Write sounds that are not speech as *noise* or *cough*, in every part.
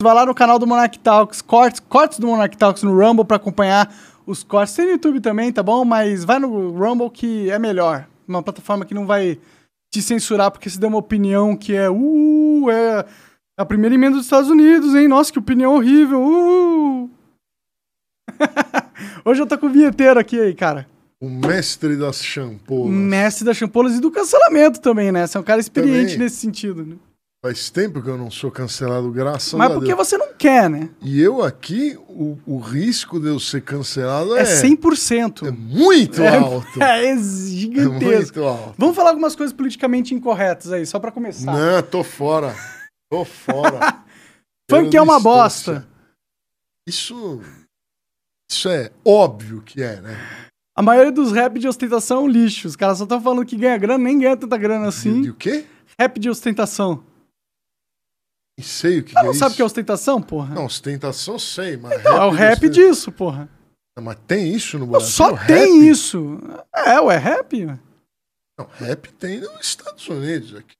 Vai lá no canal do Monarch Talks, cortes, cortes do Monarch Talks no Rumble pra acompanhar os cortes. Tem no YouTube também, tá bom? Mas vai no Rumble que é melhor. Uma plataforma que não vai te censurar porque se der uma opinião que é uh, é a primeira emenda dos Estados Unidos, hein? Nossa, que opinião horrível. Uh! *laughs* Hoje eu tô com o vinheteiro aqui aí, cara. O mestre das champolas. Mestre das champolas e do cancelamento também, né? Você é um cara experiente Também. nesse sentido, né? Faz tempo que eu não sou cancelado, graças Mas a porque Deus. você não quer, né? E eu aqui, o, o risco de eu ser cancelado É, é, 100%. é muito É- alto. É, *laughs* É gigantesco. muito alto. Vamos falar algumas coisas politicamente incorretas aí, só pra começar. Não, tô fora. Tô fora. *laughs* Funk é uma distância. bosta. Isso. Isso é óbvio que é, né? A maioria dos rap de ostentação é um lixo. Os caras só estão falando que ganha grana, nem ganha tanta grana assim. de o quê? Rap de ostentação. Nem sei o que, que não é sabe o que é ostentação, porra? Não, ostentação sei, mas. Não, é o rap disso, porra. Mas tem isso no Não, Brasil? só Rap? tem isso. É, ué, rap. Não, rap tem nos Estados Unidos aqui.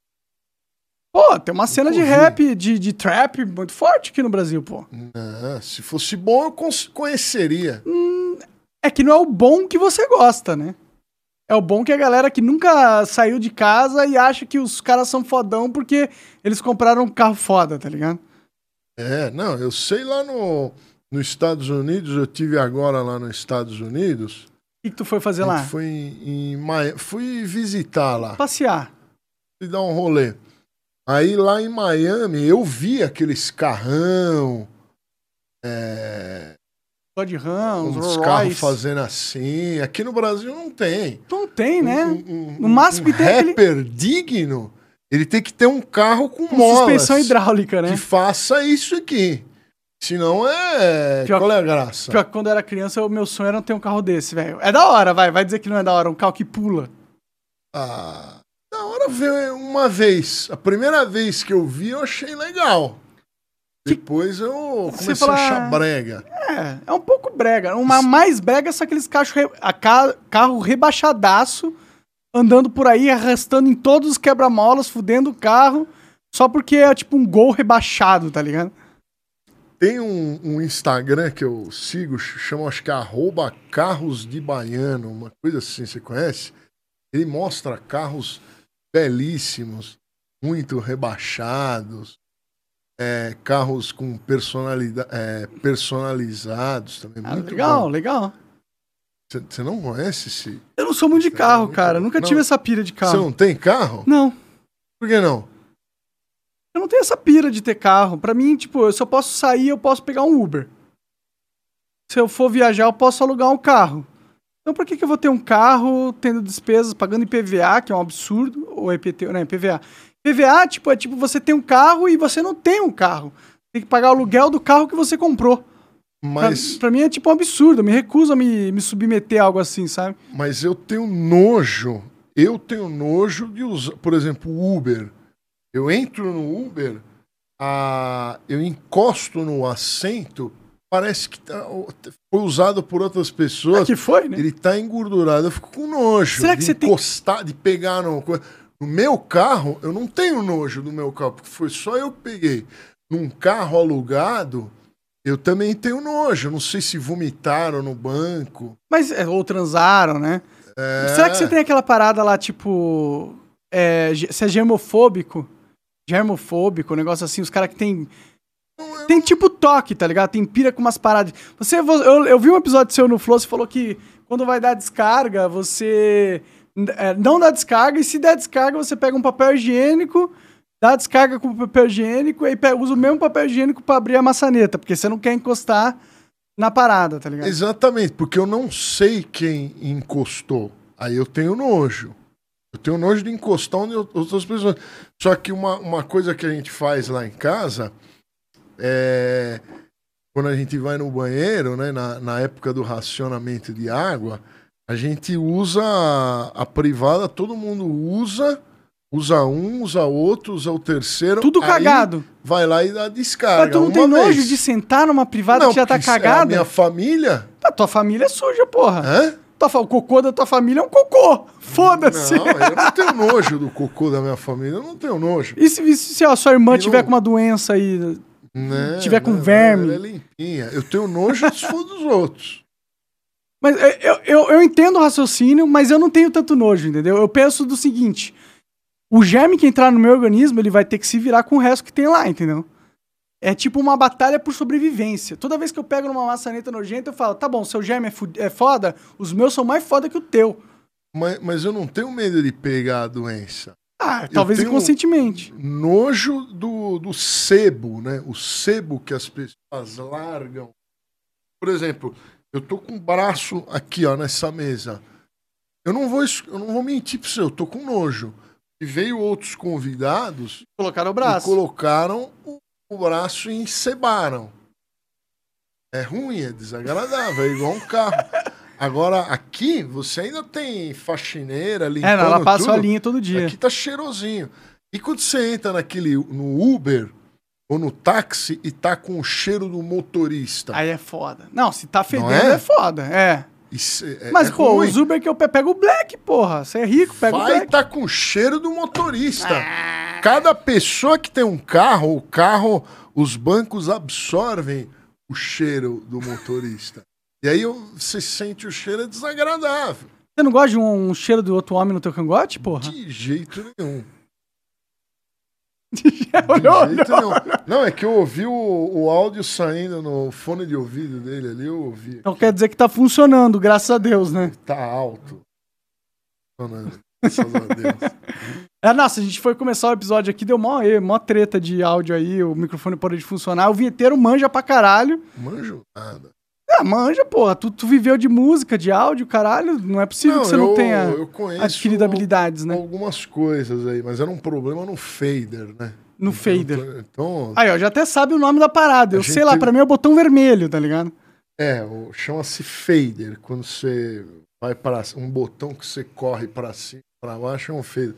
Pô, tem uma cena de rap, de, de trap muito forte aqui no Brasil, pô. Não, se fosse bom, eu conheceria. É que não é o bom que você gosta, né? É o bom que a galera que nunca saiu de casa e acha que os caras são fodão porque eles compraram um carro foda, tá ligado? É, não, eu sei lá no, nos Estados Unidos, eu tive agora lá nos Estados Unidos. O que, que tu foi fazer lá? Foi em, em fui visitar lá, Passear. fui dar um rolê. Aí lá em Miami eu vi aqueles carrão, é, Dodge uns Rolls carros fazendo assim. Aqui no Brasil não tem. Não tem, né? Um, um- No máximo um que tem é aquele- rapper digno, ele tem que ter um carro com, Com molas. suspensão hidráulica, né? que faça isso aqui. Senão é. Pior- Qual é a graça? Pior que quando eu era criança, o meu sonho era ter um carro desse, velho. É da hora, vai. Vai dizer que não é da hora. Um carro que pula. Ah, da hora ver uma vez. A primeira vez que eu vi, eu achei legal. Depois eu comecei fala- a achar brega. É, é um pouco brega. Uma mais brega são aqueles cachos re- a ca- carro rebaixadaço, andando por aí, arrastando em todos os quebra-molas, fudendo o carro, só porque é tipo um gol rebaixado, tá ligado? Tem um, um Instagram que eu sigo, ch- chama acho que é arroba carros de baiano, uma coisa assim, você conhece? Ele mostra carros belíssimos, muito rebaixados, é, carros com personalidade, é, personalizados também. Ah, muito legal, bom. legal. Você você não conhece esse? Eu não sou muito de Isso é carro, muito cara. bom. Nunca Não. tive essa pira de Você carro. não tem carro? Não. Por que não? Eu não tenho essa pira de ter carro. Pra mim, tipo, eu só posso sair, eu posso pegar um Uber. Se eu for viajar, eu posso alugar um carro. Então por que, que eu vou ter um carro tendo despesas, pagando IPVA, que é um absurdo, ou EPT, não, IPVA. IPVA, tipo, é tipo você tem um carro e você não tem um carro. Tem que pagar o aluguel do carro que você comprou. Pra, Mas, pra mim é tipo um absurdo, eu me recuso a me, me submeter a algo assim, sabe? mas eu tenho nojo. Eu tenho nojo de usar, por exemplo, o Uber. Eu entro no Uber, a, eu encosto no assento, parece que tá- foi usado por outras É pessoas. que foi, né? Ele tá engordurado, eu fico com nojo. Será que de você tem- encostar, de pegar no. No meu carro, eu não tenho nojo do meu carro, porque foi só eu que peguei. Num carro alugado, eu também tenho nojo. Não sei se vomitaram no banco. Mas, é, ou transaram, né? É, Será que você tem aquela parada lá, tipo. É, você é germofóbico? Germofóbico, um negócio assim, os caras que tem. Tem tipo toque, tá ligado? Tem pira com umas paradas. Você, vo- eu, eu vi um episódio seu no Flow, você falou que quando vai dar descarga, você é, não dá descarga, e se der descarga, você pega um papel higiênico, dá descarga com o papel higiênico, e aí pe- usa o mesmo papel higiênico pra abrir a maçaneta, porque você não quer encostar na parada, tá ligado? Exatamente, porque eu não sei quem encostou. Aí eu tenho nojo. Eu tenho nojo de encostar onde outras pessoas. Só que uma, uma coisa que a gente faz lá em casa é. Quando a gente vai no banheiro, né, na, na época do racionamento de água, a gente usa a, a privada, todo mundo usa, usa um, usa outro, usa o terceiro. Tudo cagado. Vai lá e dá descarga. Mas tu não tem nojo vez. de sentar numa privada Não, que já tá isso é cagada? A minha família. A tua família é suja, porra. Hã? Fa- O cocô da tua família é um cocô. Foda-se. Não, eu não tenho nojo do cocô da minha família, eu não tenho nojo. E se, se a sua irmã E tiver não- com uma doença aí? Não, tiver com não, verme. Ela é limpinha. Eu tenho nojo dos *laughs* outros. Mas é, eu, eu, eu entendo o raciocínio, mas eu não tenho tanto nojo, entendeu? Eu penso do seguinte: o germe que entrar no meu organismo, ele vai ter que se virar com o resto que tem lá, entendeu? É tipo uma batalha por sobrevivência. Toda vez que eu pego numa maçaneta nojenta, eu falo, tá bom, seu germe é, é foda, os meus são mais foda que o teu. Mas, mas eu não tenho medo de pegar a doença. Ah, talvez tenho- inconscientemente. Nojo do, do sebo, né? O sebo que as pessoas largam. Por exemplo, eu tô com o braço aqui, ó, nessa mesa. Eu não vou, eu não vou mentir pra você, eu tô com nojo. E veio outros convidados Colocaram o e braço. colocaram o, o braço e encebaram. É ruim, é desagradável, é igual um carro. *laughs* Agora, aqui, você ainda tem faxineira limpando É, não, ela passa tudo. a linha todo dia. Aqui tá cheirosinho. E quando você entra naquele, no Uber ou no táxi e tá com o cheiro do motorista? Aí é foda. Não, se tá fedendo é? é? foda, é. Isso é- Mas, é pô, ruim. os Uber que eu pe- pego o Black, porra. Você é rico, pega o Vai Black. tá com o cheiro do motorista. Ah. Cada pessoa que tem um carro, o carro, os bancos absorvem o cheiro do motorista. E aí você sente o cheiro é desagradável. Você não gosta de um, um cheiro do outro homem no teu cangote, porra? De jeito nenhum. *laughs* olhou, De jeito nenhum. Não, é que eu ouvi o, o áudio saindo no fone de ouvido dele ali, eu ouvi. Então quer dizer que tá funcionando, graças a Deus, né? Tá alto. Funcionando. Graças a Deus. *laughs* É, nossa, a gente foi começar o episódio aqui, deu mó, mó treta de áudio aí, o microfone parou de funcionar. O vinheteiro manja pra caralho. Manjo nada. É, manja, porra. Tu, tu viveu de música, de áudio, caralho. Não é possível que você não eu- tenha eu conheço adquirido habilidades, né? Algumas coisas aí, mas era um problema no fader, né? No Então, fader. Então, Aí, ó, já até sabe o nome da parada. Eu gente sei lá, pra mim é o botão vermelho, tá ligado? é, chama-se fader. Quando você vai para um botão que você corre para cima, para baixo, é um fader.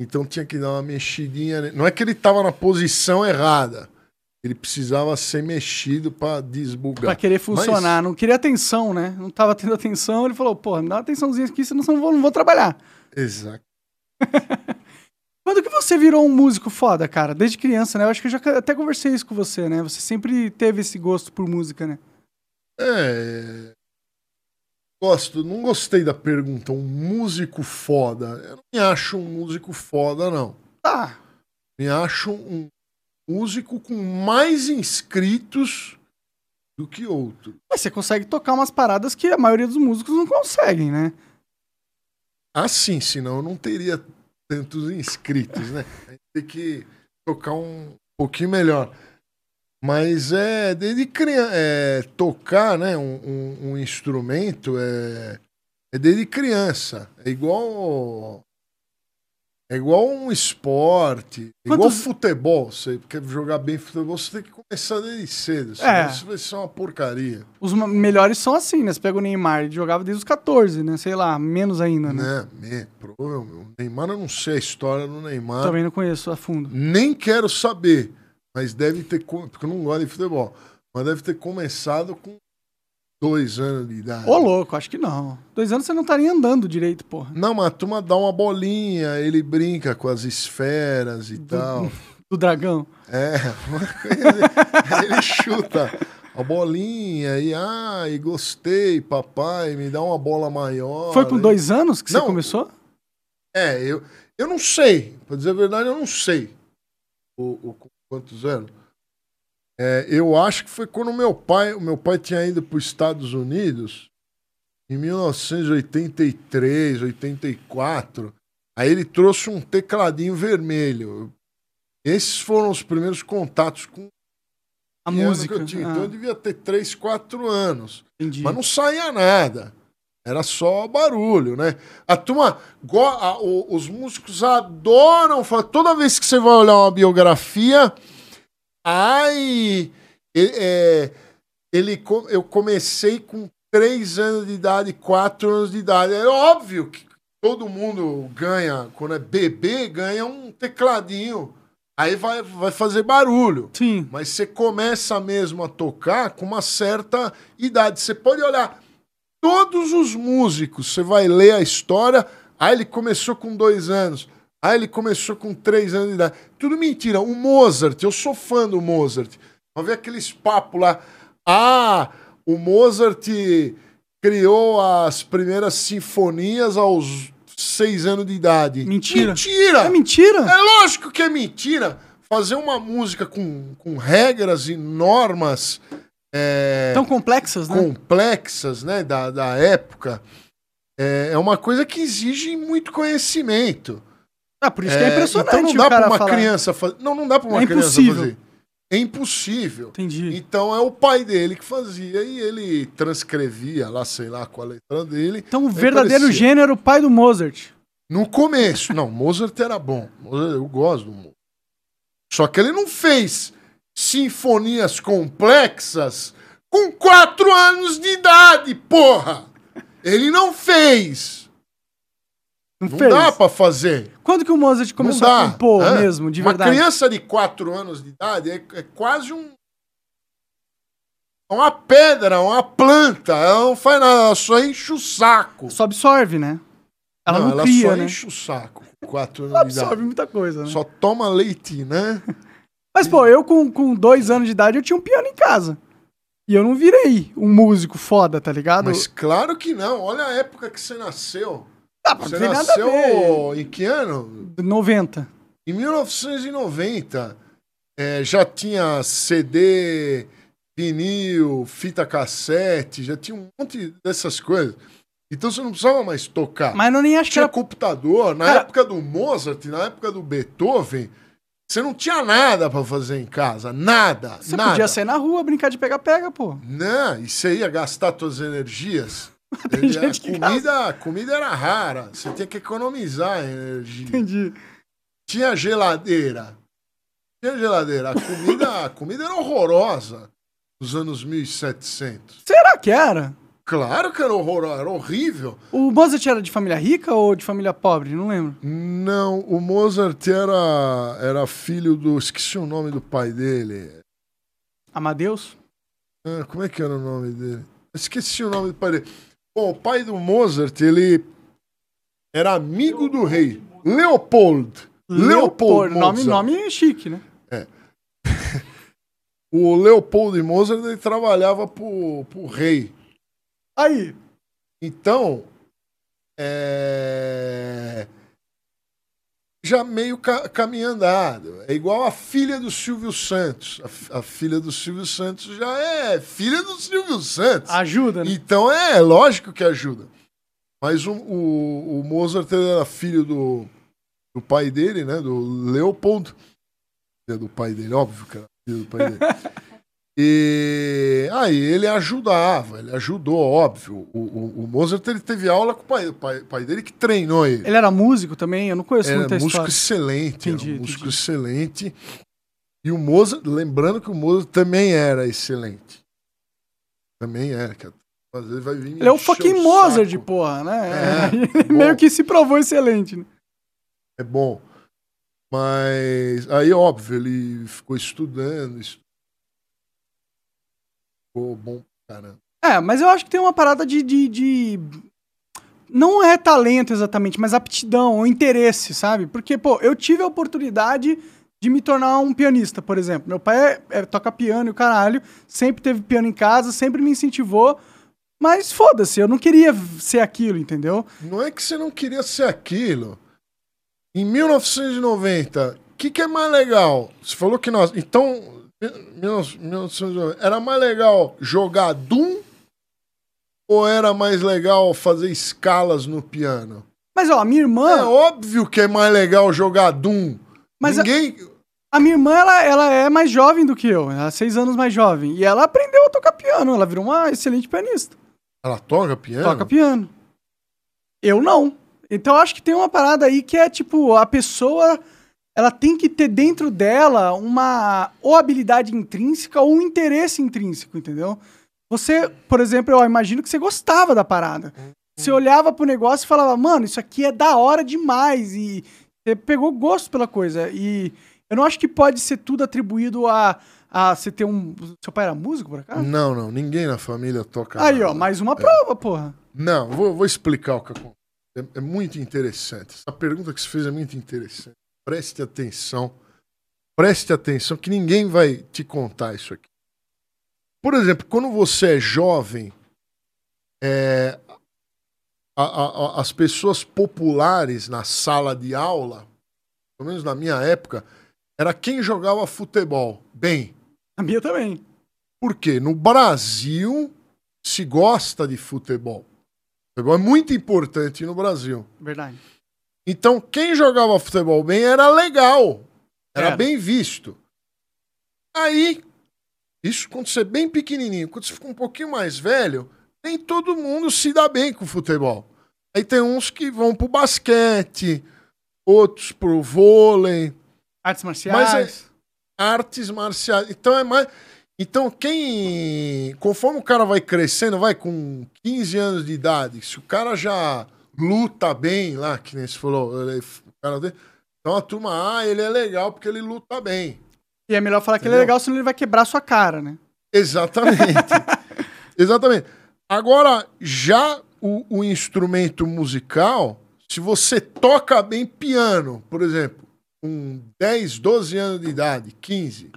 Então tinha que dar uma mexidinha. Não é que ele tava na posição errada. Ele precisava ser mexido para desbugar. Pra querer funcionar. Não queria atenção, né? Não tava tendo atenção. Ele falou, porra, me dá uma atençãozinha aqui, senão eu não vou, não vou trabalhar. Exato. *laughs* Quando que você virou um músico foda, cara? Desde criança, né? Eu acho que eu já até conversei isso com você, né? Você sempre teve esse gosto por música, né? É. Gosto, não gostei da pergunta. Um músico foda. Eu não me acho um músico foda, não. Tá. Me acho um músico com mais inscritos do que outro. Mas você consegue tocar umas paradas que a maioria dos músicos não conseguem, né? Assim, senão eu não teria tantos inscritos, né? A gente tem que tocar um pouquinho melhor. Mas é desde criança, é, tocar, né, um, um- um instrumento é, é desde criança. É igual é igual um esporte, é igual Quantos- futebol. Você quer jogar bem futebol, você tem que começar desde cedo. Senão É. isso vai ser uma porcaria. Os melhores são assim, né? Você pega o Neymar, ele jogava desde os 14, né? Sei lá, menos ainda, né? Me, provavelmente. O Neymar, eu não sei a história do Neymar. Também não conheço a fundo. Nem quero saber, mas deve ter. Porque eu não gosto de futebol. Mas deve ter começado com dois anos de idade. Ô, louco, acho que não. Dois anos você não tá nem andando direito, porra. Não, mas a turma dá uma bolinha, ele brinca com as esferas e tal. *laughs* Do dragão. É. *laughs* Aí ele chuta a bolinha e, ai, gostei, papai, me dá uma bola maior. Foi com dois anos que você Não. começou? É, eu, eu não sei. Pra dizer a verdade, eu não sei o, o- quantos anos. É, eu acho que foi quando meu pai, o meu pai tinha ido para os Estados Unidos em 1983, 84. Aí ele trouxe um tecladinho vermelho. Esses foram os primeiros contatos com A música. que eu tinha. Ah, Então eu devia ter 3, 4 anos. entendi. Mas não saía nada. Era só barulho, né? A turma, go- a- o- os músicos adoram. Toda vez que você vai olhar uma biografia, ai, é, ele, eu comecei com 3 anos de idade, 4 anos de idade. É óbvio que todo mundo ganha, quando é bebê, ganha um tecladinho. Aí vai, vai fazer barulho. Sim. Mas você começa mesmo a tocar com uma certa idade. Você pode olhar todos os músicos, você vai ler a história. Ah, ele começou com dois anos. Aí ele começou com 3 anos de idade. Tudo mentira. O Mozart, eu sou fã do Mozart. Vamos ver aqueles papos lá. Ah, o Mozart criou as primeiras sinfonias aos 6 anos de idade. Mentira. Mentira! É mentira? É lógico que é mentira. Fazer uma música com, com regras e normas é, Tão complexas, né? complexas né, da, da época é, é uma coisa que exige muito conhecimento. Ah, por isso que é impressionante Então não dá para uma falar. criança fazer. Não, não dá para uma É criança impossível. fazer. É impossível. Entendi. Então é o pai dele que fazia e ele transcrevia lá, sei lá, com a letra dele. Então o verdadeiro parecia. gênio era o pai do Mozart. No começo. Não, Mozart era bom. Mozart, eu gosto do Mozart. Só que ele não fez sinfonias complexas com quatro anos de idade, porra! Ele não fez. Não, Não dá pra fazer. Quando que o Mozart começou não a compor Hã? mesmo, de Uma verdade? criança de quatro anos de idade é, é quase um. é Uma pedra, uma planta. Ela não faz nada, ela só enche o saco. Só absorve, né? Ela não, ela cria, só né? enche o saco. Quatro *laughs* anos de absorve muita coisa, né? Só toma leite, né? *laughs* Mas, pô, eu com, com dois anos de idade, eu tinha um piano em casa. E eu não virei um músico foda, tá ligado? Mas claro que não. Olha a época que você nasceu. Ah, não Você tem nada a ver. nasceu em que ano? 90. Em 1990. É, já tinha CD, vinil, fita cassete, já tinha um monte dessas coisas. Então você não precisava mais tocar. Mas eu nem acho que tinha era... computador. Na Cara- época do Mozart, na época do Beethoven, você não tinha nada pra fazer em casa. Nada. Você nada. podia sair na rua, brincar de pega-pega, pô. Não, e você ia gastar suas energias. *laughs* A comida, comida era rara. Você tinha que economizar a energia. Entendi. Tinha geladeira. Tinha geladeira. A comida, a comida era horrorosa nos anos 1700. Será que era? Claro que era horrorosa, era horrível. O Mozart era de família rica ou de família pobre? Não lembro. Não, o Mozart era, era filho do. Esqueci o nome do pai dele. Amadeus? Ah, como é que era o nome dele? Esqueci o nome do pai dele. Bom, o pai do Mozart, ele era amigo do rei. Leopold. Leopold Nome, Mozart. nome chique, né? *laughs* O Leopold Mozart, ele trabalhava pro, pro rei. Aí. Então, é... já meio ca caminho andado. É igual a filha do Silvio Santos. A, a filha do Silvio Santos já é filha do Silvio Santos. Ajuda, né? Então é lógico que ajuda. Mas o, o, o Mozart era filho do, do pai dele, né? Do Leopold. É do pai dele, óbvio que era filho do pai dele. *laughs* E aí ele ajudava, ele ajudou, óbvio. O, o, o Mozart ele teve aula com o pai, o pai, pai dele que treinou ele. Ele era músico também? Eu não conheço Era muita músico história. excelente, Entendi, era um músico excelente. E o Mozart, lembrando que o Mozart também era excelente. Também era, cara. Às vezes vai vir Ele é o fucking saco. Mozart, porra, né? É, *laughs* Ele bom. meio que se provou excelente, né? É bom. Mas aí, óbvio, ele ficou estudando, estu- ficou bom caramba. É, mas eu acho que tem uma parada de, de, de- Não é talento exatamente, mas aptidão ou interesse, sabe? Porque, pô, eu tive a oportunidade de me tornar um pianista, por exemplo. Meu pai é- é- toca piano e o caralho, sempre teve piano em casa, sempre me incentivou. Mas foda-se, eu não queria ser aquilo, entendeu? Não é que você não queria ser aquilo. Em 1990, o que, que é mais legal? Você falou que nós. Então, 1990, era mais legal jogar Doom ou era mais legal fazer escalas no piano? Mas, ó, a minha É irmã. óbvio que é mais legal jogar Doom. Mas a- Ninguém. A minha irmã, ela, ela é mais jovem do que eu. Ela é seis anos mais jovem. E ela aprendeu a tocar piano. Ela virou uma excelente pianista. Ela toca piano? Toca piano. Eu não. Então eu acho que tem uma parada aí que é tipo, a pessoa ela tem que ter dentro dela uma ou habilidade intrínseca ou um interesse intrínseco, entendeu? Você, por exemplo, eu imagino que você gostava da parada. Você olhava pro negócio e falava, mano, isso aqui é da hora demais. E você pegou gosto pela coisa. E eu não acho que pode ser tudo atribuído a, a você ter um. Seu pai era músico, por acaso? Não, não. Ninguém na família toca. Aí, nada. ó, mais uma prova, porra. Não, vou, vou explicar o que acontece. é, é muito interessante. Essa pergunta que você fez é muito interessante. Preste atenção. Preste atenção que ninguém vai te contar isso aqui. Por exemplo, quando você é jovem, é, a, a, as pessoas populares na sala de aula, pelo menos na minha época, era quem jogava futebol bem. A minha também. Porque no Brasil se gosta de futebol. Futebol é muito importante no Brasil. Verdade. Então, quem jogava futebol bem era legal. Era é. bem visto. Aí, isso quando você é bem pequenininho. Quando você fica um pouquinho mais velho, nem todo mundo se dá bem com o futebol. Aí tem uns que vão pro basquete, outros pro vôlei. Artes marciais. É artes marciais. Então é mais. Então, quem. Conforme o cara vai crescendo, vai com 15 anos de idade, se o cara já luta bem lá, que nem você falou, ele, o cara dele, então a turma, ah, ele é legal porque ele luta bem. E é melhor falar Entendeu? que ele é legal, senão ele vai quebrar sua cara, né? Exatamente. *laughs* Exatamente. Agora, já o, o instrumento musical, se você toca bem piano, por exemplo, com 10, 12 anos de idade, 15,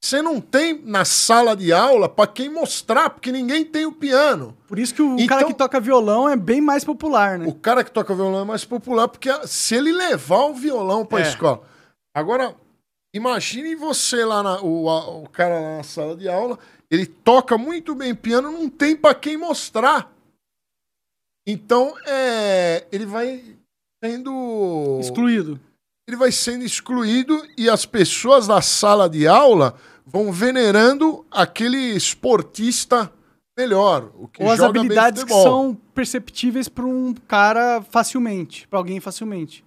você não tem na sala de aula para quem mostrar, porque ninguém tem o piano. Por isso que o então, cara que toca violão é bem mais popular, né? O cara que toca violão é mais popular, porque se ele levar o violão para a é. escola. Agora, imagine você lá, na, o, a, o cara lá na sala de aula, ele toca muito bem piano, não tem para quem mostrar. Então, é, ele vai sendo. Excluído ele vai sendo excluído e as pessoas da sala de aula vão venerando aquele esportista melhor. O que Ou as habilidades que são perceptíveis para um cara facilmente, para alguém facilmente.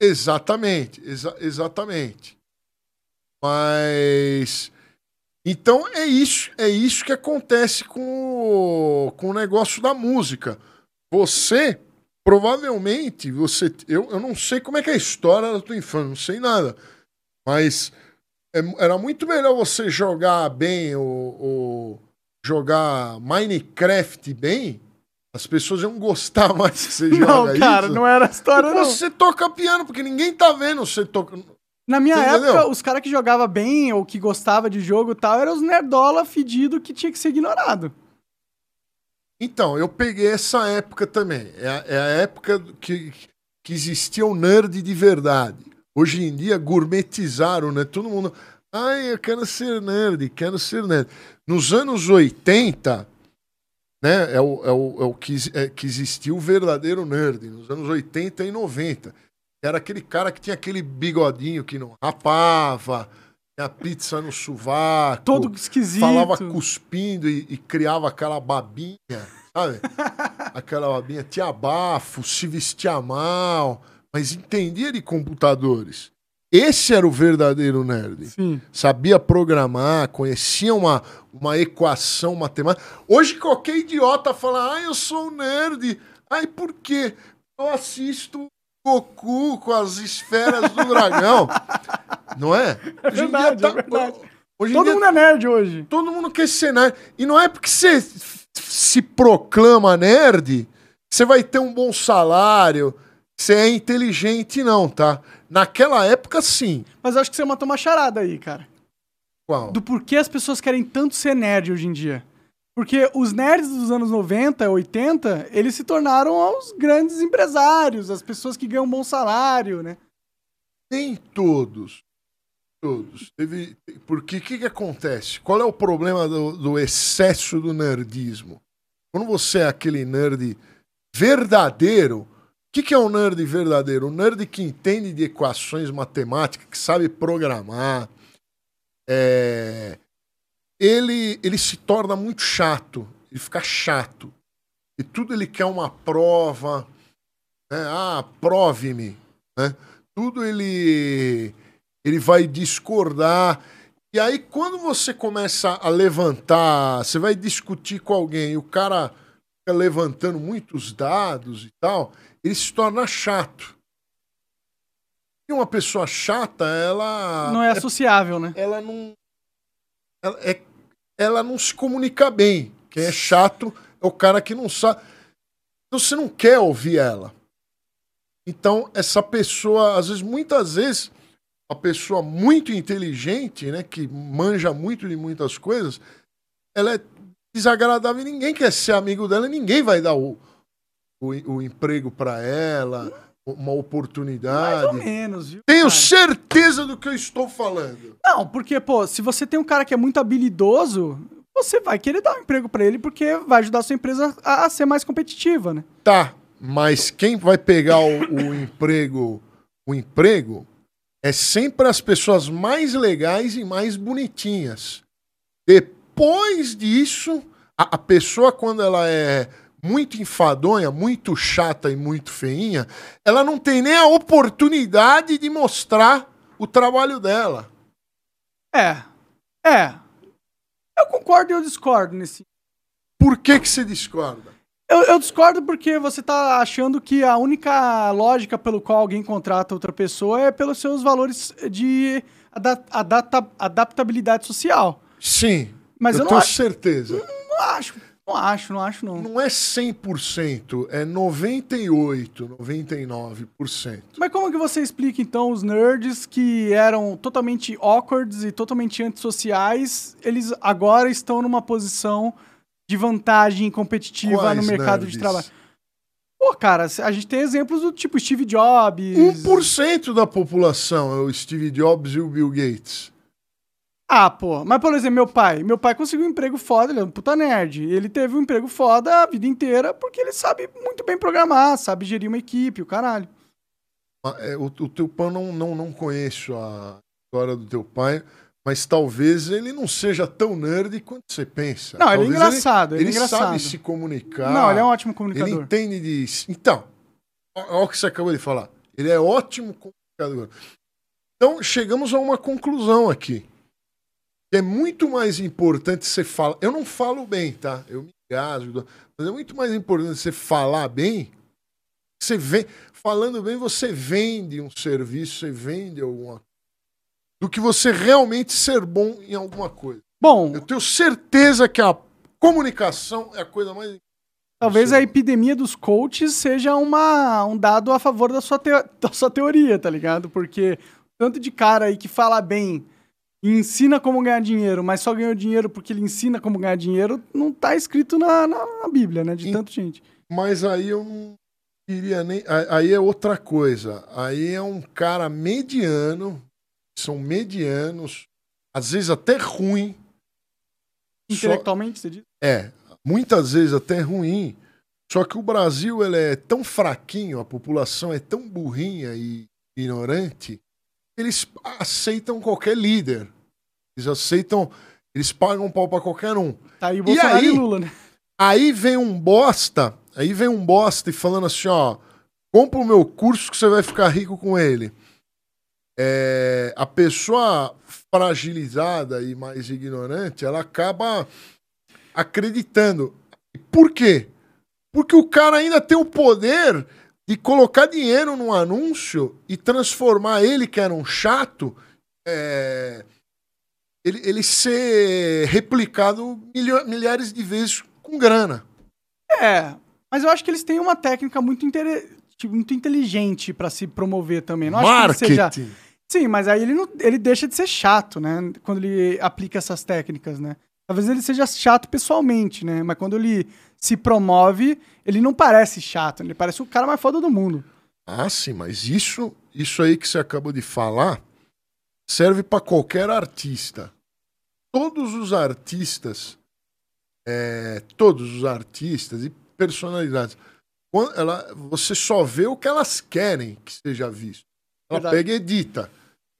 Exatamente, exa exatamente. Mas então é isso, é isso que acontece com o, com o negócio da música. Você provavelmente você. Eu, eu não sei como é que é a história da tua infância, não sei nada. Mas é, era muito melhor você jogar bem ou, jogar Minecraft bem. As pessoas iam gostar *laughs* mais que você não, joga isso. Não, cara, não era a história, não. Você toca piano, porque ninguém tá vendo você toca. Na minha você época, entendeu? os caras que jogavam bem ou que gostava de jogo e tal, eram os nerdola fedido que tinha que ser ignorado. Então, eu peguei essa época também. É a, é a época que, que existia o nerd de verdade. Hoje em dia, gourmetizaram, né? Todo mundo. Ai, eu quero ser nerd, quero ser nerd. Nos anos 80, né? É o, é o, é o que, é, que existia o verdadeiro nerd. Nos anos 80 e 90. Era aquele cara que tinha aquele bigodinho que não rapava, a pizza no sovaco. Todo esquisito. Falava cuspindo e, e criava aquela babinha, sabe? *laughs* aquela babinha. Tinha bafo, se vestia mal, mas entendia de computadores. Esse era o verdadeiro nerd. Sim. Sabia programar, conhecia uma, uma equação matemática. Hoje qualquer idiota fala, ah, eu sou um nerd. Ai, por quê? Eu assisto Goku com as esferas do dragão. *laughs* não é? É verdade, tá... é verdade. Hoje todo dia... mundo é nerd hoje. Todo mundo quer ser nerd. E não é porque você se proclama nerd, você vai ter um bom salário, você é inteligente, não, tá? Naquela época, sim. Mas acho que você matou uma charada aí, cara. Qual? Do porquê as pessoas querem tanto ser nerd hoje em dia. Porque os nerds dos anos 90, 80, eles se tornaram os grandes empresários, as pessoas que ganham um bom salário, né? Nem todos. Todos. Teve... Porque o que, que acontece? Qual é o problema do, do excesso do nerdismo? Quando você é aquele nerd verdadeiro, o que, que é um nerd verdadeiro? Um nerd que entende de equações matemáticas, que sabe programar, é, ele, ele se torna muito chato, ele fica chato. E tudo ele quer uma prova, né? ah, prove-me. Né? Tudo ele, ele vai discordar. E aí, quando você começa a levantar, você vai discutir com alguém e o cara fica levantando muitos dados e tal, ele se torna chato. E uma pessoa chata, ela. Não é associável, é, né? Ela não. Ela é ela não se comunica bem. Quem é chato é o cara que não sabe. Então você não quer ouvir ela. Então, essa pessoa, às vezes, muitas vezes, a pessoa muito inteligente, né, que manja muito de muitas coisas, ela é desagradável ninguém quer ser amigo dela, ninguém vai dar o, o, o emprego para ela, uma oportunidade. Mais ou menos, viu? Tenho cara? certeza do que eu estou falando. Não, porque, pô, se você tem um cara que é muito habilidoso, você vai querer dar um emprego pra ele porque vai ajudar a sua empresa a, a ser mais competitiva, né? Tá, mas quem vai pegar o, o emprego, o emprego é sempre as pessoas mais legais e mais bonitinhas. Depois disso, a, a pessoa quando ela é muito enfadonha, muito chata e muito feinha, ela não tem nem a oportunidade de mostrar o trabalho dela. É. É. Eu concordo e eu discordo nesse. Por que que você discorda? Eu, eu discordo porque você tá achando que a única lógica pelo qual alguém contrata outra pessoa é pelos seus valores de ada- adapta- adaptabilidade social. Sim, Mas eu eu não tenho certeza. Não acho, não acho, não acho, não. Não é 100%, é 98%, 99%. Mas como que você explica, então, os nerds que eram totalmente awkward e totalmente antissociais, eles agora estão numa posição de vantagem competitiva Quais no mercado nerds? de trabalho? Pô, cara, a gente tem exemplos do tipo Steve Jobs. 1% da população é o Steve Jobs e o Bill Gates. Ah, pô. Mas, por exemplo, meu pai. Meu pai conseguiu um emprego foda, ele é um puta nerd. Ele teve um emprego foda a vida inteira porque ele sabe muito bem programar, sabe gerir uma equipe, o caralho. Ah, é, O, o teu pai não, não, não conheço a história do teu pai, mas talvez ele não seja tão nerd quanto você pensa. Não, ele é Talvez engraçado, ele, Ele, é engraçado. sabe se comunicar. Não, ele é um ótimo Ele comunicador. entende de. Então, olha o que você acabou de falar. Ele é ótimo comunicador. Então, chegamos a uma conclusão aqui. Que é muito mais importante você falar. Eu não falo bem, tá? Eu me engasgo, mas é muito mais importante você falar bem. Você vem, falando bem, você vende um serviço, você vende alguma coisa. Do que você realmente ser bom em alguma coisa. Bom, Eu tenho certeza que a comunicação é a coisa mais talvez a epidemia dos coaches seja uma, um dado a favor da sua, teo- *laughs* da sua teoria, tá ligado? Porque tanto de cara aí que fala bem e ensina como ganhar dinheiro, mas só ganhou dinheiro porque ele ensina como ganhar dinheiro, não tá escrito na, na, na Bíblia, né? De E- tanta gente. Mas aí eu não queria nem. Aí é outra coisa. Aí é um cara mediano, são medianos, às vezes até ruim. Só- Intelectualmente, você diz? é, muitas vezes até ruim. Só que o Brasil ele é tão fraquinho, a população é tão burrinha e ignorante, eles aceitam qualquer líder. Eles aceitam, eles pagam um pau pra qualquer um. Tá aí Bolsonaro e, aí? Lula, né? Aí vem um bosta, aí vem um bosta e falando assim, ó, compra o meu curso que você vai ficar rico com ele. É, a pessoa fragilizada e mais ignorante, ela acaba acreditando. Por quê? Porque o cara ainda tem o poder de colocar dinheiro num anúncio e transformar ele, que era um chato, é, ele, ele ser replicado milhares de vezes com grana. É, mas eu acho que eles têm uma técnica muito, intere- tipo, muito inteligente pra se promover também. Não acho que seja... Marketing. Sim, mas aí ele, não, ele deixa de ser chato, né? Quando ele aplica essas técnicas, né? Talvez ele seja chato pessoalmente, né? Mas quando ele se promove, ele não parece chato, ele parece o cara mais foda do mundo. Ah, sim, mas isso, isso aí que você acabou de falar serve para qualquer artista. Todos os artistas, é, todos os artistas e personalidades, quando ela, você só vê o que elas querem que seja visto. Ela Verdade. pega e edita.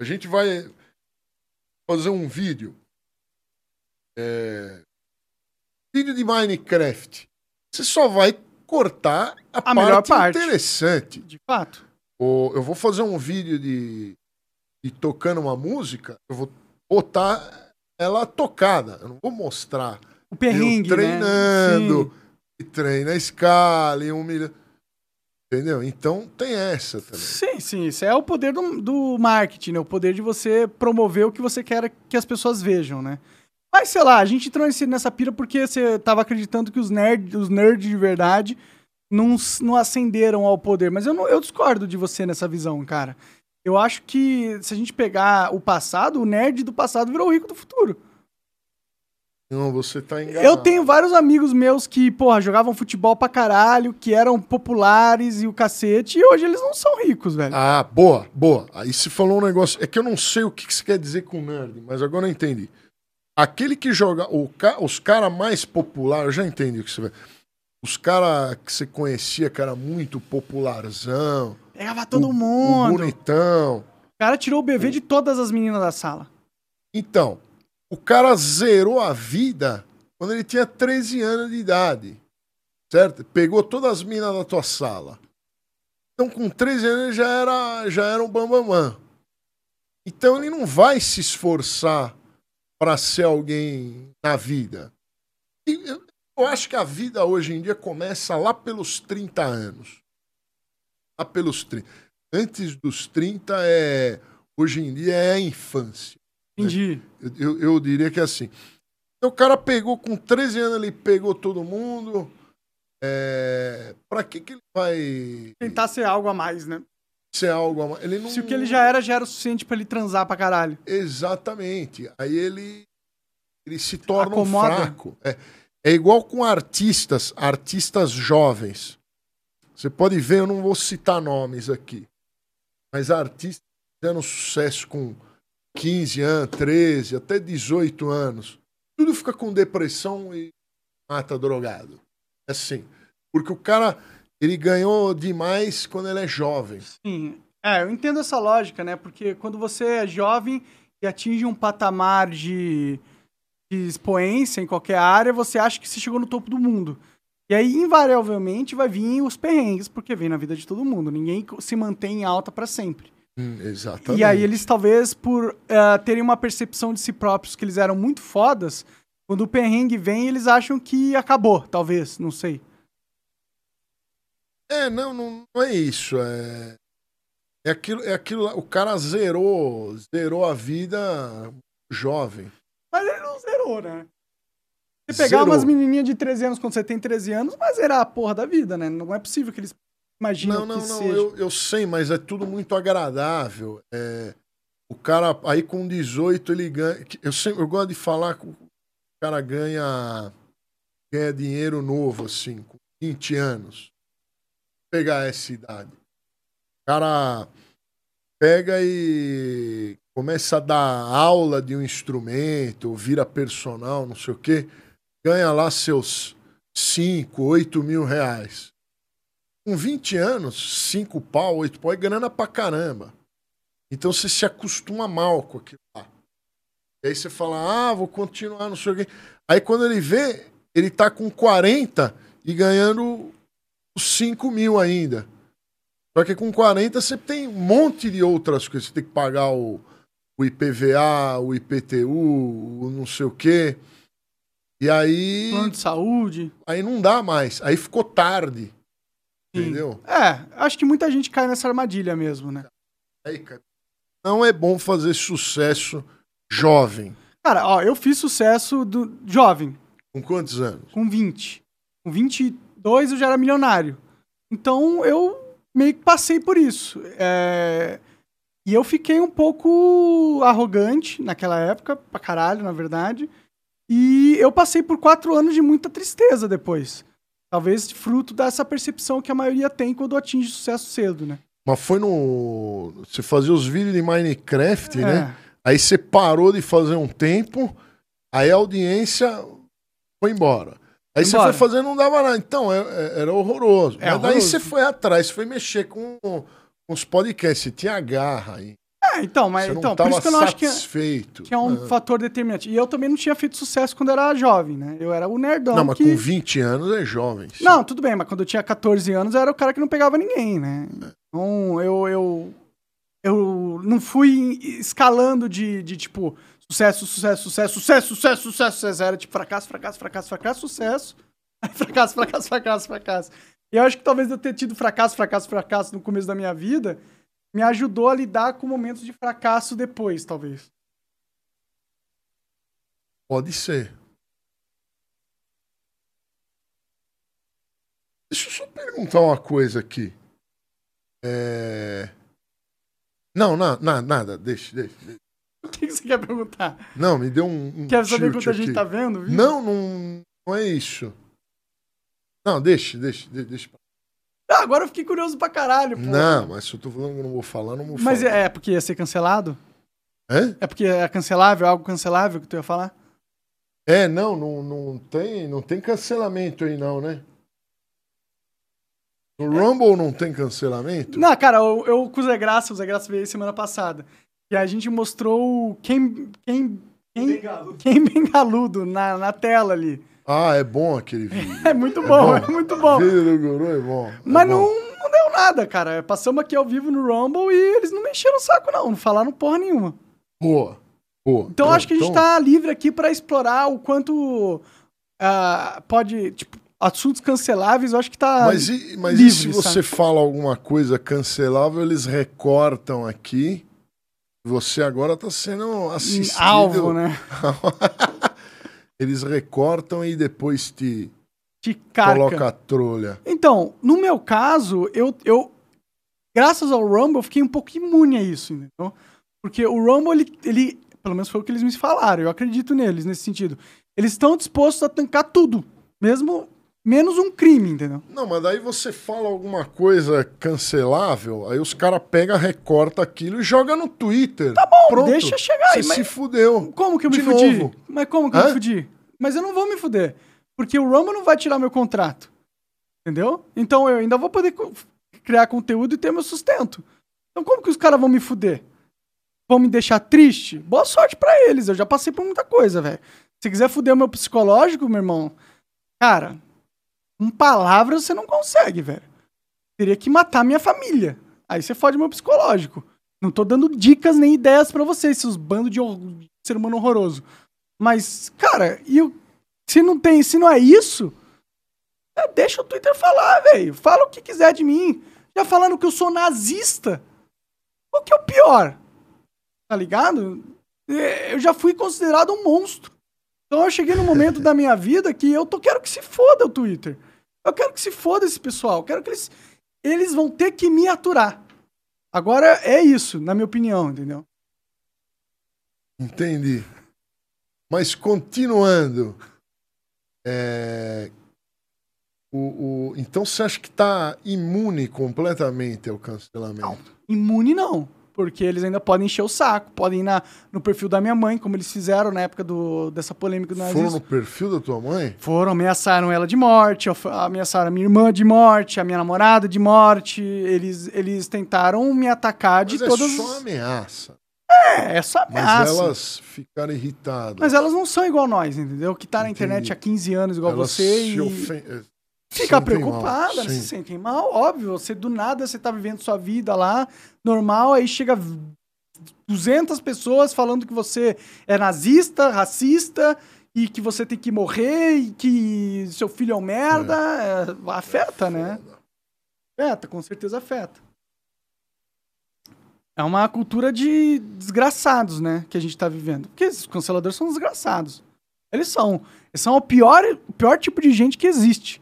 A gente vai fazer um vídeo. é, vídeo de Minecraft. Você só vai cortar a, A melhor parte parte. interessante. De fato. Ou eu vou fazer um vídeo de, de tocando uma música, eu vou botar ela tocada. Eu não vou mostrar O perrengue, eu treinando, né? e treina a escala e um milhão. Entendeu? Então tem essa também. Sim, sim, sim. Isso é o poder do, do marketing, né? O poder de você promover o que você quer que as pessoas vejam, né? Mas, sei lá, a gente entrou nesse- nessa pira porque você tava acreditando que os nerds, os nerds de verdade não, não ascenderam ao poder. Mas eu, não, eu discordo de você nessa visão, cara. Eu acho que se a gente pegar o passado, o nerd do passado virou o rico do futuro. Não, você tá enganado. Eu tenho vários amigos meus que, porra, jogavam futebol pra caralho, que eram populares e o cacete, e hoje eles não são ricos, velho. Ah, boa, boa. Aí você falou um negócio. É que eu não sei o que que você quer dizer com nerd, mas agora eu entendi. Aquele que joga. O ca, os caras mais populares, eu já entendi o que você vai. Os caras que você conhecia, que era muito popularzão. Pegava todo o- O mundo. bonitão. O cara tirou o BV de todas as meninas da sala. Então, o cara zerou a vida quando ele tinha 13 anos de idade. Certo? Pegou todas as minas da tua sala. Então, com 13 anos, ele já era, já era um bambamã. Então, ele não vai se esforçar para ser alguém na vida. Eu, eu acho que a vida hoje em dia começa lá pelos 30 anos. Lá pelos 30. Antes dos 30 é. Hoje em dia é a infância. Entendi. Eu, eu, eu diria que é assim. Então, o cara pegou com 13 anos, ele pegou todo mundo. É, pra que, que ele vai Tentar ser algo a mais, né? Ser algo a mais? Ele não. Se o que ele já era, já era o suficiente pra ele transar pra caralho. Exatamente. Aí ele, ele se torna um Acomoda. fraco. É, é igual com artistas, artistas jovens. Você pode ver, eu não vou citar nomes aqui, mas artistas fizeram sucesso com 15 anos, 13, até 18 anos. Tudo fica com depressão e mata drogado. É assim. Porque o cara, ele ganhou demais quando ele é jovem. Sim. É, eu entendo essa lógica, né? Porque quando você é jovem e atinge um patamar de, de expoência em qualquer área, você acha que você chegou no topo do mundo. E aí, invariavelmente, vai vir os perrengues, porque vem na vida de todo mundo. Ninguém se mantém em alta pra sempre. Hum, exatamente. E aí eles talvez por eh, terem uma percepção de si próprios que eles eram muito fodas, quando o perrengue vem, eles acham que acabou, talvez, não sei. É, não, não, não é isso. É, é aquilo, é aquilo. lá, O cara zerou, zerou a vida jovem. Mas ele não zerou, né? Você pegar Zerou. umas menininhas de 13 anos quando você tem 13 anos, vai zerar a porra da vida, né? Não é possível que eles imaginam Não, não, que não. seja. Eu, eu sei, mas é tudo muito agradável. É, o cara, aí com 18, ele ganha. Eu, sempre, eu gosto de falar que o cara ganha, ganha dinheiro novo, assim, com 20 anos. Pegar essa idade. O cara pega e começa a dar aula de um instrumento, vira personal, não sei o quê, ganha lá seus 5, 8 mil reais. Com 20 anos, 5 pau, 8 pau é grana pra caramba. Então você se acostuma mal com aquilo lá. E aí você fala, ah, vou continuar, não sei o quê. Aí quando ele vê, ele tá com 40 e ganhando 5 mil ainda. Só que com 40 você tem um monte de outras coisas. Você tem que pagar o, o IPVA, o IPTU, o não sei o quê. E aí, Plano de saúde. aí não dá mais. Aí ficou tarde. Sim. Entendeu? É, acho que muita gente cai nessa armadilha mesmo, né? Aí, cara, não é bom fazer sucesso jovem. Cara, ó, eu fiz sucesso do jovem, Com quantos anos? com 20. Com 22 eu já era milionário. Então eu meio que passei por isso. É, E eu fiquei um pouco arrogante naquela época, pra caralho, na verdade. E eu passei por quatro anos de muita tristeza depois. Talvez fruto dessa percepção que a maioria tem quando atinge sucesso cedo, né? Mas foi no. Você fazia os vídeos de Minecraft, É. né? Aí você parou de fazer um tempo, aí a audiência foi embora. Aí você foi fazendo não dava nada. Então, é- é- era horroroso. É Mas daí horroroso. você foi atrás, você foi mexer com, com os podcasts, você tinha garra aí. É, então, mas Você então, por isso que eu não acho que satisfeito. tinha um Ah. fator determinante. E eu também não tinha feito sucesso quando era jovem, né? Eu era o nerdão Não, mas que... com 20 anos é jovem. sim. Não, tudo bem, mas quando eu tinha 14 anos eu era o cara que não pegava ninguém, né? Então eu, eu, eu não fui escalando de, de tipo sucesso, sucesso, sucesso, sucesso, sucesso, sucesso, sucesso. Era tipo fracasso, fracasso, fracasso, fracasso, sucesso. *laughs* Fracasso, fracasso, fracasso, fracasso. E eu acho que talvez eu ter tido fracasso, fracasso, fracasso no começo da minha vida me ajudou a lidar com momentos de fracasso depois, talvez. Pode ser. Deixa eu só perguntar uma coisa aqui. É... Não, não, não, nada, deixa, deixa. deixa. *laughs* O que você quer perguntar? Não, me deu um. um Quer saber quanto a gente aqui. tá vendo? viu? Não, não, não é isso. Não, deixa, deixa, de- deixa. Ah, agora eu fiquei curioso pra caralho, pô. Não, mas se eu tô falando que eu não vou falar, não vou Mas falar. é porque ia ser cancelado? É? É porque é cancelável, algo cancelável que tu ia falar? É, não, não, não tem, não tem cancelamento aí não, né? No Rumble não tem cancelamento? Não, cara, eu, eu com o Zé Graça, o Zé Graça veio semana passada. E a gente mostrou quem. Quem. Quem, quem bengaludo na, na tela ali. Ah, é bom aquele *laughs* vídeo. É muito bom, bom. é muito bom. O vídeo do Guru é bom. é Mas bom. não, não deu nada, cara. Passamos aqui ao vivo no Rumble e eles não me encheram o saco, não. Não falaram porra nenhuma. Boa, boa. Então acho que a gente então- tá livre aqui pra explorar o quanto ah, pode. Tipo, assuntos canceláveis, eu acho que tá. Mas e, mas livre, e se você sabe? fala alguma coisa cancelável, eles recortam aqui. Você agora tá sendo assistido. alvo, né? *laughs* eles recortam e depois te Te carca. coloca a trolha. Então, no meu caso, eu, eu. Graças ao Rumble, eu fiquei um pouco imune a isso, entendeu? Porque o Rumble, ele, ele. Pelo menos foi o que eles me falaram, eu acredito neles nesse sentido. Eles estão dispostos a tancar tudo. Mesmo. Menos um crime, entendeu? Não, mas daí você fala alguma coisa cancelável, aí os caras pegam, recorta aquilo e joga no Twitter. Tá bom, Pronto. deixa chegar aí, Você se fudeu. Como que eu me De fudi? novo. Mas como que eu Hã? me fudi? Mas eu não vou me fuder. Porque o Rumble não vai tirar meu contrato. Entendeu? Então eu ainda vou poder criar conteúdo e ter meu sustento. Então como que os caras vão me fuder? Vão me deixar triste? Boa sorte pra eles. Eu já passei por muita coisa, velho. Se quiser fuder o meu psicológico, meu irmão, cara, com palavras você não consegue, velho. Teria que matar minha família. Aí você fode meu psicológico. Não tô dando dicas nem ideias pra vocês, seus bandos de ser humano horroroso. Mas, cara, e o- se não tem, se não é isso, é, deixa o Twitter falar, velho. Fala o que quiser de mim. Já falando que eu sou nazista. O que é o pior? Tá ligado? Eu já fui considerado um monstro. Então eu cheguei num momento *laughs* da minha vida que eu tô, quero que se foda o Twitter. Eu quero que se foda esse pessoal. Eu quero que eles. Eles vão ter que me aturar. Agora é isso, na minha opinião, entendeu? Entendi. Mas continuando. é, o, o- Então você acha que está imune completamente ao cancelamento? Imune não. Porque eles ainda podem encher o saco, podem ir na, no perfil da minha mãe, como eles fizeram na época do, dessa polêmica do Foram nazismo. no perfil da tua mãe? Foram, ameaçaram ela de morte, ameaçaram a minha irmã de morte, a minha namorada de morte. Eles, eles tentaram me atacar de Mas é todas. só ameaça. É, é só Mas ameaça. elas ficaram irritadas. Mas elas não são igual nós, entendeu? Que tá na Entendi. internet há 15 anos igual Elas você se e ofen- fica sentem preocupada, mal, né? se sentem mal, óbvio. Você do nada você tá vivendo sua vida lá, normal, aí chega 200 pessoas falando que você é nazista, racista e que você tem que morrer e que seu filho é um merda, é, afeta, né? Afeta, com certeza afeta. É uma cultura de desgraçados, né? Que a gente tá vivendo. Porque esses canceladores são desgraçados. Eles são. Eles são o pior, o pior tipo de gente que existe.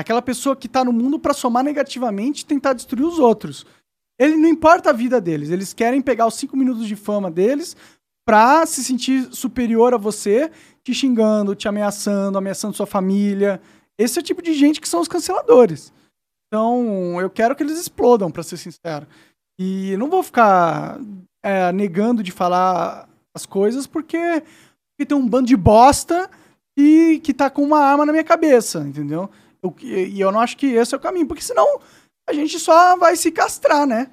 É aquela pessoa que tá no mundo pra somar negativamente e tentar destruir os outros. Ele não importa a vida deles. Eles querem pegar os cinco minutos de fama deles pra se sentir superior a você, te xingando, te ameaçando, ameaçando sua família. Esse é o tipo de gente que são os canceladores. Então, eu quero que eles explodam, pra ser sincero. E não vou ficar é, negando de falar as coisas porque, porque tem um bando de bosta e que tá com uma arma na minha cabeça, entendeu? E eu não acho que esse é o caminho, porque senão a gente só vai se castrar, né?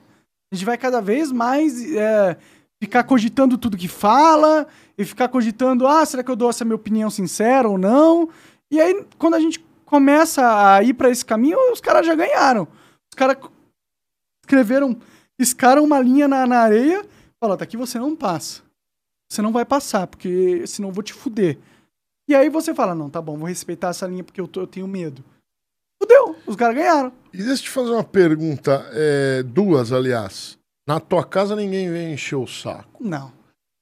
A gente vai cada vez mais é, ficar cogitando tudo que fala e ficar cogitando, ah, será que eu dou essa minha opinião sincera ou não? E aí, quando a gente começa a ir pra esse caminho, os caras já ganharam. Os caras escreveram, escaram uma linha na, na areia, falaram, daqui você não passa. Você não vai passar, porque senão eu vou te fuder. E aí você fala, não, tá bom, vou respeitar essa linha porque eu, tô- eu tenho medo. Fudeu, os caras ganharam. E deixa eu te fazer uma pergunta, é, duas, aliás. Na tua casa ninguém vem encher o saco. Não.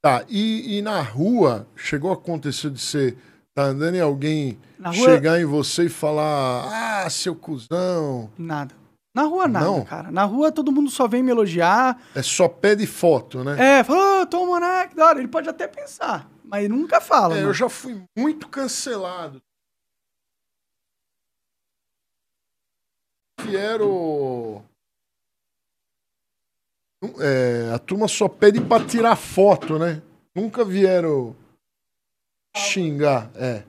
Tá, e, e na rua chegou a acontecer de você Tá andando e alguém rua- chegar em você e falar, ah, seu cuzão. Nada. Na rua, nada, Não? cara. Na rua, todo mundo só vem me elogiar. É só pede foto, né? É, fala, ô, tô um monarca, da hora. Ele pode até pensar, mas nunca fala. É, eu já fui muito cancelado. Vieram. É, a turma só pede pra tirar foto, né? Nunca vieram xingar. É.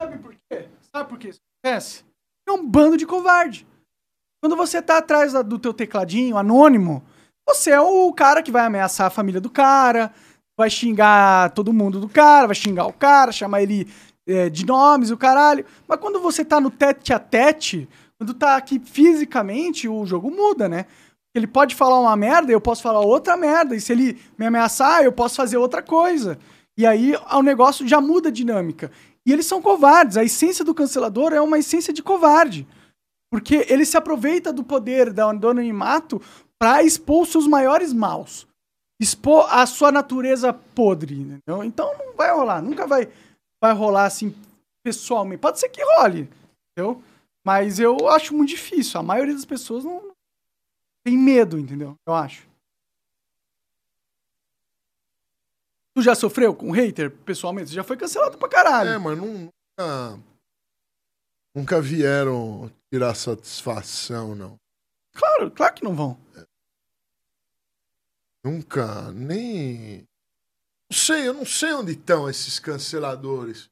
Sabe por quê? Sabe por que isso acontece? É um bando de covarde. Quando você tá atrás do teu tecladinho, anônimo, você é o cara que vai ameaçar a família do cara, vai xingar todo mundo do cara, vai xingar o cara, chamar ele é, de nomes, o caralho. Mas quando você tá no tete a tete, quando tá aqui fisicamente, o jogo muda, né? Ele pode falar uma merda, eu posso falar outra merda. E se ele me ameaçar, eu posso fazer outra coisa. E aí o negócio já muda a dinâmica. E eles são covardes. A essência do cancelador é uma essência de covarde. Porque ele se aproveita do poder da- do anonimato pra expor seus maiores maus. Expor a sua natureza podre, entendeu? Então não vai rolar, nunca vai, vai rolar assim pessoalmente. Pode ser que role, entendeu? Mas eu acho muito difícil. A maioria das pessoas não tem medo, entendeu? Eu acho. Tu já sofreu com hater pessoalmente? Você já foi cancelado pra caralho. É, mas nu- nunca. Nunca vieram tirar satisfação, não. Claro, claro que não vão. Nunca, nem. Não sei, eu não sei onde estão esses canceladores.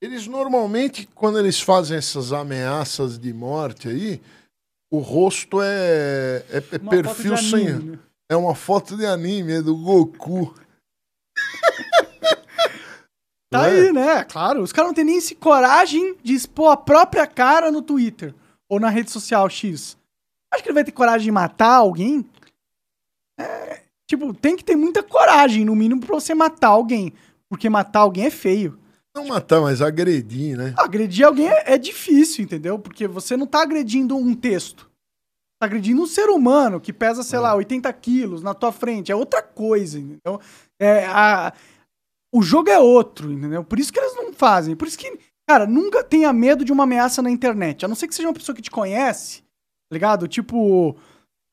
Eles normalmente, quando eles fazem essas ameaças de morte aí, o rosto é, é, é perfil sem. anime? É uma foto de anime, é do Goku. *laughs* Tá é? aí, né? Claro. Os caras não têm nem esse coragem de expor a própria cara no Twitter ou na rede social X. Acho que ele vai ter coragem de matar alguém. É, tipo, tem que ter muita coragem, no mínimo, pra você matar alguém. Porque matar alguém é feio. Não matar, mas agredir, né? Agredir alguém é, é difícil, entendeu? Porque você não tá agredindo um texto. Tá agredindo um ser humano que pesa, sei É. lá, 80 quilos na tua frente. É outra coisa, entendeu? É, a, o jogo é outro, entendeu? Por isso que eles não fazem. Por isso que, cara, nunca tenha medo de uma ameaça na internet. A não ser que seja uma pessoa que te conhece, tá ligado? Tipo,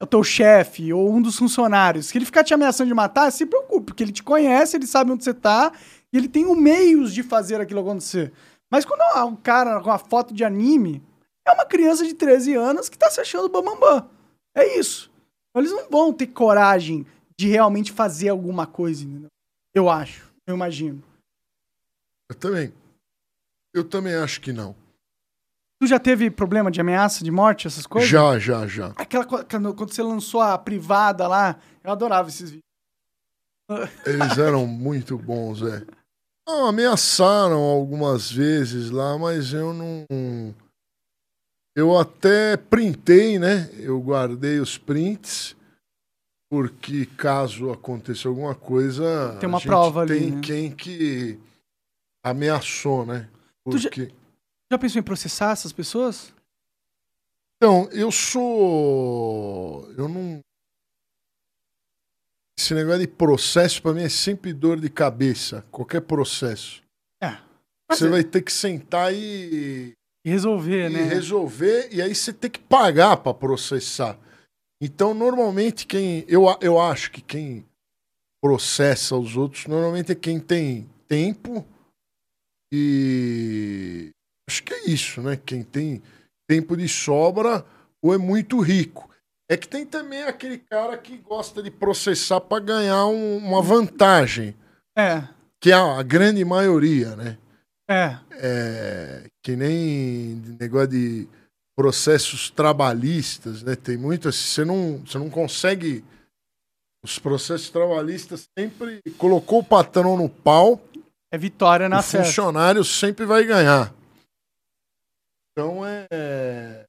é o teu chefe ou um dos funcionários. Se ele ficar te ameaçando de matar, se preocupe, porque ele te conhece, ele sabe onde você tá e ele tem os meios de fazer aquilo acontecer. Mas quando é um cara com uma foto de anime, é uma criança de 13 anos que tá se achando bambambam. É isso. Então, Eles não vão ter coragem de realmente fazer alguma coisa, entendeu? Eu acho, eu imagino. Eu também. Eu também acho que não. Tu já teve problema de ameaça de morte, essas coisas? Já, já, já. Aquela co- quando, quando você lançou a privada lá, eu adorava esses vídeos. Eles eram muito bons, é. Não, ameaçaram algumas vezes lá, mas eu não. Eu até printei, né? Eu guardei os prints, porque caso aconteça alguma coisa. Tem uma prova ali, Tem né? quem que ameaçou, né? Tu já- Porque. Já pensou em processar essas pessoas? Então, eu sou. Eu não. Esse negócio de processo, pra mim, é sempre dor de cabeça. Qualquer processo. É. Você é- vai ter que sentar e, E resolver, e né? resolver, e aí você tem que pagar pra processar. Então, normalmente, quem. Eu, eu acho que quem processa os outros, normalmente é quem tem tempo e. Acho que é isso, né? Quem tem tempo de sobra ou é muito rico. É que tem também aquele cara que gosta de processar pra ganhar um- uma vantagem, É, que é a grande maioria, né? é. é, que nem negócio de processos trabalhistas, né? Tem muito assim, você não, você não consegue os processos trabalhistas sempre colocou o patrão no pau, É vitória na o certa. funcionário sempre vai ganhar. Então é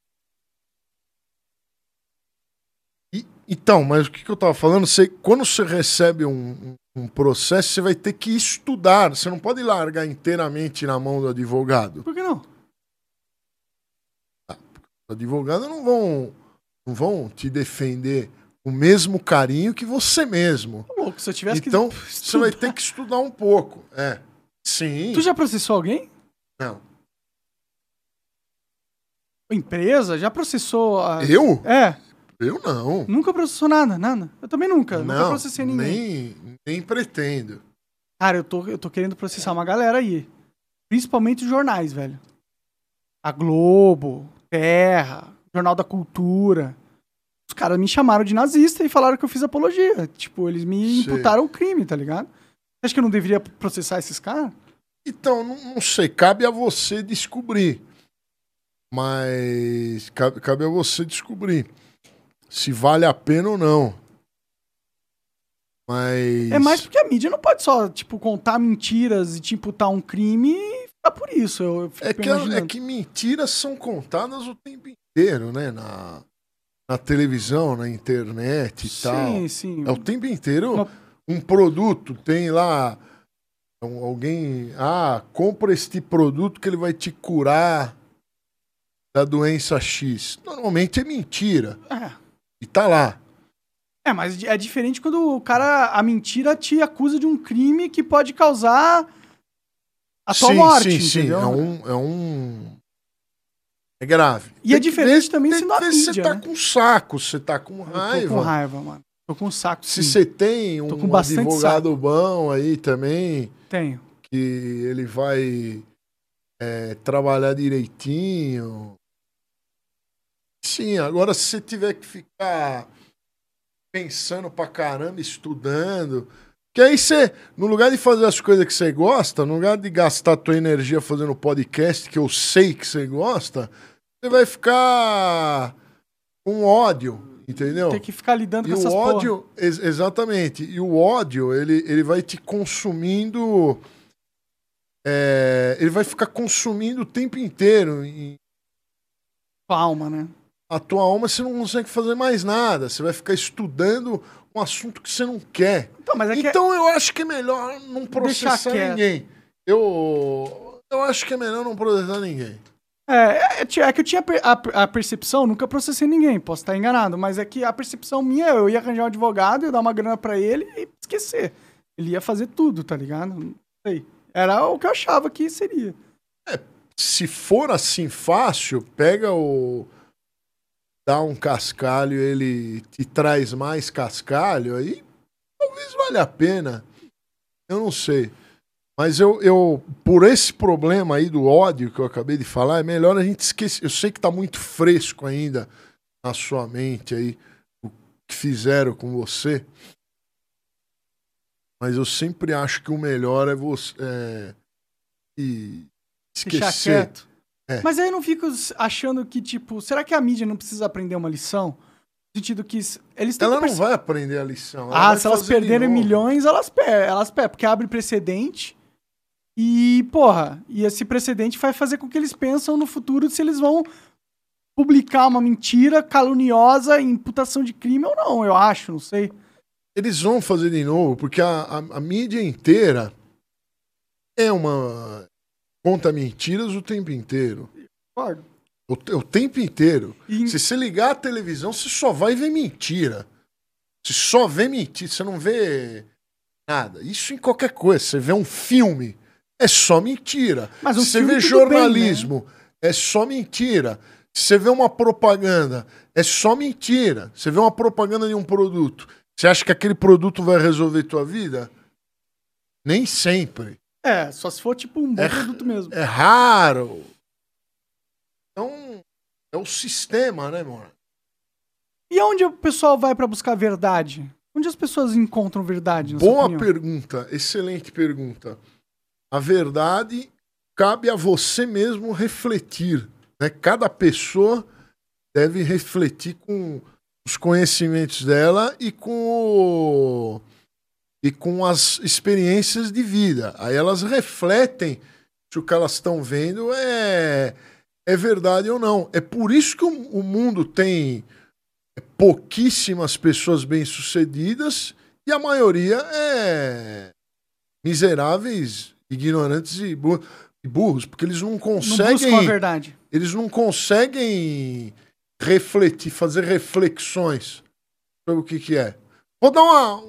E- então, mas o que, que eu tava falando? Você, quando você recebe um, um- processo, você vai ter que estudar. Você não pode largar inteiramente na mão do advogado. Por que não? Os advogados não vão, não vão te defender com o mesmo carinho que você mesmo. Tá louco, se eu tivesse Então, que. você vai ter que estudar um pouco. É. Sim. Tu já processou alguém? Não. Empresa? Já processou a... Eu? É, Eu não. nunca processou nada, nada. Eu também nunca, nunca não, processei ninguém. nem, nem pretendo. Cara, eu tô, eu tô querendo processar uma galera aí. Principalmente os jornais, velho. A Globo, Terra, Jornal da Cultura. Os caras me chamaram de nazista e falaram que eu fiz apologia. Tipo, eles me imputaram o crime, tá ligado? Você acha que eu não deveria processar esses caras? Então, não, não sei, cabe a você descobrir. Mas cabe, cabe a você descobrir se vale a pena ou não. Mas. É mais porque a mídia não pode só, tipo, contar mentiras e te imputar um crime e ficar por isso. Eu É que, imaginando. é que mentiras são contadas o tempo inteiro, né? Na, na televisão, na internet e tal. Sim, sim. É o tempo inteiro. Um produto tem lá. um- Alguém. Ah, compra este produto que ele vai te curar da doença X. Normalmente é mentira. É. E tá lá. É, mas é diferente quando o cara, a mentira te acusa de um crime que pode causar a tua sim, morte, sim, sim. entendeu? É um. É um. É grave. E é Tem que diferente ver- também se mídia, você tá né? com saco, se você tá com Eu raiva. tô com raiva, mano. Tô com saco, Se sim. você tem um advogado bom aí também, Tenho. que ele vai é, trabalhar direitinho. Sim, agora se você tiver que ficar pensando pra caramba, estudando. Que aí você, no lugar de fazer as coisas que você gosta, no lugar de gastar tua energia fazendo podcast, que eu sei que você gosta, você vai ficar com ódio, entendeu? Tem que ficar lidando E com o essas ódio, ex- exatamente. E o ódio, ele, ele vai te consumindo. é, ele vai ficar consumindo o tempo inteiro. E Tua alma, né? A tua alma você não consegue fazer mais nada. Você vai ficar estudando um assunto que você não quer. Então, mas é que então eu acho que é melhor não processar ninguém. Eu, eu acho que é melhor não processar ninguém. É, é, é que eu tinha a, a percepção, nunca processei ninguém, posso estar enganado, mas é que a percepção minha, eu ia arranjar um advogado, ia dar uma grana pra ele e esquecer. Ele ia fazer tudo, tá ligado? Não sei. Era o que eu achava que seria. se for assim fácil, pega o. dá um cascalho, ele te traz mais cascalho, aí talvez valha a pena. Eu não sei. Mas eu, eu, por esse problema aí do ódio que eu acabei de falar, é melhor a gente esquecer. Eu sei que tá muito fresco ainda na sua mente aí o que fizeram com você. Mas eu sempre acho que o melhor é você. É, e esquecer. É. Mas aí eu não fico achando que, tipo, será que a mídia não precisa aprender uma lição? No sentido que eles Ela não vai aprender a lição. ela Ah, se elas perderem milhões, elas perdem, elas perdem, porque abre precedente. E, porra, e esse precedente vai fazer com que eles pensam no futuro se eles vão publicar uma mentira caluniosa, imputação de crime ou não, eu acho, não sei. Eles vão fazer de novo, porque a, a, a mídia inteira é uma. Conta mentiras o tempo inteiro. O, o tempo inteiro. E- Se você ligar a televisão, você só vai ver mentira. Você só vê mentira, você não vê nada. Isso em qualquer coisa. Você vê um filme, é só mentira. Mas Se você vê jornalismo, é só mentira. Se você vê uma propaganda, é só mentira. Você vê uma propaganda de um produto, você acha que aquele produto vai resolver tua vida? Nem sempre. É, só se for tipo um bom É- produto mesmo. É raro. Então, é o sistema, né, mano? E onde o pessoal vai pra buscar verdade? Onde as pessoas encontram verdade? Boa pergunta, excelente pergunta. A verdade cabe a você mesmo refletir. Né? Cada pessoa deve refletir com os conhecimentos dela e com, o- e com as experiências de vida. Aí elas refletem se o que elas estão vendo é, é verdade ou não. É por isso que o, o mundo tem pouquíssimas pessoas bem-sucedidas e a maioria é miseráveis, ignorantes e burros, e burros porque eles não Não buscam a conseguem, verdade. eles não conseguem refletir, fazer reflexões sobre o que que é. Vou dar uma,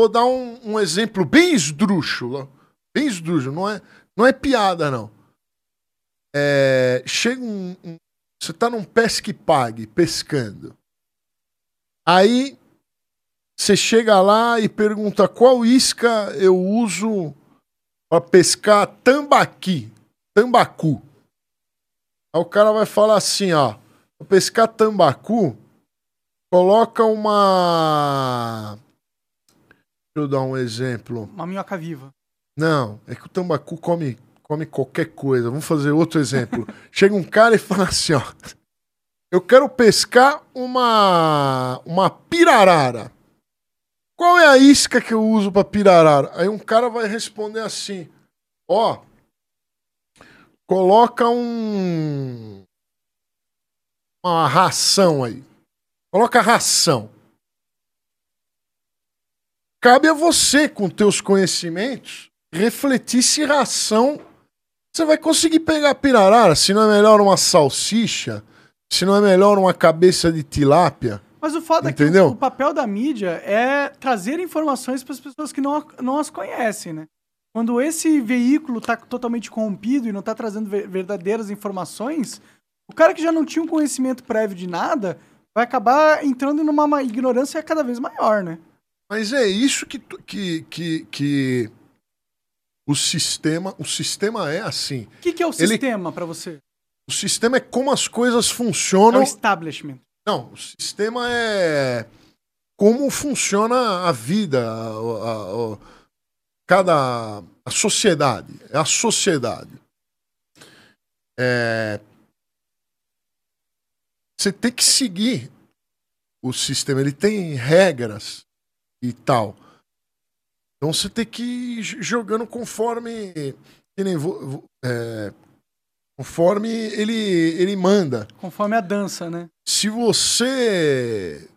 vou dar um, um exemplo bem esdrúxulo, bem esdrúxulo, não é, Não é piada, não. É, chega um, um- Você tá num pesque pague, pescando. Aí você chega lá e pergunta qual isca eu uso para pescar tambaqui, tambacu. Aí o cara vai falar assim, ó, pra pescar tambacu, coloca uma eu dar um exemplo. Uma minhoca viva. Não, é que o tambacu come, come qualquer coisa. Vamos fazer outro exemplo. *laughs* Chega um cara e fala assim, ó. Eu quero pescar uma uma pirarara. Qual é a isca que eu uso para pirarara? Aí um cara vai responder assim: Ó, coloca um uma ração aí. Coloca ração. Cabe a você, com teus conhecimentos, refletir se ração você vai conseguir pegar pirarara. Se não é melhor uma salsicha, se não é melhor uma cabeça de tilápia. Mas o é Entendeu? que o, o papel da mídia é trazer informações para as pessoas que não, não as conhecem, né? Quando esse veículo tá totalmente corrompido e não tá trazendo ver- verdadeiras informações, o cara que já não tinha um conhecimento prévio de nada vai acabar entrando numa ma- ignorância cada vez maior, né? Mas é isso que, que, que, que o sistema, o sistema é assim. O que, que é o sistema pra você? O sistema é como as coisas É funcionam. o establishment. Não, o sistema é como funciona a vida, a, a- a- cada a sociedade, é a sociedade. É, você tem que seguir o sistema, ele tem regras e tal. Então você tem que ir jogando conforme que nem é, conforme ele ele manda Conforme a dança, né? se você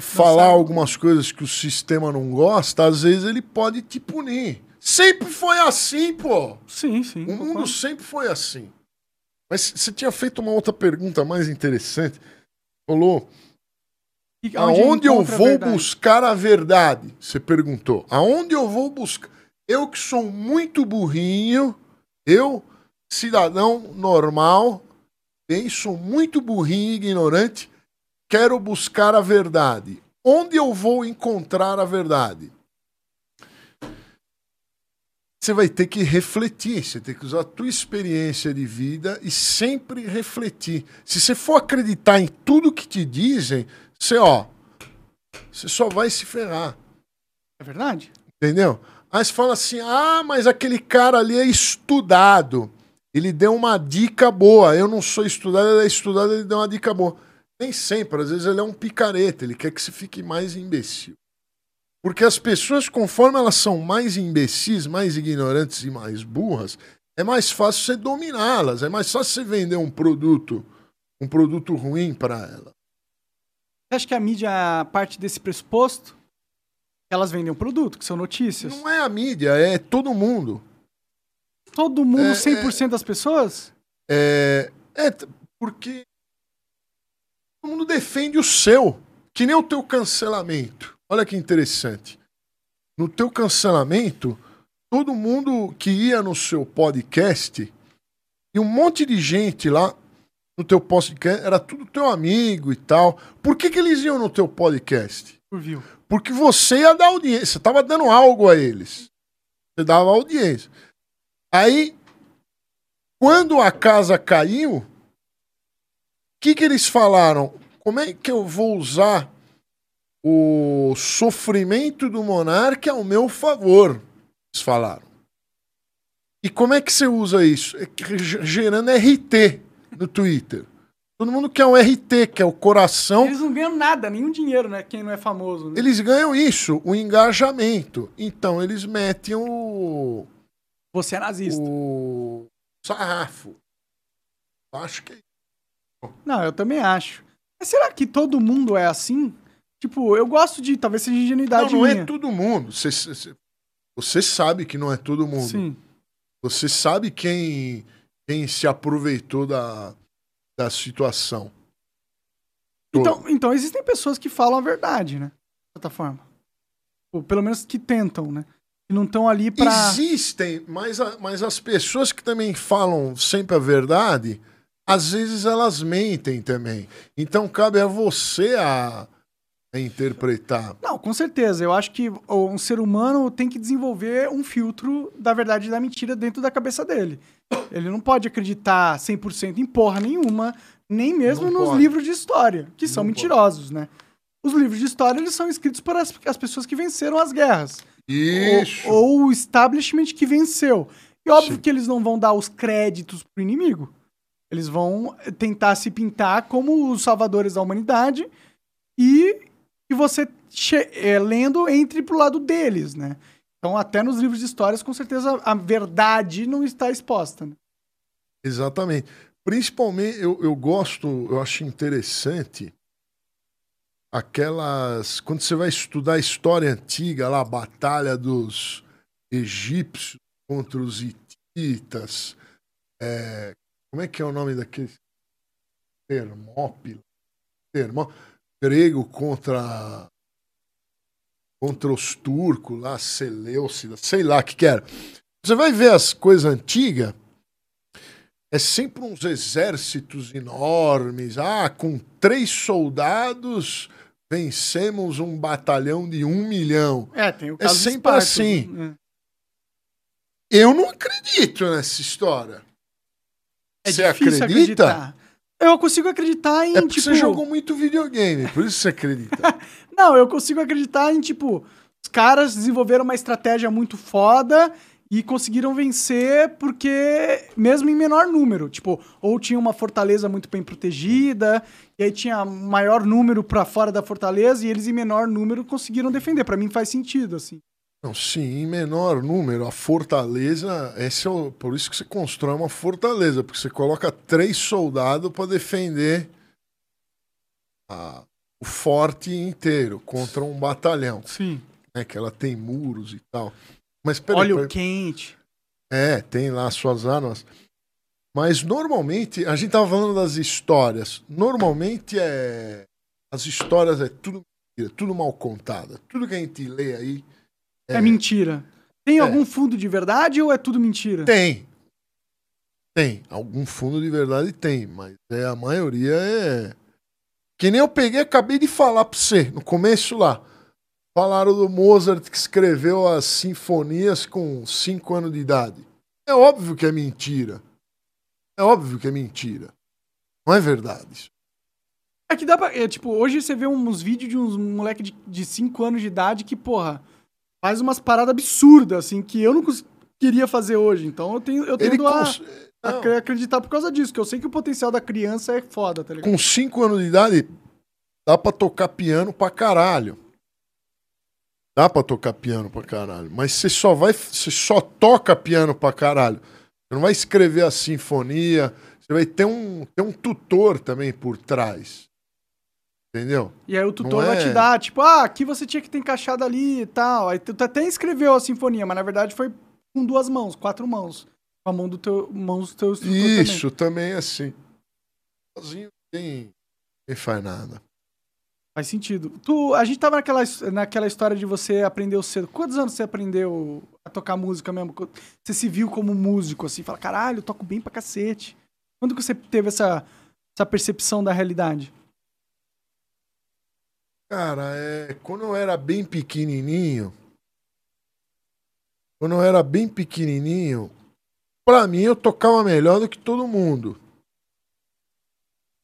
falar algumas coisas que o sistema não gosta, às vezes ele pode te punir. Sempre foi assim, pô. Sim, sim. O mundo sempre foi assim. Mas você tinha feito uma outra pergunta mais interessante. Falou, E aonde eu a vou verdade? buscar a verdade? Você perguntou. Aonde eu vou buscar? Eu que sou muito burrinho, eu, cidadão normal, bem, sou muito burrinho e ignorante, quero buscar a verdade. Onde eu vou encontrar a verdade? Você vai ter que refletir, você tem que usar a tua experiência de vida e sempre refletir. Se você for acreditar em tudo que te dizem, você, ó, você só vai se ferrar. É verdade? Entendeu? Aí você fala assim: ah, mas aquele cara ali é estudado. Ele deu uma dica boa. Eu não sou estudado, ele é estudado, ele deu uma dica boa. Nem sempre, às vezes ele é um picareta, ele quer que você fique mais imbecil. Porque as pessoas, conforme elas são mais imbecis, mais ignorantes e mais burras, é mais fácil você dominá-las, é mais fácil você vender um produto, um produto ruim para ela. Você acha que a mídia parte desse pressuposto? Elas vendem um produto, que são notícias. Não é a mídia, é todo mundo. Todo mundo, É, 100% das pessoas? É, é porque todo mundo defende o seu, que nem o teu cancelamento. Olha que interessante. No teu cancelamento, todo mundo que ia no seu podcast e um monte de gente lá no teu podcast era tudo teu amigo e tal. Por que, que eles iam no teu podcast? Por view. Porque você ia dar audiência, você tava dando algo a eles. Você dava audiência. Aí, quando a casa caiu, o que, que eles falaram? Como é que eu vou usar o sofrimento do monarca ao meu favor? Eles falaram. E como é que você usa isso? É gerando RT no Twitter. Todo mundo quer um RT, que é o coração. Eles não ganham nada, nenhum dinheiro, né? Quem não é famoso. Né? Eles ganham isso, o engajamento. Então eles metem o, Você é nazista. o sarrafo. Acho que é Não, eu também acho. Mas será que todo mundo é assim? Tipo, eu gosto de, talvez seja não, ingenuidade não é minha. todo mundo. Você, você- você sabe que não é todo mundo. Sim. Você sabe quem, quem se aproveitou da, da situação. Então, então, existem pessoas que falam a verdade, né? De certa forma. Ou pelo menos que tentam, né? que não estão ali pra. Existem, mas, a- mas as pessoas que também falam sempre a verdade, às vezes elas mentem também. Então cabe a você a, a interpretar. Não, com certeza. Eu acho que um ser humano tem que desenvolver um filtro da verdade e da mentira dentro da cabeça dele. Ele não pode acreditar 100% em porra nenhuma, nem mesmo Não nos pode. livros de história, que são Não mentirosos, né? Os livros de história, eles são escritos por as, as pessoas que venceram as guerras. Isso. Ou, ou o establishment que venceu. E óbvio Sim. que eles não vão dar os créditos pro inimigo. Eles vão tentar se pintar como os salvadores da humanidade e que você, é, lendo, entre pro lado deles, né? Então, até nos livros de histórias, com certeza, a verdade não está exposta. Né? Exatamente. Principalmente, eu, eu gosto, eu acho interessante aquelas. Quando você vai estudar a história antiga, lá, a batalha dos egípcios contra os hititas. é, como é que é o nome daquele? Termópila. Termó, grego contra. Contra os turcos lá, Seleucida, sei lá o que que era. Você vai ver as coisas antigas, é sempre uns exércitos enormes. Ah, com três soldados vencemos um batalhão de um milhão. É, tem o É caso de sempre Esparta, assim. né? Eu não acredito nessa história. É Você difícil acredita? acreditar. Eu consigo acreditar em, É tipo... você jogou muito videogame, por isso você acredita. *laughs* Não, eu consigo acreditar em, tipo, os caras desenvolveram uma estratégia muito foda e conseguiram vencer porque, mesmo em menor número, tipo, ou tinha uma fortaleza muito bem protegida, e aí tinha maior número pra fora da fortaleza, e eles em menor número conseguiram defender. Pra mim faz sentido, assim. Não, sim, em menor número, a fortaleza, esse é o, por isso que você constrói uma fortaleza, porque você coloca três soldados para defender a- o forte inteiro contra um batalhão, Sim. né? Que ela tem muros e tal. Mas peraí, Óleo peraí. quente. É, tem lá as suas armas. Mas normalmente, a gente tava falando das histórias. Normalmente é. As histórias é tudo mentira, tudo mal contada. Tudo que a gente lê aí. É, mentira. Tem É. algum fundo de verdade ou é tudo mentira? Tem. Tem. Algum fundo de verdade tem, mas é, a maioria é. Que nem eu peguei, acabei de falar pra você, no começo lá. Falaram do Mozart que escreveu as sinfonias com 5 anos de idade. É óbvio que é mentira. É óbvio que é mentira. Não é verdade isso. É que dá pra. É, tipo, hoje você vê uns vídeos de uns moleque de 5 anos de idade que, porra, faz umas paradas absurdas, assim, que eu não queria fazer hoje. Então eu tenho, eu tendo a, cons- a acre- acreditar por causa disso, que eu sei que o potencial da criança é foda, tá ligado? com 5 anos de idade, dá pra tocar piano pra caralho. Dá pra tocar piano pra caralho. Mas você só vai. Você só toca piano pra caralho. Você não vai escrever a sinfonia. Você vai ter um, ter um tutor também por trás. Entendeu? E aí o tutor Não vai é- te dar, tipo, ah, aqui você tinha que ter encaixado ali e tal. Aí tu até escreveu a sinfonia, mas na verdade foi com duas mãos, quatro mãos. Com a mão do teu, mãos do teu instrutor. Isso também é assim. Sozinho ninguém, ninguém faz nada. Faz sentido. Tu, a gente tava naquela, naquela história de você aprendeu cedo. Quantos anos você aprendeu a tocar música mesmo? Você se viu como músico, assim, fala, caralho, eu toco bem pra cacete. Quando que você teve essa, essa percepção da realidade? Cara, é, quando eu era bem pequenininho, quando eu era bem pequenininho, pra mim eu tocava melhor do que todo mundo.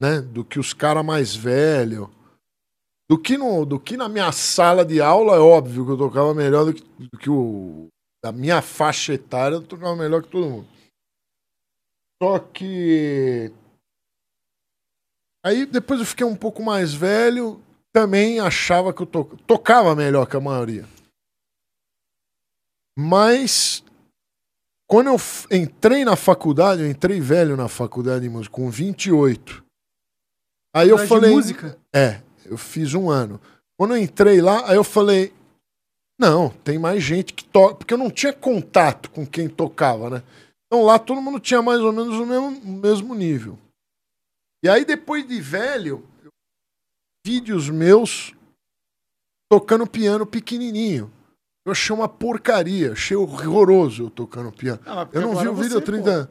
Né? Do que os caras mais velhos. Do que, no, do que na minha sala de aula, é óbvio que eu tocava melhor do que, do que o. Da minha faixa etária, eu tocava melhor que todo mundo. Só que. Aí depois eu fiquei um pouco mais velho, também achava que eu to... tocava melhor que a maioria. Mas quando eu entrei na faculdade, eu entrei velho na faculdade de música, com 28. Aí eu de falei. música? É, eu fiz um ano. Quando eu entrei lá, aí eu falei. Não, tem mais gente que toca. Porque eu não tinha contato com quem tocava, né? Então lá todo mundo tinha mais ou menos o mesmo, o mesmo nível. E aí depois de velho, vídeos meus tocando piano pequenininho. Eu achei uma porcaria, achei horroroso eu tocando piano. Ah, eu não vi o vídeo há pô. 30 anos.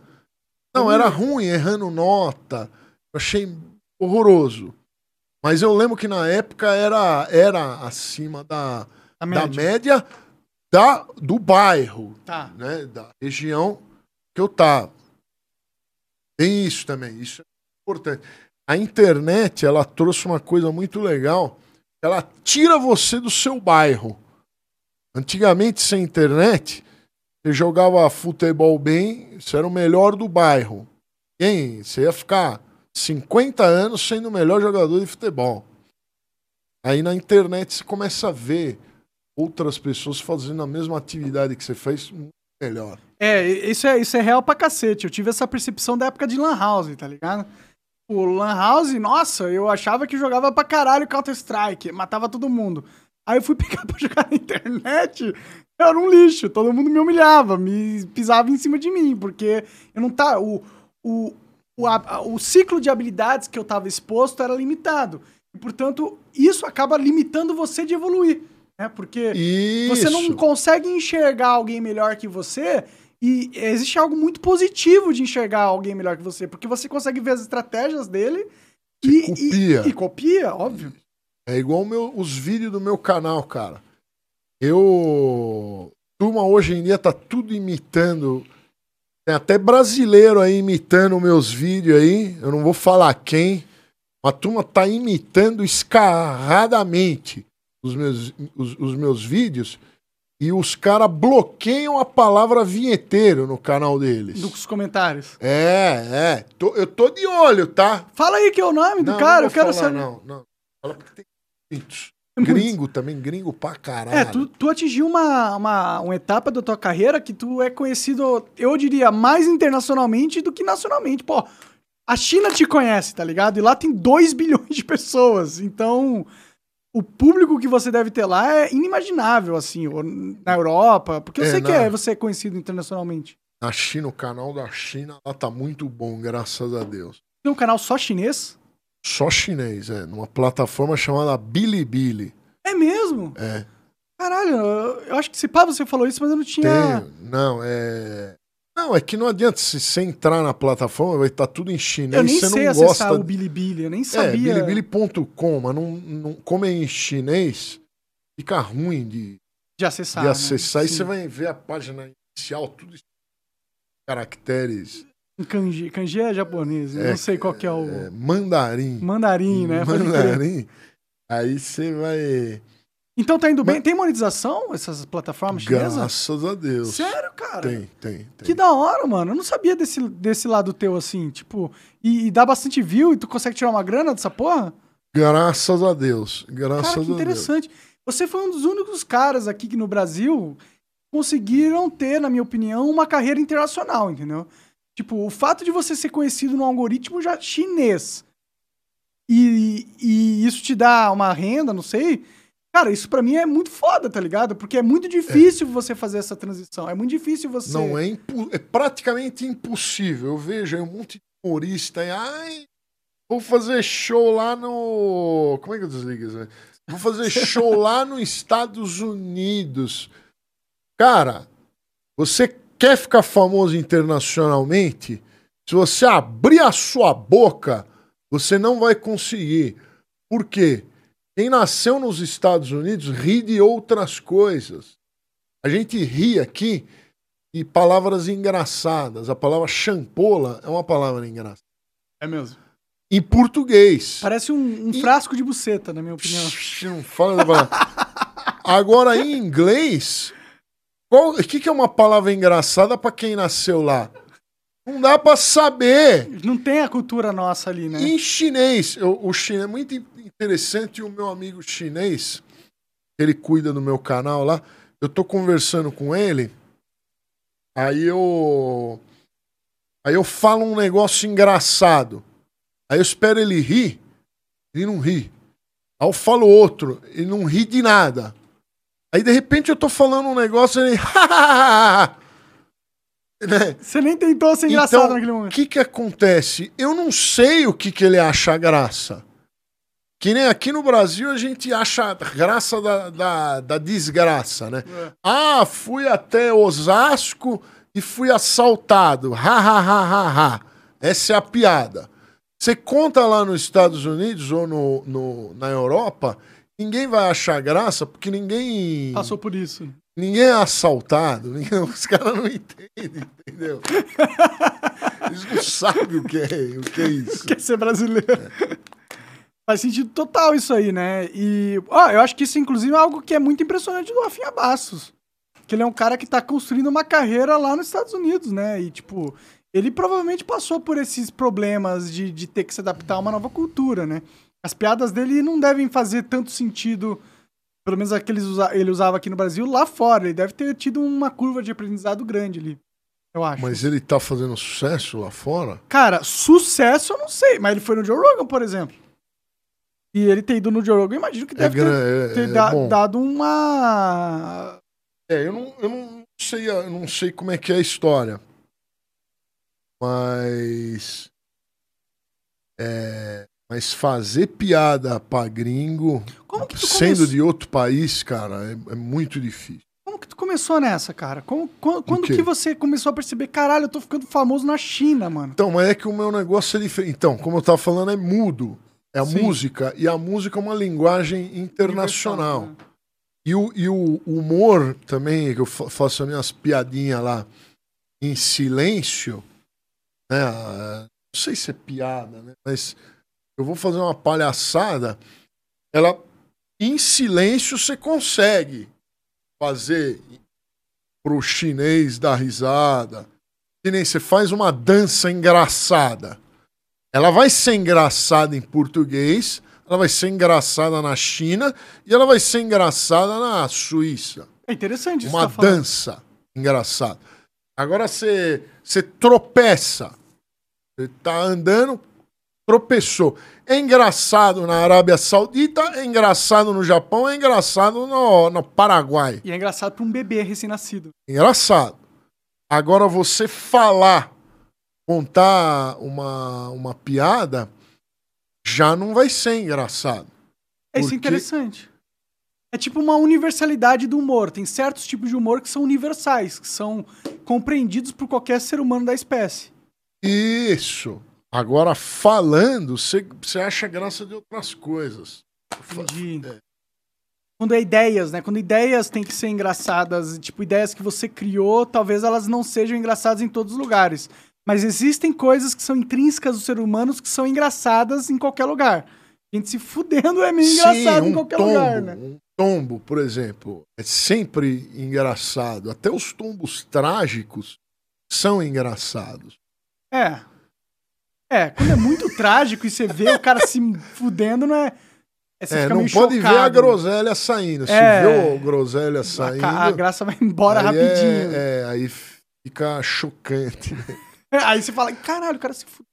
Não, era ruim, errando nota. Eu achei horroroso. Mas eu lembro que na época era, era acima da, da média. média da, do bairro, Tá. né? Da região que eu tava. Tem isso também, isso é importante. A internet, ela trouxe uma coisa muito legal. Ela tira você do seu bairro. Antigamente, sem internet, você jogava futebol bem, você era o melhor do bairro. Quem? Você ia ficar 50 anos sendo o melhor jogador de futebol. Aí na internet você começa a ver outras pessoas fazendo a mesma atividade que você muito melhor. É, isso é, isso é real pra cacete. Eu tive essa percepção da época de Lan House, tá ligado? O Lan House, nossa, eu achava que jogava pra caralho Counter-Strike, matava todo mundo. Aí eu fui *laughs* pegar pra jogar na internet, eu era um lixo, todo mundo me humilhava, me pisava em cima de mim, porque eu não tá. O, o, o, a- o ciclo de habilidades que eu tava exposto era limitado. E, portanto, isso acaba limitando você de evoluir. Né? Porque Isso. você não consegue enxergar alguém melhor que você e existe algo muito positivo de enxergar alguém melhor que você, porque você consegue ver as estratégias dele e copia. E, e copia, óbvio. É igual meu- os vídeos do meu canal, cara. Eu. Turma hoje em dia tá tudo imitando. Tem até brasileiro aí imitando meus vídeos aí. Eu não vou falar quem. A turma tá imitando escarradamente os meus, os, os meus vídeos. E os caras bloqueiam a palavra vinheteiro no canal deles. Dos comentários. É, é. Tô- eu tô de olho, tá? Fala aí que é o nome do Não, cara, não eu quero falar, saber. Não, não. Fala porque tem. Gringo também, gringo pra caralho. É, tu, tu atingiu uma, uma, uma etapa da tua carreira que tu é conhecido, eu diria, mais internacionalmente do que nacionalmente. Pô, a China te conhece, tá ligado? E lá tem 2 *laughs* bilhões de pessoas. Então, o público que você deve ter lá é inimaginável, assim, na Europa. Porque eu É, sei que na- é, você é conhecido internacionalmente. Na China, o canal da China lá tá muito bom, graças a Deus. Tem um canal só chinês? Só chinês, é. Numa plataforma chamada Bilibili. É mesmo? É. Caralho, eu, acho que se pá você falou isso, mas eu não tinha. Tem. Não, é. Não, é que não adianta se você entrar na plataforma, vai estar tudo em chinês. Eu nem você sei não acessar gosta. o Bilibili, eu nem É, sabia. bilibili.com, mas não, não, como é em chinês, fica ruim de, de acessar. de né? acessar. E Sim. você vai ver a página inicial, tudo caracteres. Kanji. Kanji é japonês, eu É, não sei qual que é o. é, mandarim. Mandarim, né? Mandarim. Aí você vai. Então tá indo bem. Mas- Tem monetização essas plataformas chinesas? Graças a Deus. Sério, cara? Tem, tem, tem. Que da hora, mano. Eu não sabia desse, desse lado teu, assim, tipo... E, e dá bastante view e tu consegue tirar uma grana dessa porra? Graças a Deus. Graças Cara, que a Deus. interessante. Você foi um dos únicos caras aqui que no Brasil conseguiram ter, na minha opinião, uma carreira internacional, entendeu? Tipo, o fato de você ser conhecido no algoritmo já chinês e, e isso te dá uma renda, não sei. Cara, isso pra mim é muito foda, tá ligado? Porque é muito difícil você fazer essa transição. É muito difícil você. Não, é, impo- é praticamente impossível. Eu vejo aí um monte de humorista aí. Ai, vou fazer show lá no. Como é que eu desligo isso? Vou fazer *laughs* show lá nos Estados Unidos. Cara, você quer ficar famoso internacionalmente? Se você abrir a sua boca, você não vai conseguir. Por quê? Quem nasceu nos Estados Unidos ri de outras coisas. A gente ri aqui de palavras engraçadas. A palavra champola é uma palavra engraçada. É mesmo. Em português. Parece um, um E- frasco de buceta, na minha opinião. Psh, Não fala da palavra. Agora, em inglês, qual- o que, que é uma palavra engraçada para quem nasceu lá? Não dá para saber. Não tem a cultura nossa ali, né? Em chinês, eu- o chinês é muito interessante. O meu amigo chinês, ele cuida do meu canal lá. Eu tô conversando com ele. Aí eu. Aí eu falo um negócio engraçado. Aí eu espero ele rir. Ele não ri. Aí eu falo outro. Ele não ri de nada. Aí de repente eu tô falando um negócio e ele. *laughs* né? Você nem tentou ser engraçado Então, naquele o momento. que que acontece? Eu não sei o que que ele acha graça. Que nem aqui no Brasil a gente acha graça da, da, da desgraça, né? É. Ah, fui até Osasco e fui assaltado. Ha, ha, ha, ha, ha. Essa é a piada. Você conta lá nos Estados Unidos ou no, no, na Europa, ninguém vai achar graça porque ninguém. Passou por isso. Ninguém é assaltado, ninguém- *laughs* os caras não entendem, entendeu? *laughs* Eles não sabem o que é, o que é isso. Quer ser brasileiro. *laughs* Faz sentido total isso aí, né? E ó, eu acho que isso, inclusive, é algo que é muito impressionante do Rafinha Bastos. Que ele é um cara que tá construindo uma carreira lá nos Estados Unidos, né? E, tipo, ele provavelmente passou por esses problemas de, de ter que se adaptar a uma nova cultura, né? As piadas dele não devem fazer tanto sentido, pelo menos aqueles ele usava aqui no Brasil, lá fora. Ele deve ter tido uma curva de aprendizado grande ali, eu acho. Mas ele tá fazendo sucesso lá fora? Cara, sucesso eu não sei, mas ele foi no Joe Rogan, por exemplo. E ele ter ido no Joe Rogan, eu imagino que É, deve ter, é- ter é da- dado uma. É, eu não, eu não sei, eu não sei como é que é a história. Mas. É, mas fazer piada pra gringo, sendo de outro país, cara, é, é muito difícil. Como que tu começou nessa, cara? Como, quando quando que você começou a perceber, caralho, eu tô ficando famoso na China, mano? Então, mas é que o meu negócio é diferente. Então, como eu tava falando, é mudo. É a Sim. música. E a música é uma linguagem internacional. Né? E o, e o humor também, que eu fa- faço as minhas piadinhas lá em silêncio, né? ah, Não sei se é piada, né? Mas eu vou fazer uma palhaçada, ela em silêncio você consegue fazer pro chinês dar risada. Que nem você faz uma dança engraçada. Ela vai ser engraçada em português, ela vai ser engraçada na China e ela vai ser engraçada na Suíça. É interessante isso Uma tá dança engraçada. Agora você, você tropeça. Você tá andando, tropeçou. É engraçado na Arábia Saudita, é engraçado no Japão, é engraçado no, no Paraguai. E é engraçado pra um bebê recém-nascido. Engraçado. Agora você falar, contar uma, uma piada, já não vai ser engraçado. É isso é Porque- interessante. É tipo uma universalidade do humor. Tem certos tipos de humor que são universais, que são compreendidos por qualquer ser humano da espécie. Isso. Agora, falando, você acha graça de outras coisas. Entendi. É. Quando é ideias, né? Quando ideias têm que ser engraçadas, tipo, ideias que você criou, talvez elas não sejam engraçadas em todos os lugares. Mas existem coisas que são intrínsecas do ser humano que são engraçadas em qualquer lugar. A gente se fudendo é meio engraçado Sim, em um qualquer tombo, lugar, né? um tombo, por exemplo, é sempre engraçado. Até os tombos trágicos são engraçados. É. É, quando é muito *laughs* trágico e você vê o cara se fudendo, não é. é É, não pode ver a chocado. groselha saindo. Se É. vê a groselha A, saindo, ca- a graça vai embora aí rapidinho. É, é, aí fica chocante. *laughs* Aí você fala, caralho, o cara se fudeu.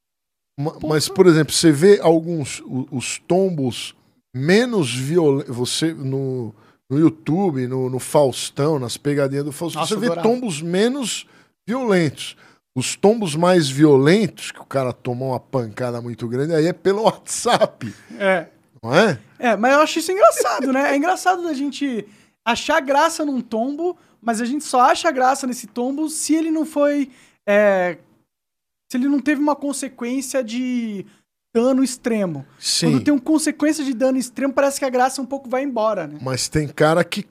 Ma- Mas, por exemplo, você vê alguns o- os tombos menos violentos. Você no, no YouTube, no, no Faustão, nas pegadinhas do Faustão, Nossa, você vê tombos menos violentos. Os tombos mais violentos, que o cara tomou uma pancada muito grande, aí é pelo *laughs* WhatsApp, É. não é? É, mas eu acho isso engraçado, né? É engraçado da gente achar graça num tombo, mas a gente só acha graça nesse tombo se ele não foi. é, se ele não teve uma consequência de dano extremo. Sim. Quando tem uma consequência de dano extremo, parece que a graça um pouco vai embora, né? Mas tem cara que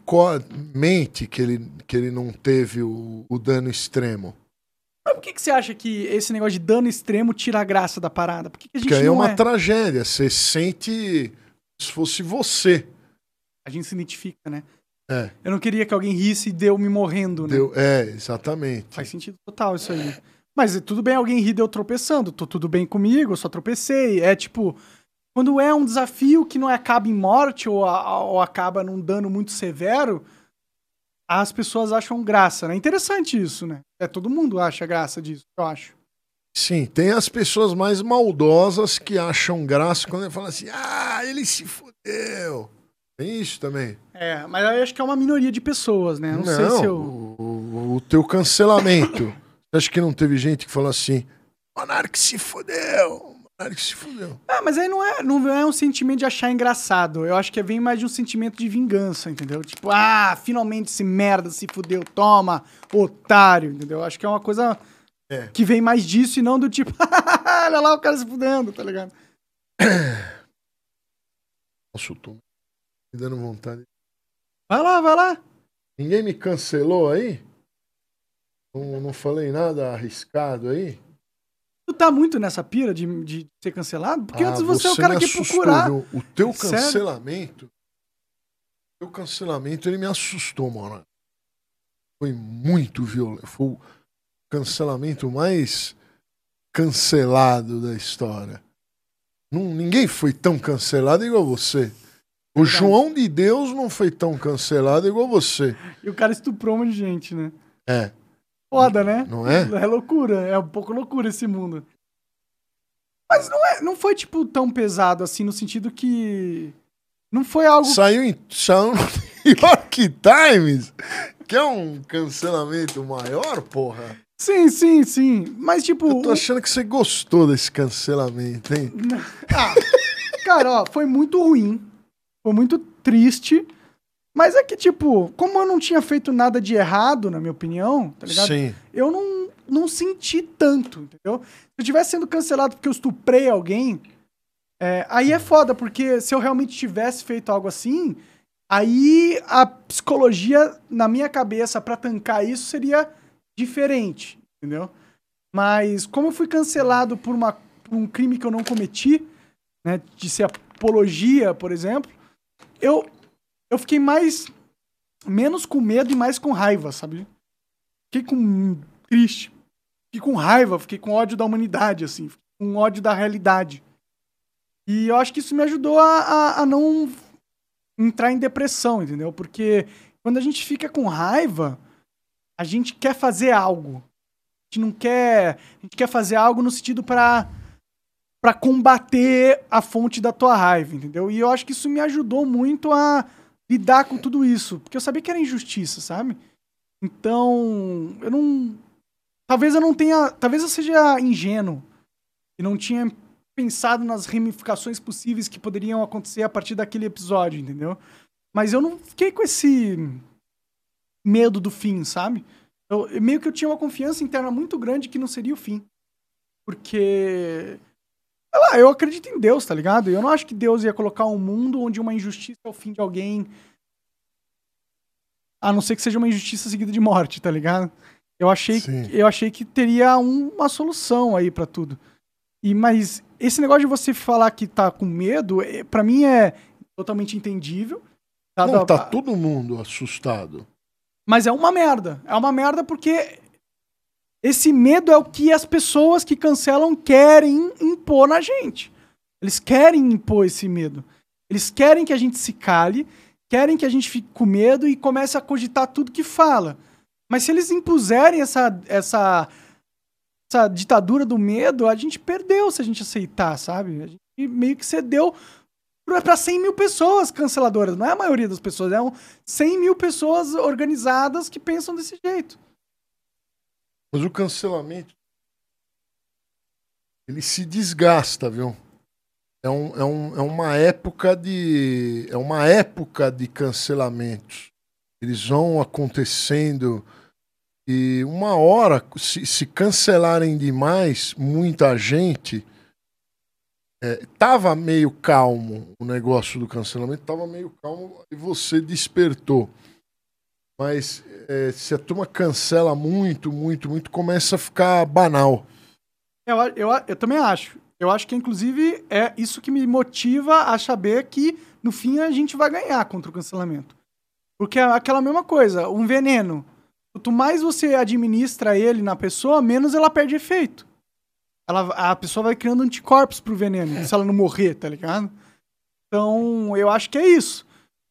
mente que ele, que ele não teve o, o dano extremo. Mas por que, que você acha que esse negócio de dano extremo tira a graça da parada? Por que, que a gente Porque aí é não uma é? tragédia. Você sente se fosse você. A gente se identifica, né? É. Eu não queria que alguém risse e deu me morrendo, né? Deu, é, exatamente. Faz sentido total isso aí. Mas é tudo bem alguém rir de eu tropeçando. Tô tudo bem comigo, eu só tropecei. É tipo, quando é um desafio que não acaba em morte ou, ou acaba num dano muito severo, as pessoas acham graça, né? Interessante isso, né? É, todo mundo acha graça disso, eu acho. Sim, tem as pessoas mais maldosas que acham graça quando ele fala assim: ah, ele se fudeu. Tem isso também. É, mas eu acho que é uma minoria de pessoas, né? Não, sei se eu. o, o- teu cancelamento. *laughs* Acha que não teve gente que falou assim: Monark se fudeu? Que se fudeu. Ah, mas aí não é, não é um sentimento de achar engraçado. Eu acho que vem mais de um sentimento de vingança, entendeu? Tipo, ah, finalmente esse merda se fudeu, toma, otário, entendeu? Eu acho que é uma coisa É. que vem mais disso e não do tipo, *laughs* olha lá o cara se fudendo, tá ligado? Nossa, eu tô me dando vontade. Vai lá, vai lá. Ninguém me cancelou aí? Não, não falei nada arriscado aí? Tu tá muito nessa pira de, de ser cancelado? Porque Ah, antes você, é o cara que procurar. O teu cancelamento. O teu cancelamento, ele me assustou, mano. Foi muito violento. Foi o cancelamento mais cancelado da história. Não, ninguém foi tão cancelado igual você. O João de Deus não foi tão cancelado igual você. E o cara estuprou um monte de gente, né? É, Foda, né? não é? É loucura, é um pouco loucura esse mundo. Mas não, é, não foi, tipo, tão pesado assim, no sentido que. Não foi algo. Saiu, em, saiu no *laughs* New York Times, que é um cancelamento maior, porra. Sim, sim, sim. Mas, tipo. Eu tô achando que você gostou desse cancelamento, hein? Ah, cara, ó, foi muito ruim. Foi muito triste. Mas é que, tipo, como eu não tinha feito nada de errado, na minha opinião, tá ligado? Sim. eu não, não senti tanto, entendeu? Se eu tivesse sendo cancelado porque eu estuprei alguém, é, aí é foda, porque se eu realmente tivesse feito algo assim, aí a psicologia na minha cabeça pra tancar isso seria diferente, entendeu? Mas como eu fui cancelado por, uma, por um crime que eu não cometi, né, de ser apologia, por exemplo, eu, eu fiquei mais menos com medo e mais com raiva, sabe? Fiquei com triste. Fiquei com raiva, fiquei com ódio da humanidade, assim. Fiquei com ódio da realidade. E eu acho que isso me ajudou a, a, a não entrar em depressão, entendeu? Porque quando a gente fica com raiva, a gente quer fazer algo. A gente não quer. A gente quer fazer algo no sentido para para combater a fonte da tua raiva, entendeu? E eu acho que isso me ajudou muito a lidar com tudo isso, porque eu sabia que era injustiça, sabe? Então, eu não talvez eu não tenha, talvez eu seja ingênuo e não tinha pensado nas ramificações possíveis que poderiam acontecer a partir daquele episódio, entendeu? Mas eu não fiquei com esse medo do fim, sabe? Eu, meio que eu tinha uma confiança interna muito grande que não seria o fim. Porque sei lá, eu acredito em Deus, tá ligado? Eu não acho que Deus ia colocar um mundo onde uma injustiça é o fim de alguém. A não ser que seja uma injustiça seguida de morte, tá ligado? Eu achei, Sim. eu achei que teria um- uma solução aí pra tudo. E mas esse negócio de você falar que tá com medo, é, para mim é totalmente entendível. Não, a- tá todo mundo assustado. mas é uma merda. É uma merda porque esse medo é o que as pessoas que cancelam querem impor na gente. Eles querem impor esse medo. Eles querem que a gente se cale, querem que a gente fique com medo e comece a cogitar tudo que fala. Mas se eles impuserem essa, essa, essa ditadura do medo, a gente perdeu se a gente aceitar, sabe? A gente meio que cedeu para 100 mil pessoas canceladoras. Não é a maioria das pessoas, é um 100 mil pessoas organizadas que pensam desse jeito. Mas o cancelamento. Ele se desgasta, viu? É, um, é, um, é uma época de. É uma época de cancelamentos. Eles vão acontecendo. E uma hora, se, se cancelarem demais muita gente. É, tava meio calmo o negócio do cancelamento, tava meio calmo e você despertou. Mas é, se a turma cancela muito, muito, muito, começa a ficar banal. Eu, eu, eu também acho. Eu acho que, inclusive, é isso que me motiva a saber que, no fim, a gente vai ganhar contra o cancelamento. Porque é aquela mesma coisa, um veneno. Quanto mais você administra ele na pessoa, menos ela perde efeito. Ela, a pessoa vai criando anticorpos pro veneno, se ela não morrer, tá ligado? Então, eu acho que é isso.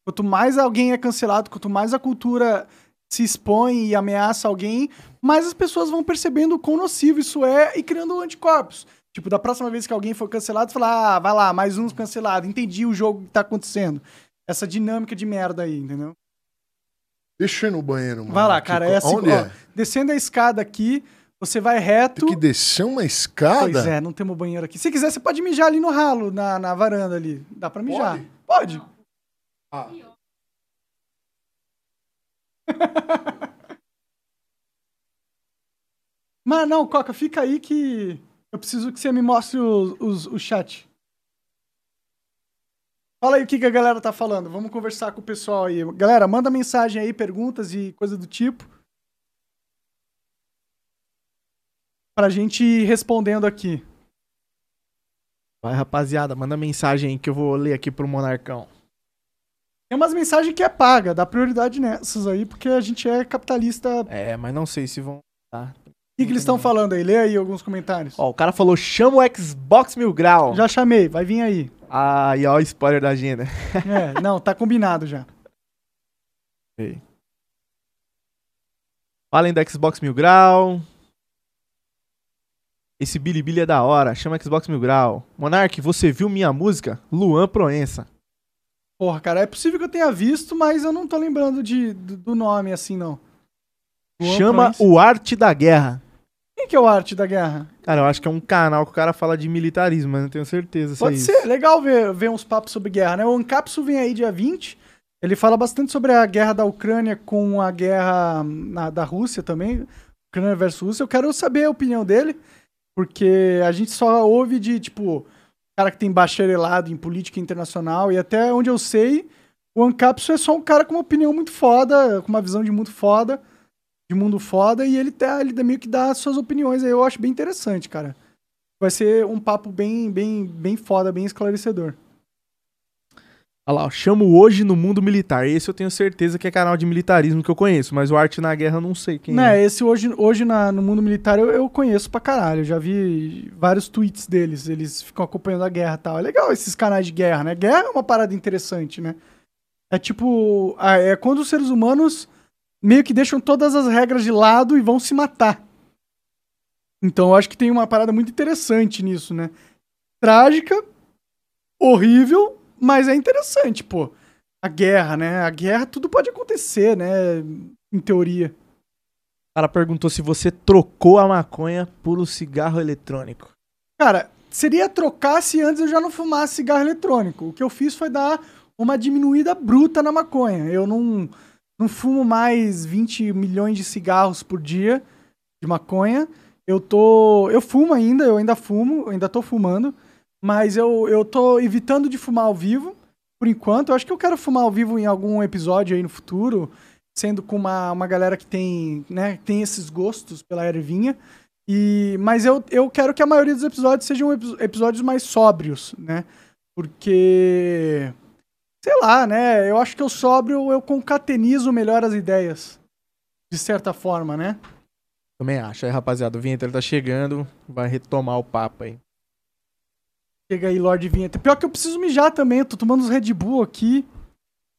Quanto mais alguém é cancelado, quanto mais a cultura se expõe e ameaça alguém, mais as pessoas vão percebendo o quão nocivo isso é e criando anticorpos. Tipo, da próxima vez que alguém for cancelado, falar, ah, vai lá, mais uns cancelados, entendi o jogo que tá acontecendo. Essa dinâmica de merda aí, entendeu? Deixa eu ir no banheiro, mano. Vai lá, cara, é assim, Onde ó, é? descendo a escada aqui, Você vai reto. Tem que descer uma escada? Pois é, não temos banheiro aqui. Se quiser, você pode mijar ali no ralo, na, na varanda ali. Dá pra mijar. Pode. pode. Ah. *laughs* Mas não, Coca, fica aí que eu preciso que você me mostre o, o, o chat. Fala aí o que, que a galera tá falando. Vamos conversar com o pessoal aí. Galera, manda mensagem aí, perguntas e coisa do tipo. Pra gente ir respondendo aqui. Vai, rapaziada, manda mensagem aí que eu vou ler aqui pro Monarcão. Tem umas mensagens que é paga, dá prioridade nessas aí, porque a gente é capitalista. É, mas não sei se vão. Tá. O que, que eles estão falando aí? Lê aí alguns comentários. Ó, o cara falou: chama o Xbox Mil Grau. Já chamei, vai vir aí. Ah, e ó spoiler da agenda. É, não, tá combinado já. Ei. Falem do Xbox Mil Grau. Esse Bilibili é da hora. Chama Xbox Mil Grau. Monark, você viu minha música? Luan Proença. Porra, cara, é possível que eu tenha visto, mas eu não tô lembrando de, do nome assim, não. Luan Chama o Arte da Guerra. Quem que é o Arte da Guerra? Cara, eu acho que é um canal que o cara fala de militarismo, mas não tenho certeza se Pode é ser, isso. legal ver, ver uns papos sobre guerra, né? O Ancapsu vem aí dia 20, ele fala bastante sobre a guerra da Ucrânia com a guerra na, da Rússia também, Ucrânia versus Rússia. Eu quero saber a opinião dele, porque a gente só ouve de, tipo, cara que tem bacharelado em política internacional, e até onde eu sei, o Ancapsu é só um cara com uma opinião muito foda, com uma visão de mundo foda, de mundo foda, e ele, tá, ele meio que dá suas opiniões aí, eu acho bem interessante, cara. Vai ser um papo bem, bem, bem foda, bem esclarecedor. Olha lá, chamo hoje no mundo militar. Esse eu tenho certeza que é canal de militarismo que eu conheço, mas o Arte na Guerra eu não sei quem não, é. Esse hoje, hoje na, no mundo militar eu, eu conheço pra caralho. Eu já vi vários tweets deles. Eles ficam acompanhando a guerra e tal. É legal esses canais de guerra, né? Guerra é uma parada interessante, né? É tipo. É quando os seres humanos meio que deixam todas as regras de lado e vão se matar. Então eu acho que tem uma parada muito interessante nisso, né? Trágica, horrível, mas é interessante, pô. A guerra, né? A guerra, tudo pode acontecer, né? Em teoria. O cara perguntou se você trocou a maconha por um cigarro eletrônico. Cara, seria trocar se antes eu já não fumasse cigarro eletrônico. O que eu fiz foi dar uma diminuída bruta na maconha. Eu não não fumo mais 20 milhões de cigarros por dia de maconha. Eu tô. Eu fumo ainda, eu ainda fumo, eu ainda tô fumando. Mas eu, eu tô evitando de fumar ao vivo, por enquanto. Eu acho que eu quero fumar ao vivo em algum episódio aí no futuro, sendo com uma, uma galera que tem, né, tem esses gostos pela ervinha. E, mas eu, eu quero que a maioria dos episódios sejam episódios mais sóbrios, né? Porque sei lá, né? Eu acho que eu sóbrio, eu concatenizo melhor as ideias. De certa forma, né? Também acho. Aí, rapaziada, o Vinheta tá chegando, vai retomar o papo aí. Chega aí, Lorde Vinheta. Pior que eu preciso mijar também, eu tô tomando uns Red Bull aqui.